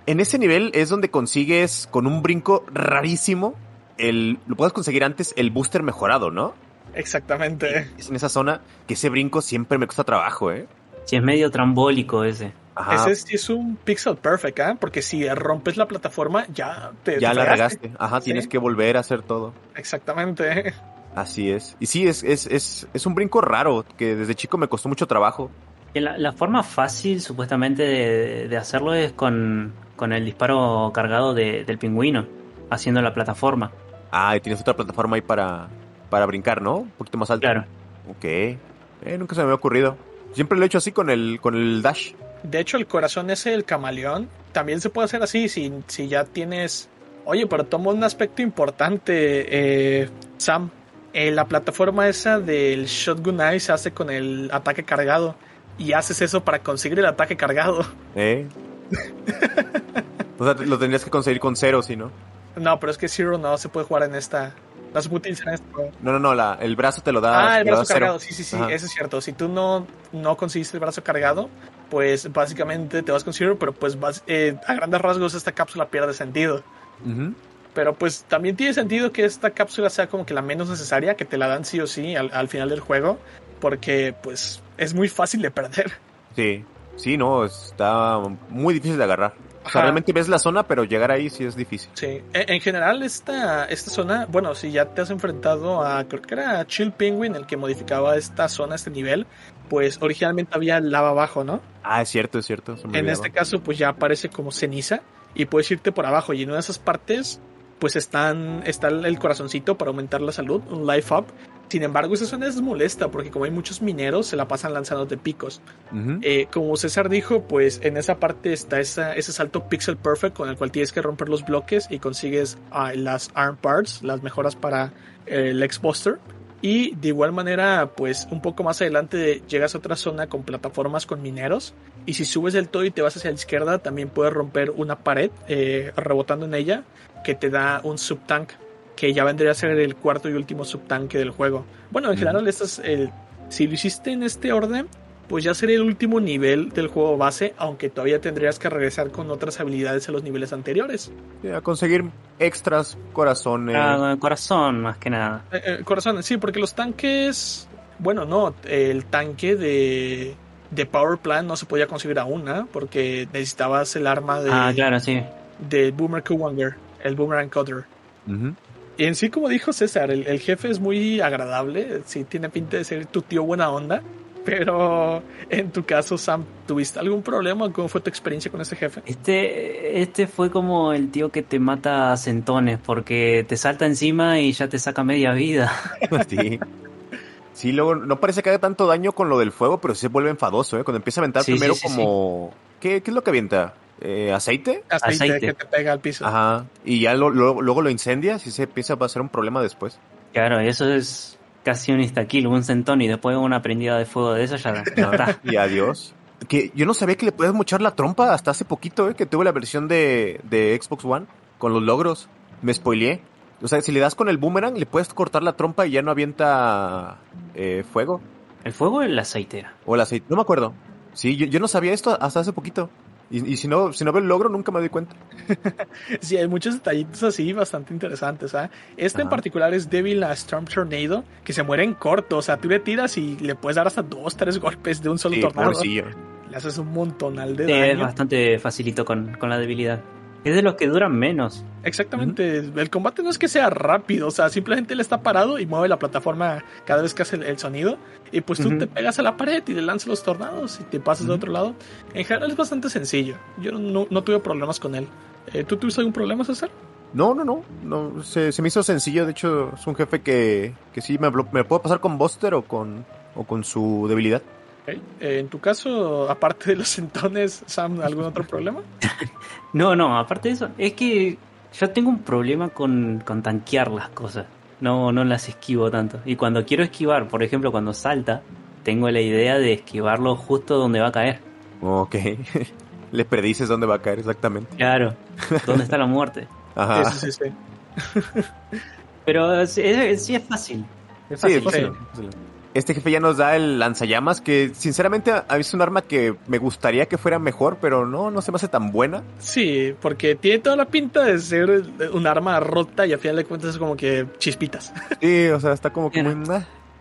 En ese nivel es donde consigues con un brinco rarísimo el, lo puedes conseguir antes el booster mejorado, ¿no? Exactamente. Es en esa zona que ese brinco siempre me cuesta trabajo, ¿eh? Sí, es medio trambólico ese. Ese sí es un pixel perfect, ¿eh? Porque si rompes la plataforma, ya te. Ya la regaste. Ajá, tienes que volver a hacer todo. Exactamente. Así es. Y sí, es, es, es, es un brinco raro que desde chico me costó mucho trabajo. La, la forma fácil, supuestamente, de, hacerlo es con, con, el disparo cargado del pingüino, haciendo la plataforma. Ah, y tienes otra plataforma ahí para, para brincar, ¿no? Un poquito más alto. Claro. Ok. Eh, nunca se me había ocurrido. Siempre lo he hecho así con el, con el dash. De hecho, el corazón ese del camaleón también se puede hacer así si, si ya tienes... Oye, pero toma un aspecto importante, eh, Sam. Eh, la plataforma esa del Shotgun Eye se hace con el ataque cargado. Y haces eso para conseguir el ataque cargado. ¿Eh? o sea, lo tendrías que conseguir con cero, si no. No, pero es que Zero no se puede jugar en esta. No se puede utilizar en este No, no, no, la, el brazo te lo da. Ah, el brazo cargado, sí, sí, sí, eso es cierto. Si tú no, no conseguiste el brazo cargado, pues básicamente te vas con Zero, pero pues vas, eh, a grandes rasgos esta cápsula pierde sentido. Pero pues también tiene sentido que esta cápsula sea como que la menos necesaria, que te la dan sí o sí al, al final del juego, porque pues es muy fácil de perder. Sí, sí, no, está muy difícil de agarrar. O sea, realmente ves la zona, pero llegar ahí sí es difícil. Sí, en, general esta, esta zona, bueno, si ya te has enfrentado a, creo que era Chill Penguin el que modificaba esta zona, este nivel, pues originalmente había lava abajo, ¿no? Ah, es cierto, es cierto. En este caso, pues ya aparece como ceniza y puedes irte por abajo y en una de esas partes, pues están, está el corazoncito para aumentar la salud, un life up, sin embargo, esa zona es molesta porque como hay muchos mineros, se la pasan lanzando de picos. Eh, como César dijo, pues en esa parte está ese salto pixel perfect con el cual tienes que romper los bloques y consigues ah, las arm parts, las mejoras para el X-Buster. Y de igual manera, pues un poco más adelante llegas a otra zona con plataformas con mineros. Y si subes del todo y te vas hacia la izquierda, también puedes romper una pared eh, rebotando en ella que te da un subtank que ya vendría a ser el cuarto y último subtanque del juego. Bueno, en general, el, si lo hiciste en este orden, pues ya sería el último nivel del juego base, aunque todavía tendrías que regresar con otras habilidades a los niveles anteriores. a conseguir extras, corazones. Ah, corazón, más que nada. Eh, eh, corazones, sí, porque los tanques. Bueno, no, el tanque de, de Power Plant no se podía conseguir aún, ¿no? Porque necesitabas el arma de. Ah, claro, sí. De Boomer Kuwanger, el Boomerang Cutter. Y en sí, como dijo César, el, jefe es muy agradable, sí tiene pinta de ser tu tío buena onda. Pero en tu caso, Sam, ¿tuviste algún problema? ¿Cómo fue tu experiencia con ese jefe? Este, este fue como el tío que te mata a centones porque te salta encima y ya te saca media vida. sí. Sí, luego no parece que haga tanto daño con lo del fuego, pero sí se vuelve enfadoso, ¿eh? Cuando empieza a aventar primero como... ¿Qué, ¿Qué, es lo que avienta? Eh, ¿aceite? ¿aceite? que te pega al piso. Ajá. Y ya lo, luego lo incendias y se empieza a ser un problema después. Claro, eso es casi un instakill, un centón y después una prendida de fuego de eso ya, está. y adiós. Que yo no sabía que le puedes mochar la trompa hasta hace poquito, ¿eh? que tuve la versión de, de Xbox One con los logros. Me spoileé. O sea, si le das con el boomerang, le puedes cortar la trompa y ya no avienta eh, fuego. ¿El fuego o el aceite? O el aceite, no me acuerdo. Sí, yo, yo no sabía esto hasta hace poquito. Y, si no si no veo el logro, nunca me doy cuenta. sí, hay muchos detallitos así bastante interesantes. ¿ah? Este en particular es Devil a Storm Tornado, que se muere en corto. O sea, tú le tiras y le puedes dar hasta dos, tres golpes de un solo tornado. le haces un montonal de sí, daño. Es bastante facilito con, con la debilidad. Es de los que duran menos. Exactamente. El combate no es que sea rápido, o sea, simplemente él está parado y mueve la plataforma cada vez que hace el, el sonido. Y pues tú te pegas a la pared y le lanzas los tornados y te pasas de otro lado. En general es bastante sencillo. Yo no, no tuve problemas con él. Eh, ¿Tú tuviste algún problema, César? No, no, no. no se, se, me hizo sencillo. De hecho, es un jefe que, que sí me, me puedo pasar con Buster o con, o con su debilidad. Okay. Eh, en tu caso, aparte de los centones, Sam, ¿algún otro problema? no, no, aparte de eso, es que yo tengo un problema con, con tanquear las cosas. No, no las esquivo tanto. Y cuando quiero esquivar, por ejemplo, cuando salta, tengo la idea de esquivarlo justo donde va a caer. Ok. Le predices dónde va a caer exactamente. Claro. ¿Dónde está la muerte? Ajá. Sí, sí, sí. Pero sí es, sí es fácil. Es fácil. Sí, es fácil. Sí. Este jefe ya nos da el lanzallamas, que sinceramente a mí es un arma que me gustaría que fuera mejor, pero no, no se me hace tan buena. Sí, porque tiene toda la pinta de ser un arma rota y a final de cuentas es como que chispitas. Sí, o sea, está como que muy...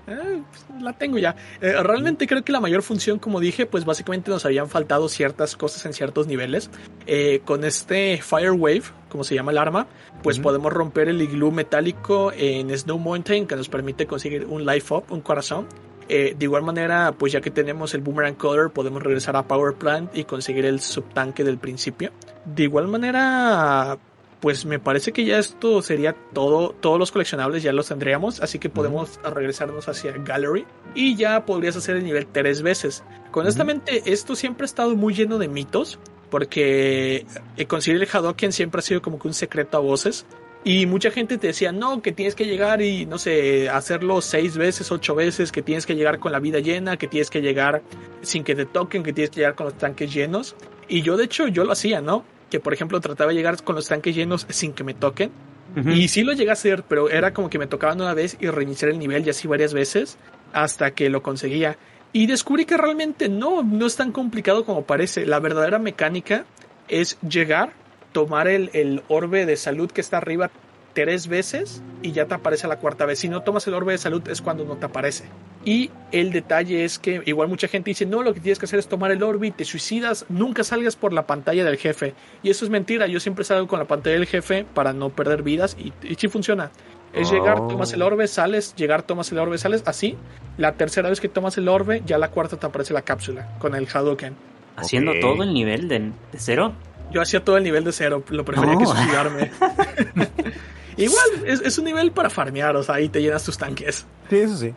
Eh, pues, la tengo ya. Eh, realmente creo que la mayor función, como dije, pues básicamente nos habían faltado ciertas cosas en ciertos niveles. Eh, con este Fire Wave, como se llama el arma, pues uh -huh. podemos romper el iglú metálico en Snow Mountain que nos permite conseguir un life up, un corazón. Eh, de igual manera, pues ya que tenemos el Boomerang Color, podemos regresar a Power Plant y conseguir el subtanque del principio. De igual manera, pues me parece que ya esto sería todo, todos los coleccionables ya los tendríamos, así que podemos uh -huh. regresarnos hacia Gallery y ya podrías hacer el nivel tres veces. Honestamente, uh -huh. esto siempre ha estado muy lleno de mitos, porque eh, conseguir el Hadoken siempre ha sido como que un secreto a voces. Y mucha gente te decía, no, que tienes que llegar y, no sé, hacerlo seis veces, ocho veces, que tienes que llegar con la vida llena, que tienes que llegar sin que te toquen, que tienes que llegar con los tanques llenos. Y yo, de hecho, yo lo hacía, ¿no? Que, por ejemplo, trataba de llegar con los tanques llenos sin que me toquen. Uh -huh. Y sí lo llegué a hacer, pero era como que me tocaban una vez y reiniciar el nivel y así varias veces hasta que lo conseguía. Y descubrí que realmente no, no es tan complicado como parece. La verdadera mecánica es llegar, tomar el, el orbe de salud que está arriba tres veces y ya te aparece la cuarta vez. Si no tomas el orbe de salud es cuando no te aparece. Y el detalle es que igual mucha gente dice, no, lo que tienes que hacer es tomar el orbe y te suicidas, nunca salgas por la pantalla del jefe. Y eso es mentira, yo siempre salgo con la pantalla del jefe para no perder vidas y, y sí funciona. Es oh. llegar, tomas el orbe, sales, llegar, tomas el orbe, sales, así. La tercera vez que tomas el orbe, ya la cuarta te aparece la cápsula con el Hadouken. ¿Haciendo okay. todo el nivel de, de, cero? Yo hacía todo el nivel de cero, lo prefería no. que suicidarme. Igual, es, es, un nivel para farmear, o sea, ahí te llenas tus tanques. Sí, eso sí.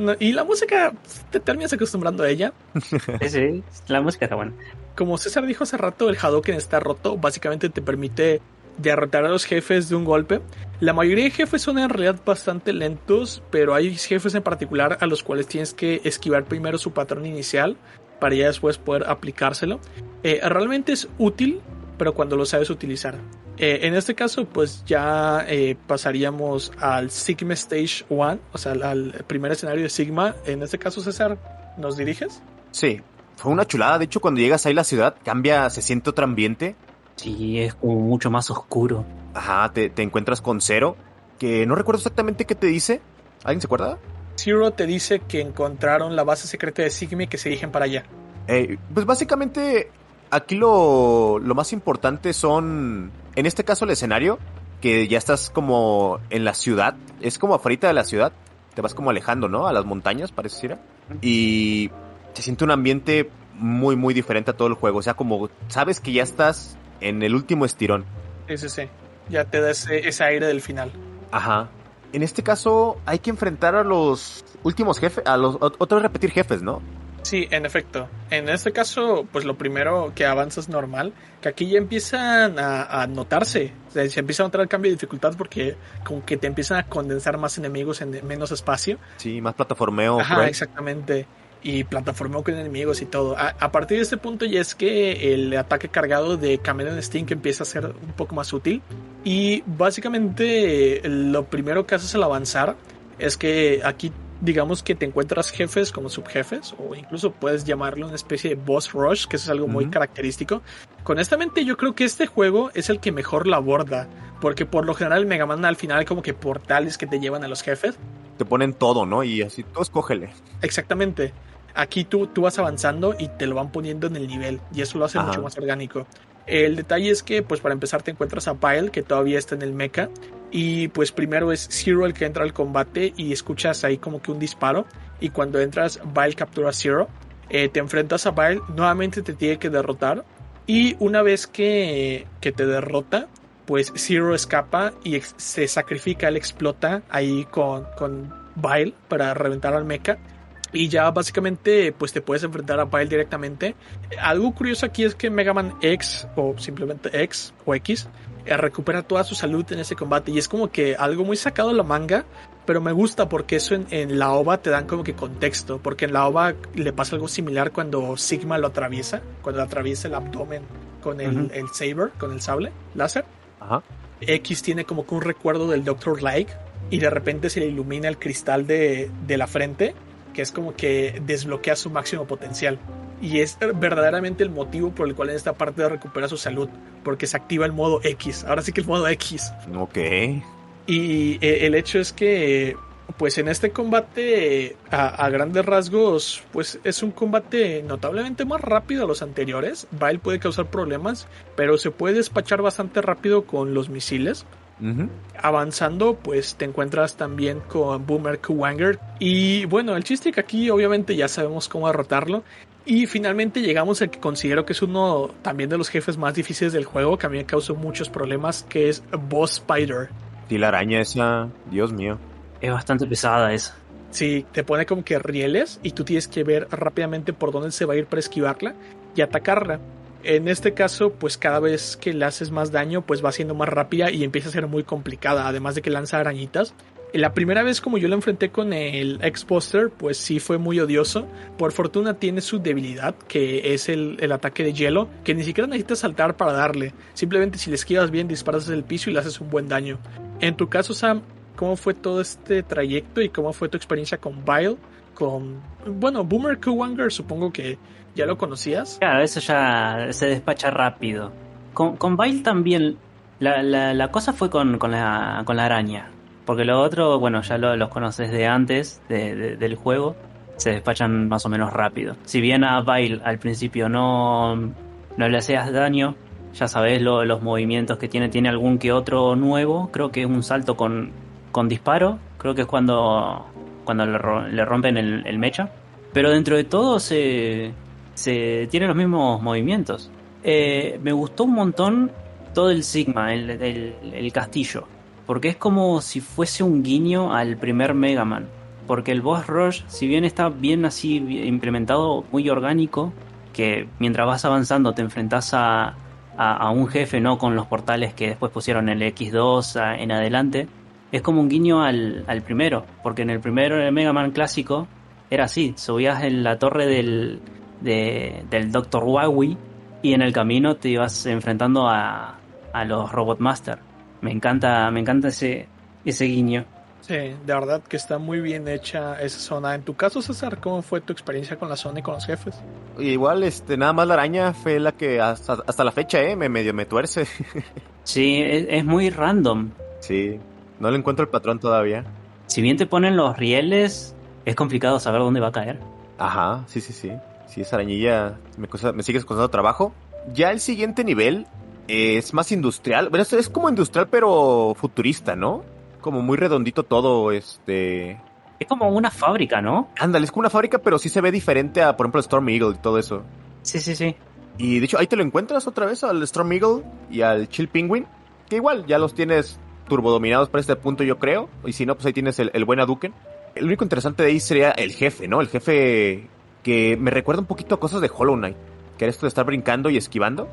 No, y la música, te terminas acostumbrando a ella. Sí, sí, la música está buena. Como César dijo hace rato, el Hadouken está roto. Básicamente te permite derrotar a los jefes de un golpe. La mayoría de jefes son en realidad bastante lentos, pero hay jefes en particular a los cuales tienes que esquivar primero su patrón inicial para ya después poder aplicárselo. Eh, realmente es útil, pero cuando lo sabes utilizar. Eh, en este caso, pues ya eh, pasaríamos al Sigma Stage 1, o sea, al, al, primer escenario de Sigma. En este caso, César, ¿nos diriges? Sí, fue una chulada. De hecho, cuando llegas ahí a la ciudad, cambia, se siente otro ambiente. Sí, es como mucho más oscuro. Ajá, te, te encuentras con Zero, que no recuerdo exactamente qué te dice. ¿Alguien se acuerda? Zero te dice que encontraron la base secreta de Sigma y que se dirigen para allá. Eh, pues básicamente aquí lo, lo más importante son, en este caso el escenario, que ya estás como en la ciudad, es como afuera de la ciudad, te vas como alejando, ¿no? A las montañas, pareciera. Y se siente un ambiente muy, muy diferente a todo el juego. O sea, como sabes que ya estás en el último estirón. Sí, sí, sí. Ya te da ese, ese aire del final. Ajá. En este caso hay que enfrentar a los últimos jefes, a los otros repetir jefes, ¿no? Sí, en efecto. En este caso, pues lo primero que avanzas normal, que aquí ya empiezan a, a notarse, o sea, se empieza a notar el cambio de dificultad porque como que te empiezan a condensar más enemigos en menos espacio. Sí, más plataformeo. Ajá, cruel. exactamente. Y plataformeo con enemigos y todo. A, a, partir de este punto ya es que el ataque cargado de Chameleon Sting empieza a ser un poco más útil. Y básicamente lo primero que haces al avanzar es que aquí digamos que te encuentras jefes como subjefes o incluso puedes llamarlo una especie de boss rush, que eso es algo uh -huh. muy característico. Honestamente yo creo que este juego es el que mejor lo aborda, porque por lo general el Mega Man al final como que portales que te llevan a los jefes. Te ponen todo, ¿no? Y así, tú escógele. Exactamente. Aquí tú, tú vas avanzando y te lo van poniendo en el nivel y eso lo hace mucho más orgánico. El detalle es que, pues para empezar, te encuentras a Bile, que todavía está en el mecha. Y pues primero es Zero el que entra al combate y escuchas ahí como que un disparo. Y cuando entras, Bile captura a Zero. Eh, te enfrentas a Bile, nuevamente te tiene que derrotar. Y una vez que, que te derrota, pues Zero escapa y se sacrifica, él explota ahí con, con Bile para reventar al mecha y ya básicamente pues te puedes enfrentar a Bile directamente. Algo curioso aquí es que Mega Man X o simplemente X o X eh, recupera toda su salud en ese combate y es como que algo muy sacado de la manga, pero me gusta porque eso en, la OVA te dan como que contexto, porque en la OVA le pasa algo similar cuando Sigma lo atraviesa, cuando atraviesa el abdomen con el, el saber, con el sable láser. X tiene como que un recuerdo del Dr. Like y de repente se le ilumina el cristal de, de la frente que es como que desbloquea su máximo potencial. Y es verdaderamente el motivo por el cual en esta parte recupera su salud, porque se activa el modo X. Ahora sí que el modo X. Ok. Y eh, el hecho es que, pues en este combate, a, grandes rasgos, pues es un combate notablemente más rápido a los anteriores. Vile puede causar problemas, pero se puede despachar bastante rápido con los misiles. Avanzando, pues te encuentras también con Boomer Kuwanger. Y bueno, el chiste que aquí obviamente ya sabemos cómo derrotarlo. Y finalmente llegamos al que considero que es uno también de los jefes más difíciles del juego, que a mí me causó muchos problemas, que es Boss Spider. Y la araña esa, Dios mío. Es bastante pesada esa. Sí, te pone como que rieles y tú tienes que ver rápidamente por dónde se va a ir para esquivarla y atacarla. En este caso, pues cada vez que le haces más daño, pues va siendo más rápida y empieza a ser muy complicada, además de que lanza arañitas. La primera vez como yo lo enfrenté con el X-Buster, pues sí fue muy odioso. Por fortuna tiene su debilidad, que es el, ataque de hielo, que ni siquiera necesitas saltar para darle. Simplemente si le esquivas bien, disparas el piso y le haces un buen daño. En tu caso, Sam, ¿cómo fue todo este trayecto y cómo fue tu experiencia con Bile? Con, bueno, Boomer Kuwanger supongo que ¿Ya lo conocías? Claro, eso ya se despacha rápido. Con, con también, la, la, cosa fue con, con, la, con la araña. Porque lo otro, bueno, ya lo, los conoces de antes de, del juego, se despachan más o menos rápido. Si bien a Bile al principio no, no le hacías daño, ya sabes los movimientos que tiene, tiene algún que otro nuevo, creo que es un salto con, con disparo, creo que es cuando, cuando le, rompen el, el mecha. Pero dentro de todo se, se tiene los mismos movimientos. Eh, me gustó un montón todo el Sigma, el, castillo, porque es como si fuese un guiño al primer Mega Man. Porque el boss rush, si bien está bien así implementado, muy orgánico, que mientras vas avanzando te enfrentas a, a, un jefe, no con los portales que después pusieron el X2 en adelante, es como un guiño al, al primero, porque en el primero, el Mega Man clásico, era así, subías en la torre del, de, del Dr. Wawi y en el camino te ibas enfrentando a, a los Robot Master. Me encanta, me encanta ese, ese guiño. Sí, de verdad que está muy bien hecha esa zona. En tu caso, César, ¿cómo fue tu experiencia con la zona y con los jefes? Igual, este, nada más la araña fue la que hasta, la fecha, eh, me medio me tuerce. sí, es, es, muy random. Sí, no le encuentro el patrón todavía. Si bien te ponen los rieles, es complicado saber dónde va a caer. Ajá, sí, sí, sí. Sí, esa arañilla me, me sigue costando trabajo. Ya el siguiente nivel es más industrial. Bueno, es como industrial, pero futurista, ¿no? Como muy redondito todo, este. Es como una fábrica, ¿no? Ándale, es como una fábrica, pero sí se ve diferente a, por ejemplo, Storm Eagle y todo eso. Sí, sí, sí. Y de hecho, ahí te lo encuentras otra vez al Storm Eagle y al Chill Penguin. Que igual ya los tienes turbodominados para este punto, yo creo. Y si no, pues ahí tienes el, el buen Aduken. El único interesante de ahí sería el jefe, ¿no? El jefe que me recuerda un poquito a cosas de Hollow Knight. Que era esto de estar brincando y esquivando.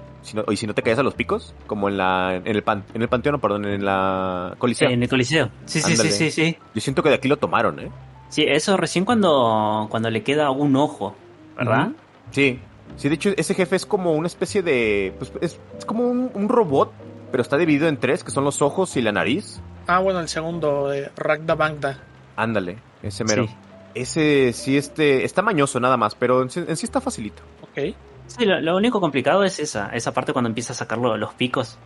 y si no te caes a los picos. Como en la en el, pan, en el panteón, perdón, en la coliseo. En el coliseo. Sí, sí, sí, sí, sí. Yo siento que de aquí lo tomaron, ¿eh? Sí, eso recién cuando, cuando le queda un ojo, ¿verdad? Sí. Sí, de hecho, ese jefe es como una especie de. Pues es, como un, robot, pero está dividido en tres, que son los ojos y la nariz. Ah, bueno, el segundo, de Ragda Bangda. Ándale, ese mero. Sí. Ese sí este, está mañoso nada más, pero en, sí está facilito. Ok. Sí, lo, único complicado es esa, esa parte cuando empieza a sacar los picos.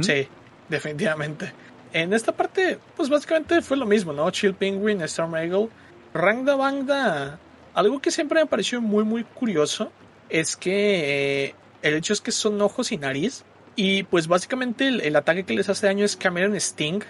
Sí, definitivamente. En esta parte, pues básicamente fue lo mismo, ¿no? Chill Penguin, Storm Eagle. Rangda Bangda algo que siempre me pareció muy, muy curioso es que eh, el hecho es que son ojos y nariz. Y pues básicamente el, ataque que les hace daño es Cameron Sting.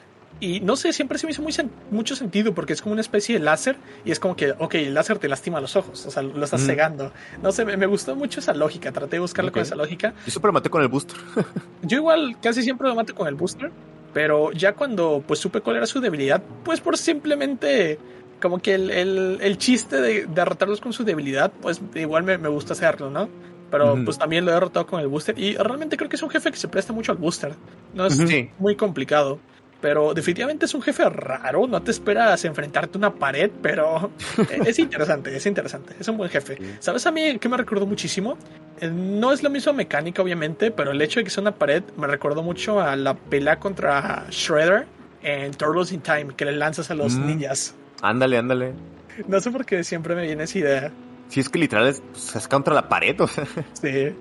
Y no sé, siempre se me hizo muy mucho sentido porque es como una especie de láser y es como que, ok, el láser te lastima los ojos, o sea, lo estás cegando. No sé, me, gustó mucho esa lógica, traté de buscarla con esa lógica. Yo siempre maté con el booster. Yo igual casi siempre lo maté con el booster, pero ya cuando pues supe cuál era su debilidad, pues por simplemente como que el, el, chiste de derrotarlos con su debilidad, pues igual me, me gusta hacerlo, ¿no? Pero pues también lo he derrotado con el booster y realmente creo que es un jefe que se presta mucho al booster. No es muy complicado. Pero definitivamente es un jefe raro, no te esperas enfrentarte a una pared, pero es interesante, es interesante, es un buen jefe. ¿Sabes a mí qué me recordó muchísimo? Eh, no es la misma mecánica, obviamente, pero el hecho de que sea una pared me recordó mucho a la pelea contra Shredder en Turtles in Time, que le lanzas a los ninjas. Ándale, ándale. No sé por qué siempre me viene esa idea. Si es que literal es, es contra la pared, o sea. Sí. de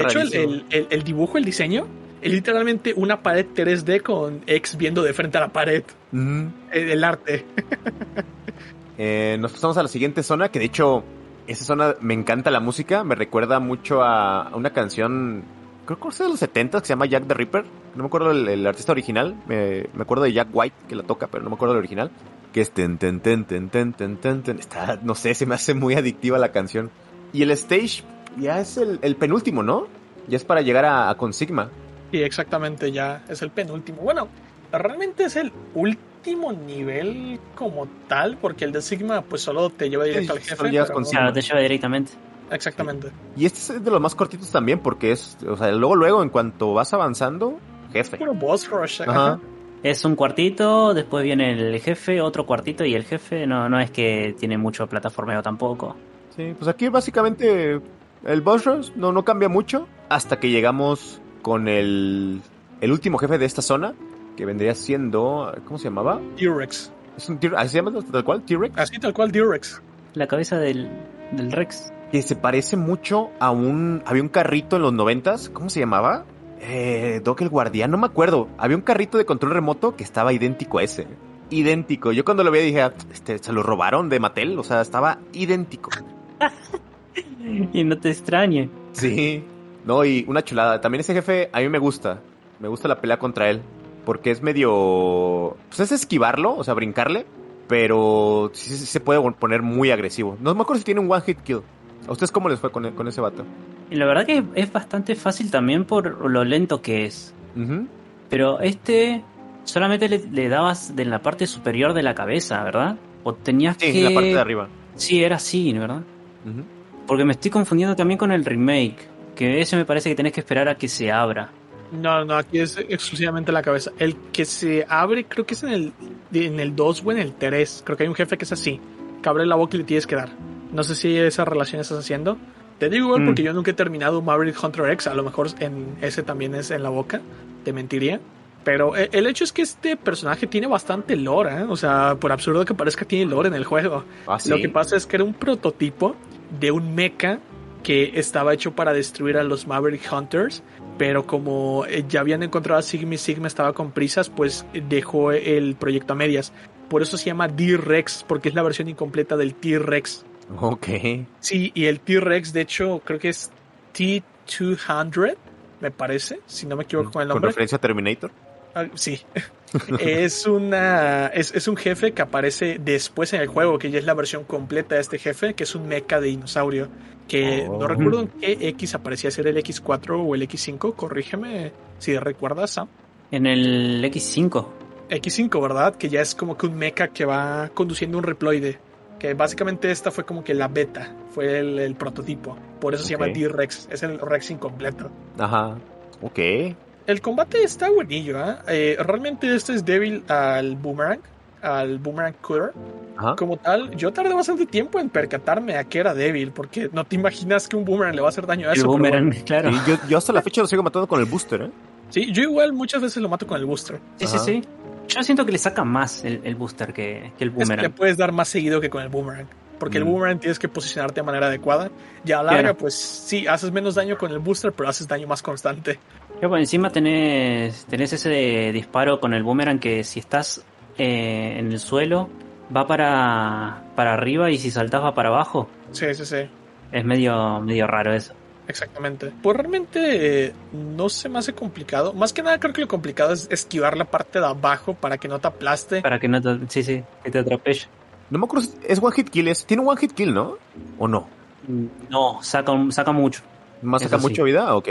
hecho, el, el, dibujo, el diseño, literalmente una pared 3D con X viendo de frente a la pared. el, arte. Eh, nos pasamos a la siguiente zona, que de hecho, esa zona me encanta la música, me recuerda mucho a, una canción, creo que es de los 70 que se llama Jack the Ripper. No me acuerdo el, artista original, me, me, acuerdo de Jack White que la toca, pero no me acuerdo del original que es ten, ten, ten, ten, ten, ten, ten, Está, no sé, se me hace muy adictiva la canción. Y el stage ya es el, penúltimo, ¿no? Ya es para llegar a, a Consigma. Sí, exactamente, ya es el penúltimo. Bueno, realmente es el último nivel como tal, porque el de Sigma pues solo te lleva directo al jefe. Claro, te lleva directamente. Exactamente. Y este es de los más cortitos también, porque es, o sea, luego, luego, en cuanto vas avanzando, jefe. Puro boss rush. Ajá. Es un cuartito, después viene el jefe, otro cuartito y el jefe no, no es que tiene mucho plataformeo tampoco. Sí, pues aquí básicamente el boss rush no, no cambia mucho hasta que llegamos con el, el último jefe de esta zona, que vendría siendo, ¿cómo se llamaba? T-Rex. ¿Así se llama tal cual? ¿T-Rex? Así tal cual, T-Rex. La cabeza del, del Rex. Que se parece mucho a un... Había un carrito en los noventas, ¿cómo se llamaba? Eh, Doc el Guardián, no me acuerdo. Había un carrito de control remoto que estaba idéntico a ese. Idéntico. Yo cuando lo vi dije, este, se lo robaron de Mattel. O sea, estaba idéntico. y no te extrañe. Sí. No, y una chulada. También ese jefe a mí me gusta. Me gusta la pelea contra él. Porque es medio... Pues es esquivarlo, o sea, brincarle. Pero sí, se puede poner muy agresivo. No me acuerdo si tiene un one hit kill. ¿A ustedes cómo les fue con, con ese vato? Y la verdad que es bastante fácil también por lo lento que es. Pero este solamente le, dabas de la parte superior de la cabeza, ¿verdad? O tenías sí, que... en la parte de arriba. Sí, era así, ¿verdad? Porque me estoy confundiendo también con el remake, que ese me parece que tenés que esperar a que se abra. No, no, aquí es exclusivamente la cabeza. El que se abre creo que es en el, en el 2 o en el 3. Creo que hay un jefe que es así, que abre la boca y le tienes que dar. No sé si esa relación estás haciendo. Te digo igual porque mm. yo nunca he terminado Maverick Hunter X, a lo mejor en ese también es en la boca, te mentiría. Pero eh, el hecho es que este personaje tiene bastante lore, ¿eh? o sea, por absurdo que parezca, tiene lore en el juego. ¿Ah, Lo que pasa es que era un prototipo de un mecha que estaba hecho para destruir a los Maverick Hunters, pero como eh, ya habían encontrado a Sigma y Sigma estaba con prisas, pues dejó el proyecto a medias. Por eso se llama D-Rex, porque es la versión incompleta del T-Rex. Ok. Sí, y el T-Rex, de hecho, creo que es T200, me parece, si no me equivoco con el nombre. ¿Con referencia a Terminator? Ah, sí. es, una, es, un jefe que aparece después en el juego, que ya es la versión completa de este jefe, que es un mecha de dinosaurio. Que no oh. recuerdo en qué X aparecía, ser el X4 o el X5, corrígeme si recuerdas, Sam. En el X5. X5, ¿verdad? Que ya es como que un mecha que va conduciendo un reploide básicamente esta fue como que la beta, fue el, prototipo. Por eso se llama D-Rex, es el Rex incompleto. Ajá, ok. El combate está buenillo, ¿eh? ¿eh? realmente este es débil al boomerang, al boomerang cutter. Como tal, yo tardé bastante tiempo en percatarme a que era débil, porque no te imaginas que un boomerang le va a hacer daño a eso. El boomerang, claro. yo, hasta la fecha lo sigo matando con el booster, ¿eh? Sí, yo igual muchas veces lo mato con el booster. Sí, sí, sí. Yo siento que le saca más el, booster que, el boomerang. le puedes dar más seguido que con el boomerang. Porque el mm. boomerang tienes que posicionarte de manera adecuada. Ya a larga, pues sí, haces menos daño con el booster, pero haces daño más constante. Ya, pues encima tenés, tenés ese disparo con el boomerang que si estás eh, en el suelo va para, para arriba y si saltas va para abajo. Sí, sí, sí. Es medio, medio raro eso. Exactamente. Pues realmente eh, no se me hace complicado. Más que nada creo que lo complicado es esquivar la parte de abajo para que no te aplaste. Para que no te, sí, sí, que te atropelle. No me acuerdo, es one hit kill, es, tiene un one hit kill, ¿no? ¿O no? No, saca, saca mucho. ¿Más saca mucha vida? Ok.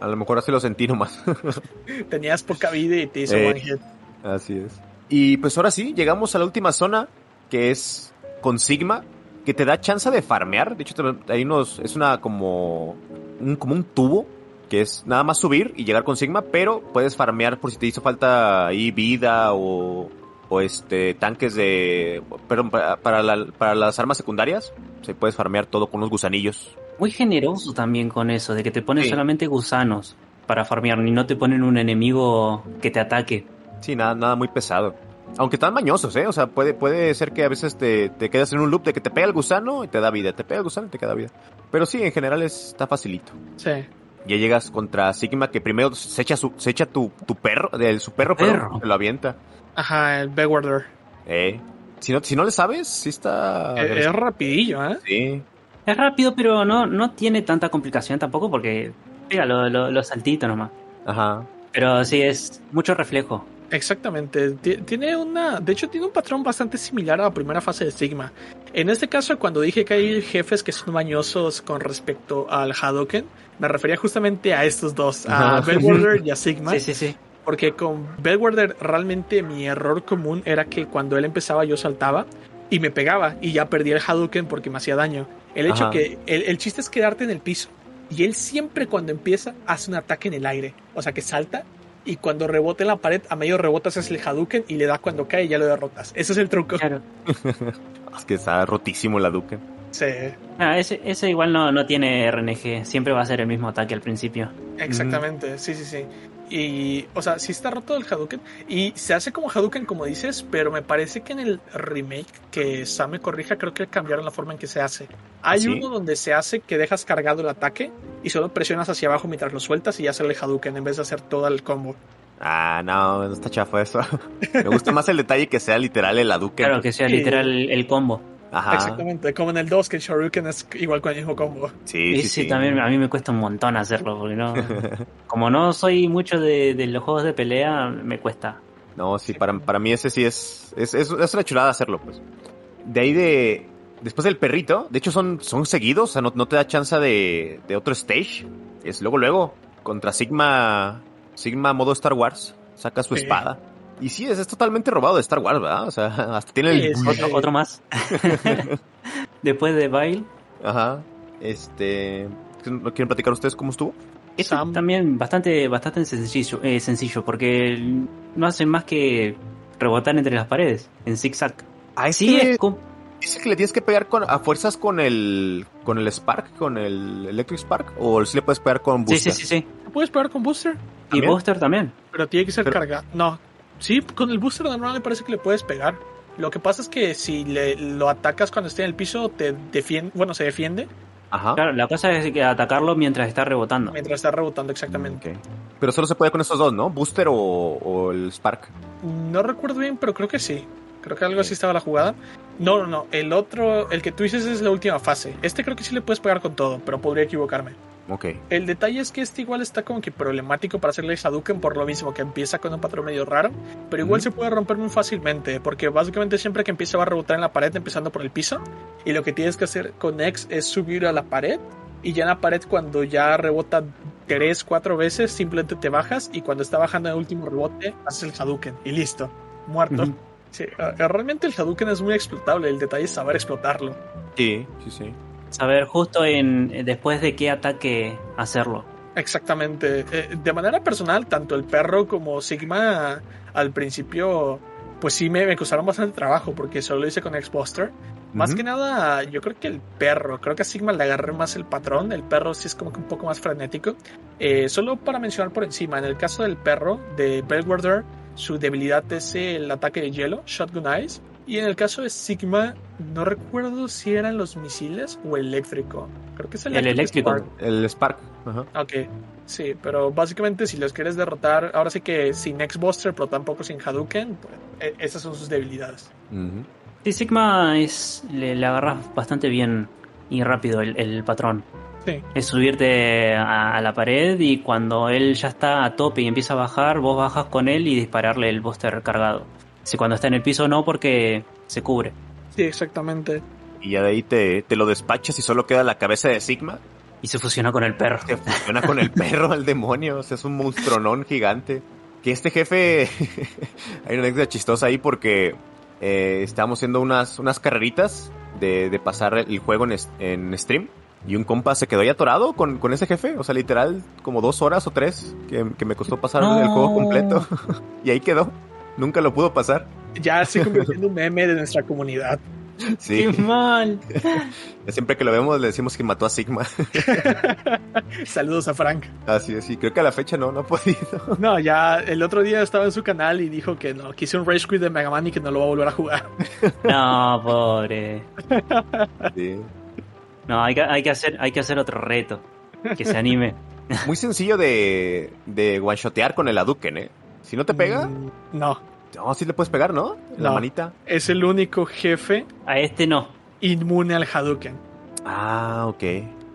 A lo mejor así lo sentí nomás. Tenías poca vida y te hizo eh, one hit. Así es. Y pues ahora sí, llegamos a la última zona, que es con Sigma, que te da chance de farmear. De hecho, hay unos, es una como un, como un tubo, que es nada más subir y llegar con Sigma, pero puedes farmear por si te hizo falta ahí vida o, o este tanques de, perdón, para, para, las armas secundarias, se puedes farmear todo con unos gusanillos. Muy generoso también con eso, de que te ponen solamente gusanos para farmear, ni no te ponen un enemigo que te ataque. Sí, nada, nada muy pesado. Aunque están mañosos, ¿eh? O sea, puede, puede ser que a veces te, te quedas en un loop de que te pega el gusano y te da vida, te pega el gusano y te queda vida. Pero sí, en general está facilito. Sí. Ya llegas contra Sigma que primero se echa, su, se echa tu, tu perro, de, su perro, pero lo avienta. Ajá, el Begwarder. Eh. Si no, si no le sabes, sí está... Es, es rapidillo, ¿eh? Sí. Es rápido, pero no, no tiene tanta complicación tampoco porque pega los lo, saltitos nomás. Ajá. Pero sí, es mucho reflejo. Exactamente. Tiene una. De hecho, tiene un patrón bastante similar a la primera fase de Sigma. En este caso, cuando dije que hay jefes que son mañosos con respecto al Hadoken, me refería justamente a estos dos, a Bellwarder y a Sigma. Sí, sí, sí. Porque con Bellwarder realmente mi error común era que cuando él empezaba yo saltaba y me pegaba y ya perdí el Hadouken porque me hacía daño. El hecho que el, el chiste es quedarte en el piso y él siempre cuando empieza hace un ataque en el aire, o sea que salta y cuando rebota en la pared, a medio rebotas es el Hadouken y le das cuando cae y ya lo derrotas. Ese es el truco. Claro. es que está rotísimo el Hadouken. Sí. Ah, ese, ese igual no, no tiene RNG, siempre va a ser el mismo ataque al principio. Exactamente, sí, sí, sí. Y, o sea, sí está roto el Hadouken. Y se hace como Hadouken, como dices, pero me parece que en el remake, que Sam me corrija, creo que cambiaron la forma en que se hace. Hay uno donde se hace que dejas cargado el ataque y solo presionas hacia abajo mientras lo sueltas y ya sale el Hadouken en vez de hacer todo el combo. Ah, no, no está chafo eso. me gusta más el detalle que sea literal el Hadouken. Claro, que sea literal el combo. Ajá. Exactamente, como en el 2 que el Shoryuken es igual con el mismo combo. Sí, sí, sí, también a mí me cuesta un montón hacerlo, porque no, como no soy mucho de, los juegos de pelea, me cuesta. No, sí, para, para mí ese sí es, es, es, una chulada hacerlo, pues. De ahí de, después del perrito, de hecho son, son seguidos, o sea, no, no te da chance de, de otro stage. Es luego, luego, contra Sigma, Sigma modo Star Wars, saca su espada. Y sí, es, totalmente robado de Star Wars, ¿verdad? O sea, hasta tiene el... otro, otro, más. Después de Bail. Ajá. Este... ¿No quieren platicar ustedes cómo estuvo? Es también bastante, bastante sencillo, eh, sencillo, porque no hacen más que rebotar entre las paredes, en zigzag. Ah, sí, es ¿Dice que le tienes que pegar con, a fuerzas con el con el Spark, con el Electric Spark? ¿O si le puedes pegar con Booster? Sí, sí, sí. sí. ¿Puedes pegar con Booster? Y Booster también. Pero tiene que ser cargado. No, Sí, con el booster normal me parece que le puedes pegar. Lo que pasa es que si le, lo atacas cuando esté en el piso, te defiende, bueno, se defiende. Ajá. Claro, la cosa es que atacarlo mientras está rebotando. Mientras está rebotando, exactamente. Pero solo se puede con esos dos, ¿no? ¿Booster o, el Spark? No recuerdo bien, pero creo que sí. Creo que algo así estaba la jugada. No, no, no. El otro, el que tú dices es la última fase. Este creo que sí le puedes pegar con todo, pero podría equivocarme. El detalle es que este igual está como que problemático para hacerle Hadouken por lo mismo, que empieza con un patrón medio raro, pero igual se puede romper muy fácilmente, porque básicamente siempre que empieza va a rebotar en la pared empezando por el piso, y lo que tienes que hacer con X es subir a la pared, y ya en la pared cuando ya rebota 3, 4 veces, simplemente te bajas, y cuando está bajando en el último rebote, haces el Hadouken, y listo, muerto. Sí, realmente el Hadouken es muy explotable, el detalle es saber explotarlo. Sí, sí, sí. Saber justo en después de qué ataque hacerlo. Exactamente. Eh, de manera personal, tanto el perro como Sigma al principio, pues sí me, me costaron bastante trabajo porque solo lo hice con X-Buster. Más que nada, yo creo que el perro, creo que a Sigma le agarré más el patrón. El perro sí es como que un poco más frenético. Eh, solo para mencionar por encima, en el caso del perro de Bellwarder, su debilidad es el ataque de hielo, Shotgun Eyes. Y en el caso de Sigma, no recuerdo si eran los misiles o eléctrico. Creo que es el, el eléctrico. El Spark. Ok, sí, pero básicamente si los quieres derrotar, ahora sí que sin X-Buster, pero tampoco sin Hadouken, pues, e, esas son sus debilidades. Sí, Sigma es, le, le agarras bastante bien y rápido el, el patrón. Sí. Es subirte a, a la pared y cuando él ya está a tope y empieza a bajar, vos bajas con él y dispararle el booster cargado. Si cuando está en el piso no, porque se cubre. Sí, exactamente. Y ya de ahí te, te lo despachas y solo queda la cabeza de Sigma. Y se fusiona con el perro. Se fusiona con el perro, el demonio. O sea, es un monstronón gigante. Que este jefe. Hay una anécdota chistosa ahí porque eh, estábamos haciendo unas, unas carreritas de, de pasar el juego en, en stream. Y un compa se quedó ahí atorado con, con ese jefe. O sea, literal, como dos horas o tres que, que me costó pasar No. el juego completo. y ahí quedó. Nunca lo pudo pasar. Ya se convirtió en un meme de nuestra comunidad. Sí. ¡Qué mal! Siempre que lo vemos le decimos que mató a Sigma. Saludos a Frank. Así es, sí. Creo que a la fecha no, no ha podido. No, ya el otro día estaba en su canal y dijo que no, que hizo un Rage Quit de Mega Man y que no lo va a volver a jugar. No, pobre. Sí. No, hay que, hay que hacer, hay que hacer otro reto. Que se anime. Muy sencillo de, de one-shotear con el Hadouken, ¿eh? Si no te pega, Mm, No, no, sí le puedes pegar, ¿no? En La No. manita. es el único jefe A este no. inmune al Hadouken. Ah, ok.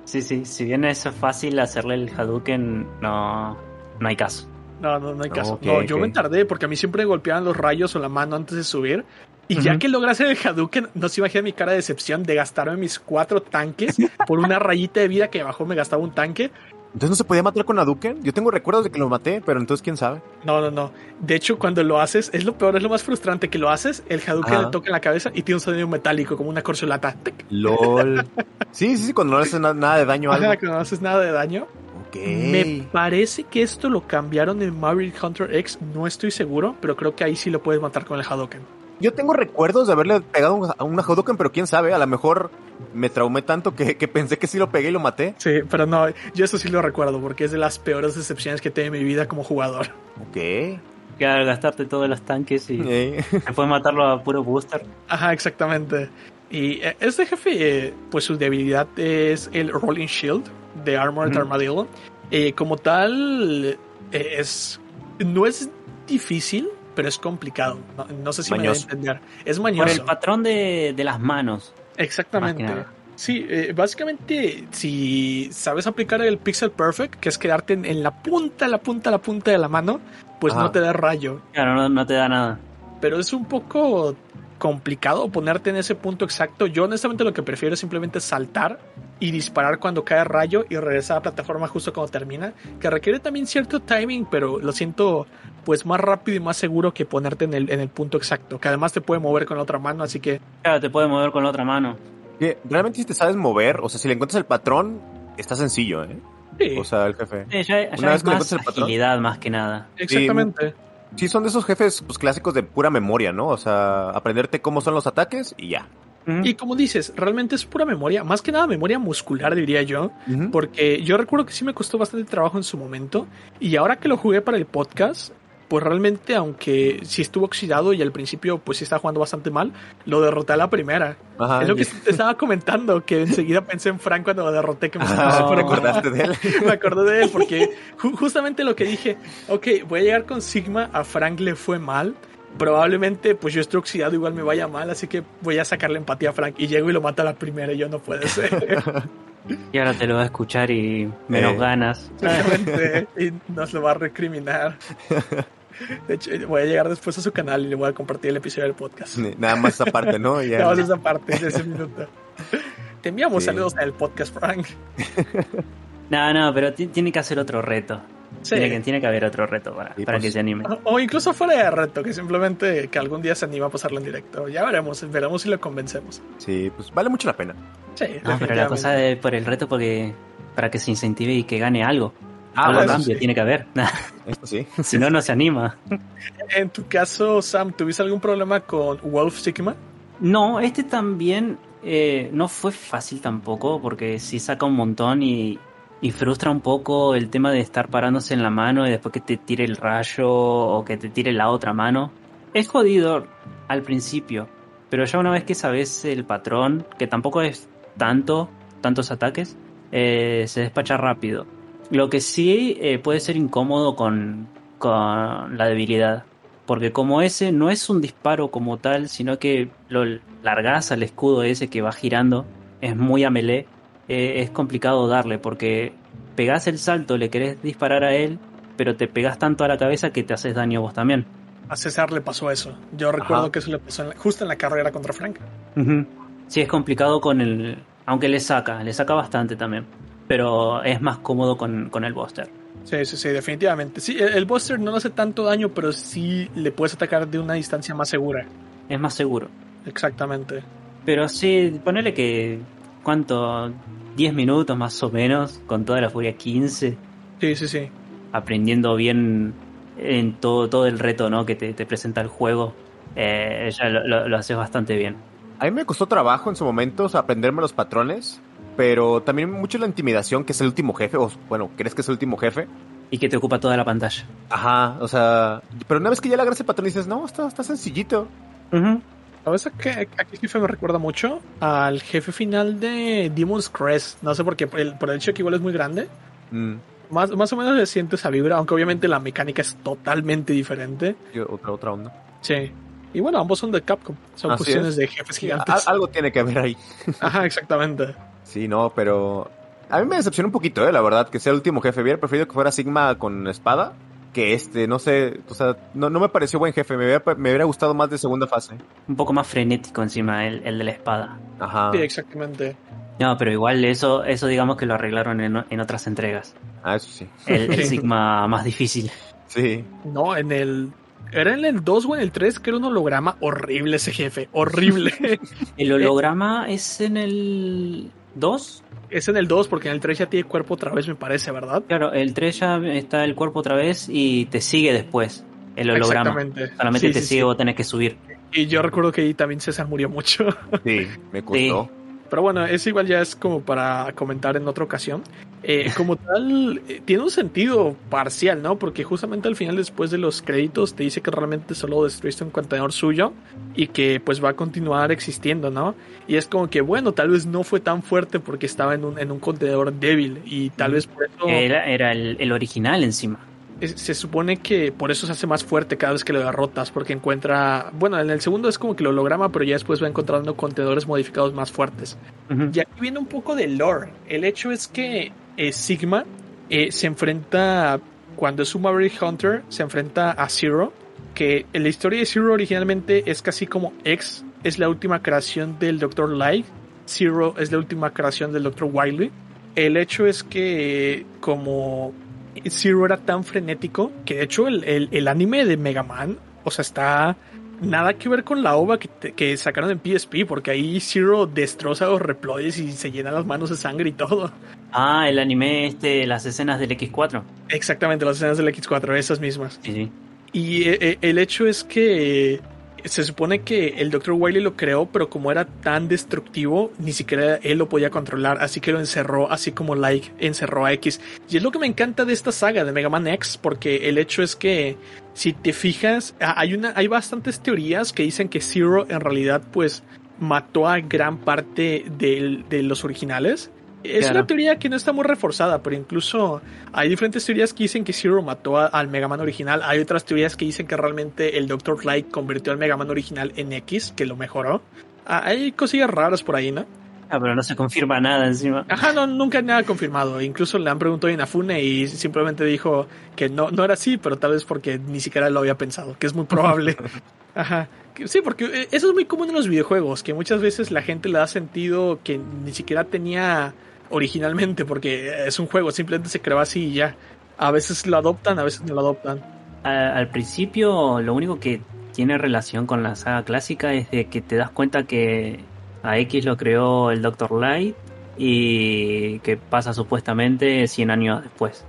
Sí, sí. Si bien es fácil hacerle el Hadouken, no, no hay caso. No, no, no hay caso. No, yo me tardé porque a mí siempre me golpeaban los rayos o la mano antes de subir. Y ya que logré hacer el Hadouken, no se imagina mi cara de decepción de gastarme mis cuatro tanques por una rayita de vida que abajo me gastaba un tanque. Entonces no se podía matar con Hadouken. Yo tengo recuerdos de que lo maté, pero entonces quién sabe. No, no, no. De hecho, cuando lo haces, es lo peor, es lo más frustrante que lo haces. El Hadouken Ajá. le toca en la cabeza y tiene un sonido metálico, como una corcholata. LOL. sí, sí, sí, cuando no le haces na- nada de daño a algo. Ajá, que no haces nada de daño. Ok. Me parece que esto lo cambiaron en Marvel Hunter X. No estoy seguro, pero creo que ahí sí lo puedes matar con el Hadouken. Yo tengo recuerdos de haberle pegado a una Hadouken, pero quién sabe, a lo mejor me traumé tanto que, que pensé que sí lo pegué y lo maté. Sí, pero no, yo eso sí lo recuerdo porque es de las peores decepciones que tengo en mi vida como jugador. Ok. Que al gastarte todos los tanques y Eh, después matarlo a puro booster. Ajá, exactamente. Y eh, este jefe, eh, pues su debilidad es el Rolling Shield de Armored Ujú. Armadillo. Eh, como tal, es no es difícil, pero es complicado. No, no sé si me da a Mañoso. entender. Es Por el mañoso. patrón de, de las manos. Exactamente. Sí, eh, básicamente, si sabes aplicar el Pixel Perfect, que es quedarte en, en la punta, la punta, la punta de la mano, pues Ajá. no te da rayo. Claro, no, no te da nada. Pero es un poco complicado ponerte en ese punto exacto. Yo honestamente lo que prefiero es simplemente saltar y disparar cuando cae rayo y regresar a la plataforma justo cuando termina, que requiere también cierto timing, pero lo siento pues más rápido y más seguro que ponerte en el, en el punto exacto, que además te puede mover con la otra mano, así que Claro, te puede mover con la otra mano. que realmente si te sabes mover, o sea, si le encuentras el patrón, está sencillo, ¿eh? sí, O sea, el jefe. Sí, ya, ya Una vez que le más encuentras el patrón. agilidad más que nada. exactamente. Sí, son de esos jefes pues, clásicos de pura memoria, ¿no? O sea, aprenderte cómo son los ataques y ya. Y como dices, realmente es pura memoria, más que nada memoria muscular diría yo, Ujú. porque yo recuerdo que sí me costó bastante trabajo en su momento y ahora que lo jugué para el podcast, pues realmente aunque sí estuvo oxidado y al principio pues sí estaba jugando bastante mal, lo derroté a la primera. Ajá. es lo que te estaba comentando, que enseguida pensé en Frank cuando lo derroté, que me Ah, súper ¿te orgulloso. acordaste de él? Me acordé de él porque ju- justamente lo que dije, ok, voy a llegar con Sigma, a Frank le fue mal, probablemente pues yo estoy oxidado, igual me vaya mal, así que voy a sacarle empatía a Frank y llego y lo mata a la primera y yo no puede ser. Y ahora te lo va a escuchar y menos Eh. ganas. Exactamente, y nos lo va a recriminar. De hecho, voy a llegar después a su canal y le voy a compartir el episodio del podcast. Nada más esa parte, ¿no? Ya. Nada más esa parte de ese minuto. Te enviamos Sí. saludos al podcast, Frank. No, no, pero ti- tiene que hacer otro reto. Sí. Tiene, que, tiene que haber otro reto para, pues. que se anime. O incluso fuera de reto, que simplemente que algún día se anima a pasarlo en directo. Ya veremos, veremos si lo convencemos. Sí, pues vale mucho la pena. Sí, No, pero la cosa es por el reto porque para que se incentive y que gane algo. Ah, algo a bueno, cambio sí. tiene que haber. Esto sí. si no, no se anima. En tu caso, Sam, ¿tuviste algún problema con Wolf Sigma? No, este también eh, no fue fácil tampoco porque sí saca un montón y, y frustra un poco el tema de estar parándose en la mano y después que te tire el rayo o que te tire la otra mano. Es jodido al principio, pero ya una vez que sabes el patrón, que tampoco es tanto, tantos ataques, eh, se despacha rápido. Lo que sí eh, puede ser incómodo con, con la debilidad. Porque como ese no es un disparo como tal, sino que lo largas al escudo ese que va girando, es muy a melee, eh, es complicado darle porque pegás el salto, le querés disparar a él, pero te pegas tanto a la cabeza que te haces daño vos también. A César le pasó eso. Yo recuerdo que eso le pasó justo en la carrera contra Frank. Sí, es complicado con el... Aunque le saca, le saca bastante también. Pero es más cómodo con, con el Buster. Sí, sí, sí, definitivamente. Sí, el, Buster no le hace tanto daño, pero sí le puedes atacar de una distancia más segura. Es más seguro. Exactamente. Pero sí, ponele que... ¿Cuánto? 10 minutos más o menos, con toda la furia 15. Sí, sí, sí. Aprendiendo bien en todo, todo el reto ¿no? que te, presenta el juego. Eh, ya lo, lo, haces bastante bien. A mí me costó trabajo en su momento aprenderme los patrones, pero también mucho la intimidación, que es el último jefe, o bueno, crees que es el último jefe. Y que te ocupa toda la pantalla. Ajá, o sea, pero una vez que ya le agarras el patrón dices, no, está, está sencillito. A veces que aquí jefe me recuerda mucho al jefe final de Demon's Crest. No sé por qué, por el, por el hecho de que igual es muy grande. Mm. Más, más o menos se siente esa vibra, aunque obviamente la mecánica es totalmente diferente. otra, otra onda. Sí. Y bueno, ambos son de Capcom. Son cuestiones de jefes gigantes. algo tiene que haber ahí. Ajá, exactamente. Sí, no, pero. A mí me decepcionó un poquito, eh, la verdad, que sea el último jefe. Hubiera preferido que fuera Sigma con espada que este, no sé, o sea, no, no me pareció buen jefe, me hubiera, me hubiera gustado más de segunda fase. Un poco más frenético encima, el, el de la espada. Ajá. Sí, exactamente. No, pero igual eso, eso digamos que lo arreglaron en, en otras entregas. Ah, eso sí. El, Sigma más difícil. Sí. No, en el. ¿Era en el 2 o en el 3 que era un holograma horrible ese jefe? Horrible. ¿El holograma es en el 2? Es en el 2 porque en el 3 ya tiene cuerpo otra vez, me parece, ¿verdad? Claro, el 3 ya está el cuerpo otra vez y te sigue después el holograma. Exactamente. Solamente te sigue, vos tenés que subir. Y yo recuerdo que ahí también César murió mucho. Sí, me costó. Pero bueno, eso igual ya es como para comentar en otra ocasión. Eh, como tal, eh, tiene un sentido parcial, ¿no? Porque justamente al final, después de los créditos, te dice que realmente solo destruiste un contenedor suyo y que pues va a continuar existiendo, ¿no? Y es como que, bueno, tal vez no fue tan fuerte porque estaba en un, en un contenedor débil y tal vez por eso... Era, era el original encima se supone que por eso se hace más fuerte cada vez que lo derrotas, porque encuentra, bueno, en el segundo es como que lo holograma, pero ya después va encontrando contenedores modificados más fuertes. Y aquí viene un poco de lore. El hecho es que eh, Sigma eh, se enfrenta, cuando es un Maverick Hunter, se enfrenta a Zero, que en la historia de Zero originalmente es casi como X, es la última creación del Dr. Light, Zero es la última creación del Dr. Wily. El hecho es que como Zero era tan frenético que de hecho el, el, anime de Mega Man, o sea, está nada que ver con la ova que, que sacaron en PSP, porque ahí Zero destroza los reploides y se llena las manos de sangre y todo. Ah, el anime este, las escenas del X4. Exactamente, las escenas del X4, esas mismas. Sí, sí. Y eh, eh, el hecho es que se supone que el Dr. Wily lo creó, pero como era tan destructivo, ni siquiera él lo podía controlar, así que lo encerró, así como Like encerró a X. Y es lo que me encanta de esta saga de Mega Man X, porque el hecho es que, si te fijas, hay, una, hay bastantes teorías que dicen que Zero en realidad, pues, mató a gran parte de los originales es una teoría que no está muy reforzada, pero incluso hay diferentes teorías que dicen que Zero mató al Mega Man original. Hay otras teorías que dicen que realmente el Dr. Light convirtió al Mega Man original en X, que lo mejoró. Ah, hay cosillas raras por ahí, ¿no? Ah, pero no se confirma nada encima. Ajá, no, nunca nada confirmado. Incluso le han preguntado a Inafune y simplemente dijo que no, no era así, pero tal vez porque ni siquiera lo había pensado, que es muy probable. Ajá. Sí, porque eh, eso es muy común en los videojuegos, que muchas veces la gente le da sentido que ni siquiera tenía originalmente, porque es un juego, simplemente se creó así y ya. A veces lo adoptan, a veces no lo adoptan. Al, principio, lo único que tiene relación con la saga clásica es de que te das cuenta que a X lo creó el Dr. Light y que pasa supuestamente 100 años después.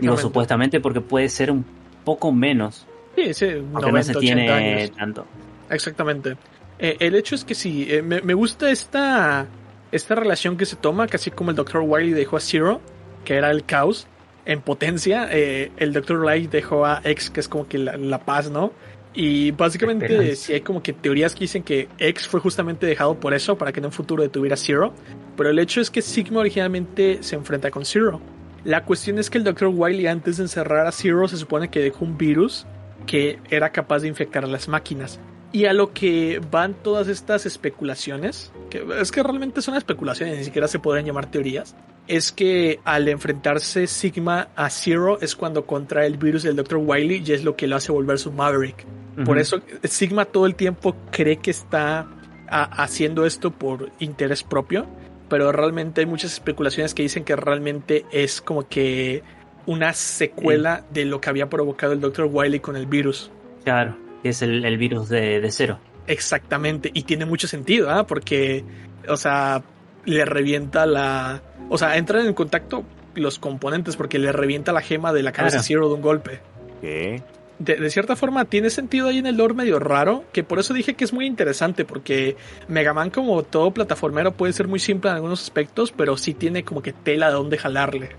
Digo supuestamente porque puede ser un poco menos. Sí, sí, no se tiene tanto. Exactamente. Eh, el hecho es que sí, eh, me, me, gusta esta esta relación que se toma, casi como el Dr. Wily dejó a Zero, que era el caos, en potencia, eh, el Dr. Light dejó a X, que es como que la, paz, ¿no? Y básicamente si hay como que teorías que dicen que X fue justamente dejado por eso, para que en un futuro detuviera Zero. Pero el hecho es que Sigma originalmente se enfrenta con Zero. La cuestión es que el Dr. Wily antes de encerrar a Zero se supone que dejó un virus que era capaz de infectar a las máquinas. Y a lo que van todas estas especulaciones, que es que realmente son especulaciones, ni siquiera se podrían llamar teorías, es que al enfrentarse Sigma a Zero es cuando contrae el virus del Dr. Wily y es lo que lo hace volver su Maverick. Por eso Sigma todo el tiempo cree que está haciendo esto por interés propio, pero realmente hay muchas especulaciones que dicen que realmente es como que una secuela de lo que había provocado el Dr. Wily con el virus. Claro, es el, virus de, cero. Exactamente, y tiene mucho sentido, ¿ah? Porque, o sea, le revienta la... O sea, entran en contacto los componentes porque le revienta la gema de la cabeza Zero de un golpe. ¿Qué? de, cierta forma tiene sentido ahí en el lore medio raro, que por eso dije que es muy interesante, porque Mega Man como todo plataformero puede ser muy simple en algunos aspectos, pero sí tiene como que tela de dónde jalarle.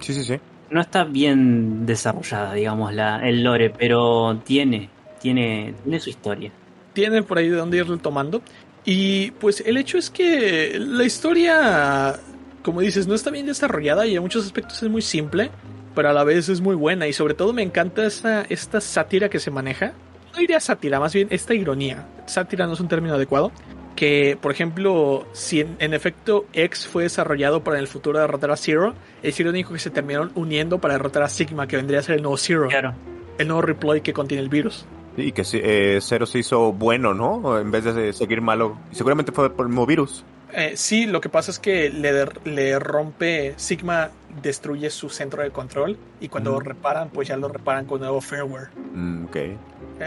Sí, sí, sí. No está bien desarrollada, digamos, la, el lore, pero tiene, tiene, tiene su historia. Tiene por ahí de dónde irlo tomando. Y pues el hecho es que la historia, como dices, no está bien desarrollada y en muchos aspectos es muy simple pero a la vez es muy buena y sobre todo me encanta esta, esta sátira que se maneja. No diría sátira, más bien esta ironía. Sátira no es un término adecuado. Que, por ejemplo, si en, efecto X fue desarrollado para en el futuro derrotar a Zero, es irónico que se terminaron uniendo para derrotar a Sigma, que vendría a ser el nuevo Zero. Claro. El nuevo reploy que contiene el virus. Y que eh, Zero se hizo bueno, ¿no? En vez de seguir malo. Y seguramente fue por el nuevo virus. Eh, sí, lo que pasa es que le, le rompe, Sigma destruye su centro de control y cuando lo reparan, pues ya lo reparan con nuevo firmware. Mm, ok. E,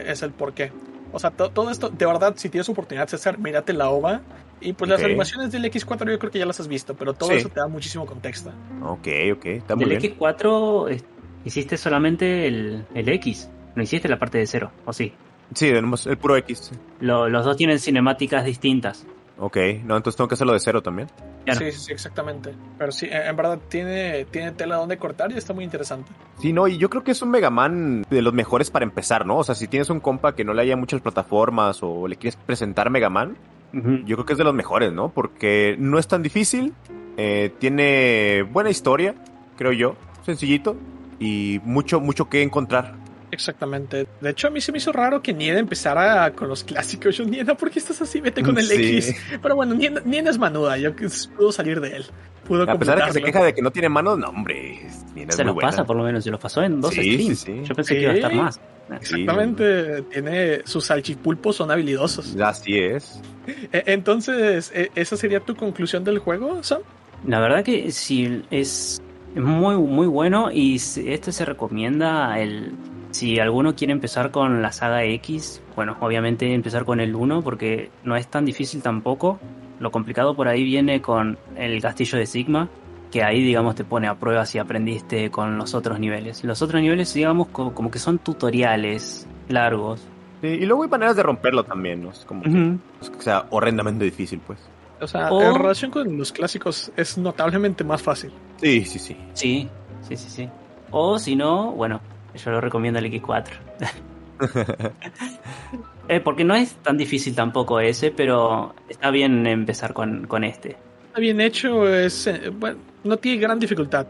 es el porqué. O sea, todo esto, de verdad, si tienes oportunidad, César, mírate la OVA. Y pues las animaciones del X4 yo creo que ya las has visto, pero todo eso te da muchísimo contexto. Ok, ok, está muy del X4 hiciste solamente el, el, X, no hiciste la parte de cero, ¿o sí? Sí, el puro X. los dos tienen cinemáticas distintas. Ok, no, entonces tengo que hacerlo de cero también. Sí, sí, exactamente. Pero sí, en verdad tiene, tiene tela donde cortar y está muy interesante. Sí, no, y yo creo que es un Mega Man de los mejores para empezar, ¿no? O sea, si tienes un compa que no le haya muchas plataformas o le quieres presentar Mega Man, yo creo que es de los mejores, ¿no? Porque no es tan difícil, eh, tiene buena historia, creo yo, sencillito y mucho, mucho que encontrar. Exactamente. De hecho, a mí se me hizo raro que Nieda empezara con los clásicos. Yo, Nieda, ¿por qué estás así? Vete con el X. Pero bueno, Nieda, es manuda. Yo puedo salir de él. Pudo a pesar de que se queja de que no tiene manos, no, hombre. se lo pasa, por lo menos. Se lo pasó en dos streams. Yo pensé que iba a estar más. Exactamente. Tiene sus salchipulpos, son habilidosos. Así es. E, entonces, ¿e, ¿esa sería tu conclusión del juego, Sam? La verdad que sí, es muy, muy bueno y este se recomienda el si alguno quiere empezar con la saga X, bueno, obviamente empezar con el 1 porque no es tan difícil tampoco. Lo complicado por ahí viene con el castillo de Sigma, que ahí, digamos, te pone a prueba si aprendiste con los otros niveles. Los otros niveles, digamos, como que son tutoriales largos. y luego hay maneras de romperlo también, ¿no? Es como que, sea horrendamente difícil, pues. O sea, en relación con los clásicos es notablemente más fácil. Sí, sí, sí. Sí, sí, sí, sí. O si no, bueno, yo lo recomiendo el X4. eh, porque no es tan difícil tampoco ese, pero está bien empezar con, este. Está bien hecho, es eh, bueno, no tiene gran dificultad.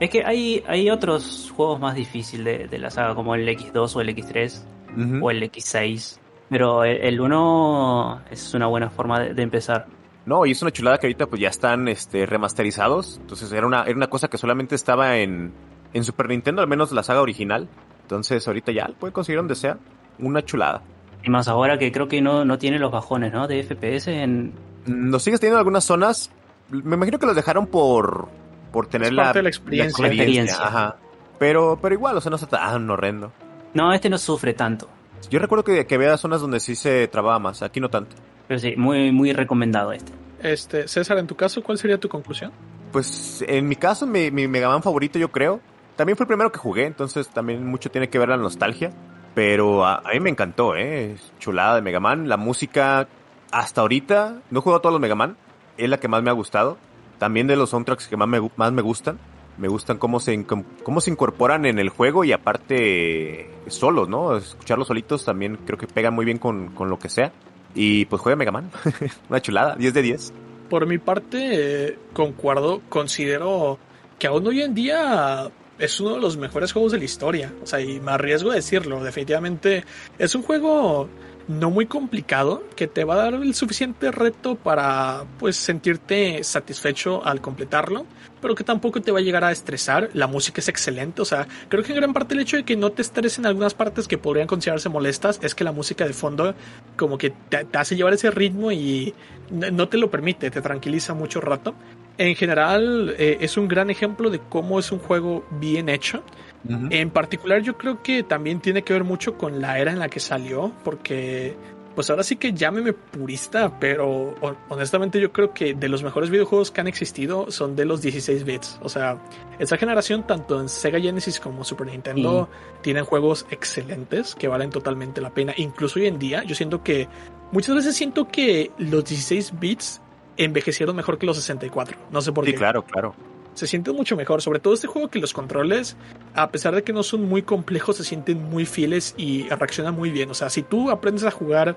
Es que hay, hay otros juegos más difíciles de, la saga, como el X2 o el X3 o el X6. Pero el, 1 es una buena forma de, empezar. No, y es una chulada que ahorita pues ya están este, remasterizados. Entonces era una, era una cosa que solamente estaba en, en Super Nintendo, al menos la saga original. Entonces ahorita ya puede conseguir donde sea. Una chulada. Y más ahora que creo que no, no tiene los bajones, ¿no? De FPS en... Lo sigues teniendo en algunas zonas. Me imagino que los dejaron por, por tener la, la, experiencia. Ajá. Pero, pero igual, o sea, no está tan horrendo. No, este no sufre tanto. Yo recuerdo que, que había zonas donde sí se trababa más, aquí no tanto. Pero sí, muy, muy recomendado este. Este, César, en tu caso, ¿cuál sería tu conclusión? Pues en mi caso, mi, mi Mega Man favorito, yo creo, también fue el primero que jugué, entonces también mucho tiene que ver la nostalgia. Pero a, mí me encantó, ¿eh? Chulada de Mega Man. La música, hasta ahorita, no he jugado todos los Mega Man, es la que más me ha gustado. También de los soundtracks que más me, más me gustan. Me gustan cómo se, cómo se incorporan en el juego y aparte solos, ¿no? Escucharlos solitos también creo que pegan muy bien con, con lo que sea. Y pues juega Mega Man. Una chulada, 10 de 10. Por mi parte, eh, concuerdo, considero que aún hoy en día es uno de los mejores juegos de la historia. O sea, y me arriesgo a decirlo, definitivamente es un juego no muy complicado, que te va a dar el suficiente reto para pues sentirte satisfecho al completarlo, pero que tampoco te va a llegar a estresar. La música es excelente, o sea, creo que en gran parte el hecho de que no te estresen algunas partes que podrían considerarse molestas es que la música de fondo como que te, hace llevar ese ritmo y no te lo permite, te tranquiliza mucho rato. En general eh, es un gran ejemplo de cómo es un juego bien hecho en particular yo creo que también tiene que ver mucho con la era en la que salió, porque pues ahora sí que llámeme purista, pero honestamente yo creo que de los mejores videojuegos que han existido son de los 16 bits. O sea, esta generación, tanto en Sega Genesis como Super Nintendo, tienen juegos excelentes que valen totalmente la pena. Incluso hoy en día, yo siento que muchas veces siento que los 16 bits envejecieron mejor que los 64. No sé por qué. Sí, claro, claro se siente mucho mejor. Sobre todo este juego que los controles, a pesar de que no son muy complejos, se sienten muy fieles y reaccionan muy bien. O sea, si tú aprendes a jugar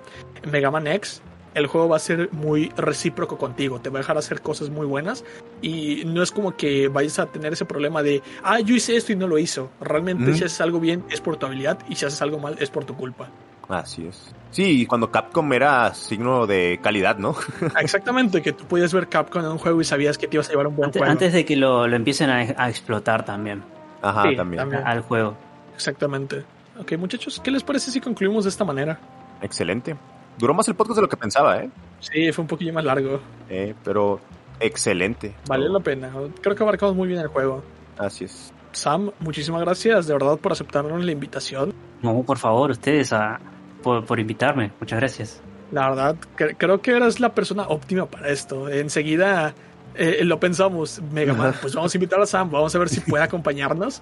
Mega Man X, el juego va a ser muy recíproco contigo, te va a dejar hacer cosas muy buenas y no es como que vayas a tener ese problema de, ah, yo hice esto y no lo hizo. Realmente si haces algo bien es por tu habilidad y si haces algo mal es por tu culpa. Así es. Sí, cuando Capcom era signo de calidad, ¿no? Exactamente, que tú podías ver Capcom en un juego y sabías que te ibas a llevar un buen antes, juego. Antes de que lo, empiecen a, explotar también. Ajá, también. Al juego. Exactamente. Ok, muchachos, ¿qué les parece si concluimos de esta manera? Excelente. Duró más el podcast de lo que pensaba, ¿eh? Sí, fue un poquillo más largo. Eh, pero excelente. Vale la pena. Creo que abarcamos muy bien el juego. Así es. Sam, muchísimas gracias de verdad por aceptarnos la invitación. No, por favor, ustedes a, por, invitarme. Muchas gracias. La verdad, creo que eres la persona óptima para esto. Enseguida eh, lo pensamos, Mega Man, pues vamos a invitar a Sam, vamos a ver si puede acompañarnos.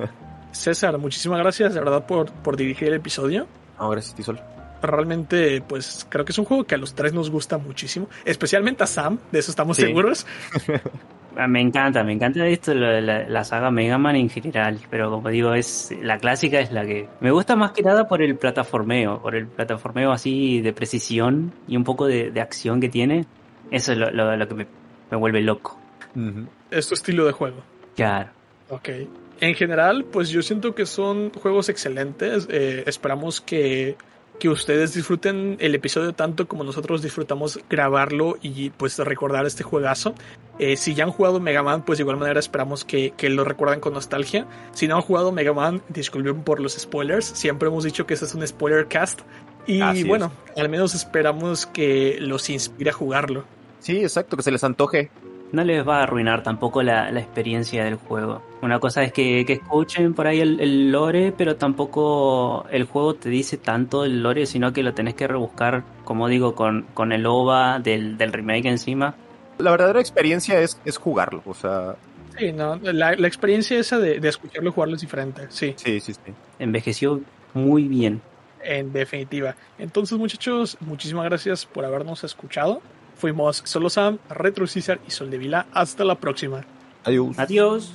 César, muchísimas gracias de verdad por, por dirigir el episodio. No, gracias, Tisol. Realmente, pues creo que es un juego que a los tres nos gusta muchísimo, especialmente a Sam, de eso estamos seguros. Ah, me encanta, me encanta esto, la, saga Mega Man en general, pero como digo, es la clásica es la que me gusta más que nada por el plataformeo, por el plataformeo así de precisión y un poco de, acción que tiene. Eso es lo, que me, vuelve loco. Es tu estilo de juego. Claro. Ok. En general, pues yo siento que son juegos excelentes. Eh, esperamos que que ustedes disfruten el episodio tanto como nosotros disfrutamos grabarlo y pues recordar este juegazo. Eh, si ya han jugado Mega Man, pues de igual manera esperamos que, lo recuerden con nostalgia. Si no han jugado Mega Man, disculpen por los spoilers. Siempre hemos dicho que este es un spoiler cast. Y bueno, al menos esperamos que los inspire a jugarlo. Sí, exacto, que se les antoje no les va a arruinar tampoco la, experiencia del juego. Una cosa es que, escuchen por ahí el, lore, pero tampoco el juego te dice tanto el lore, sino que lo tenés que rebuscar, como digo, con, con el OVA del, remake encima. La verdadera experiencia es, es jugarlo, o sea... Sí, no, la, experiencia esa de, de escucharlo y jugarlo es diferente, sí. Sí, sí, sí. Envejeció muy bien. En definitiva. Entonces, muchachos, muchísimas gracias por habernos escuchado. Fuimos Solo Sam, Retro César y Sol de Vila. Hasta la próxima. Adiós. Adiós.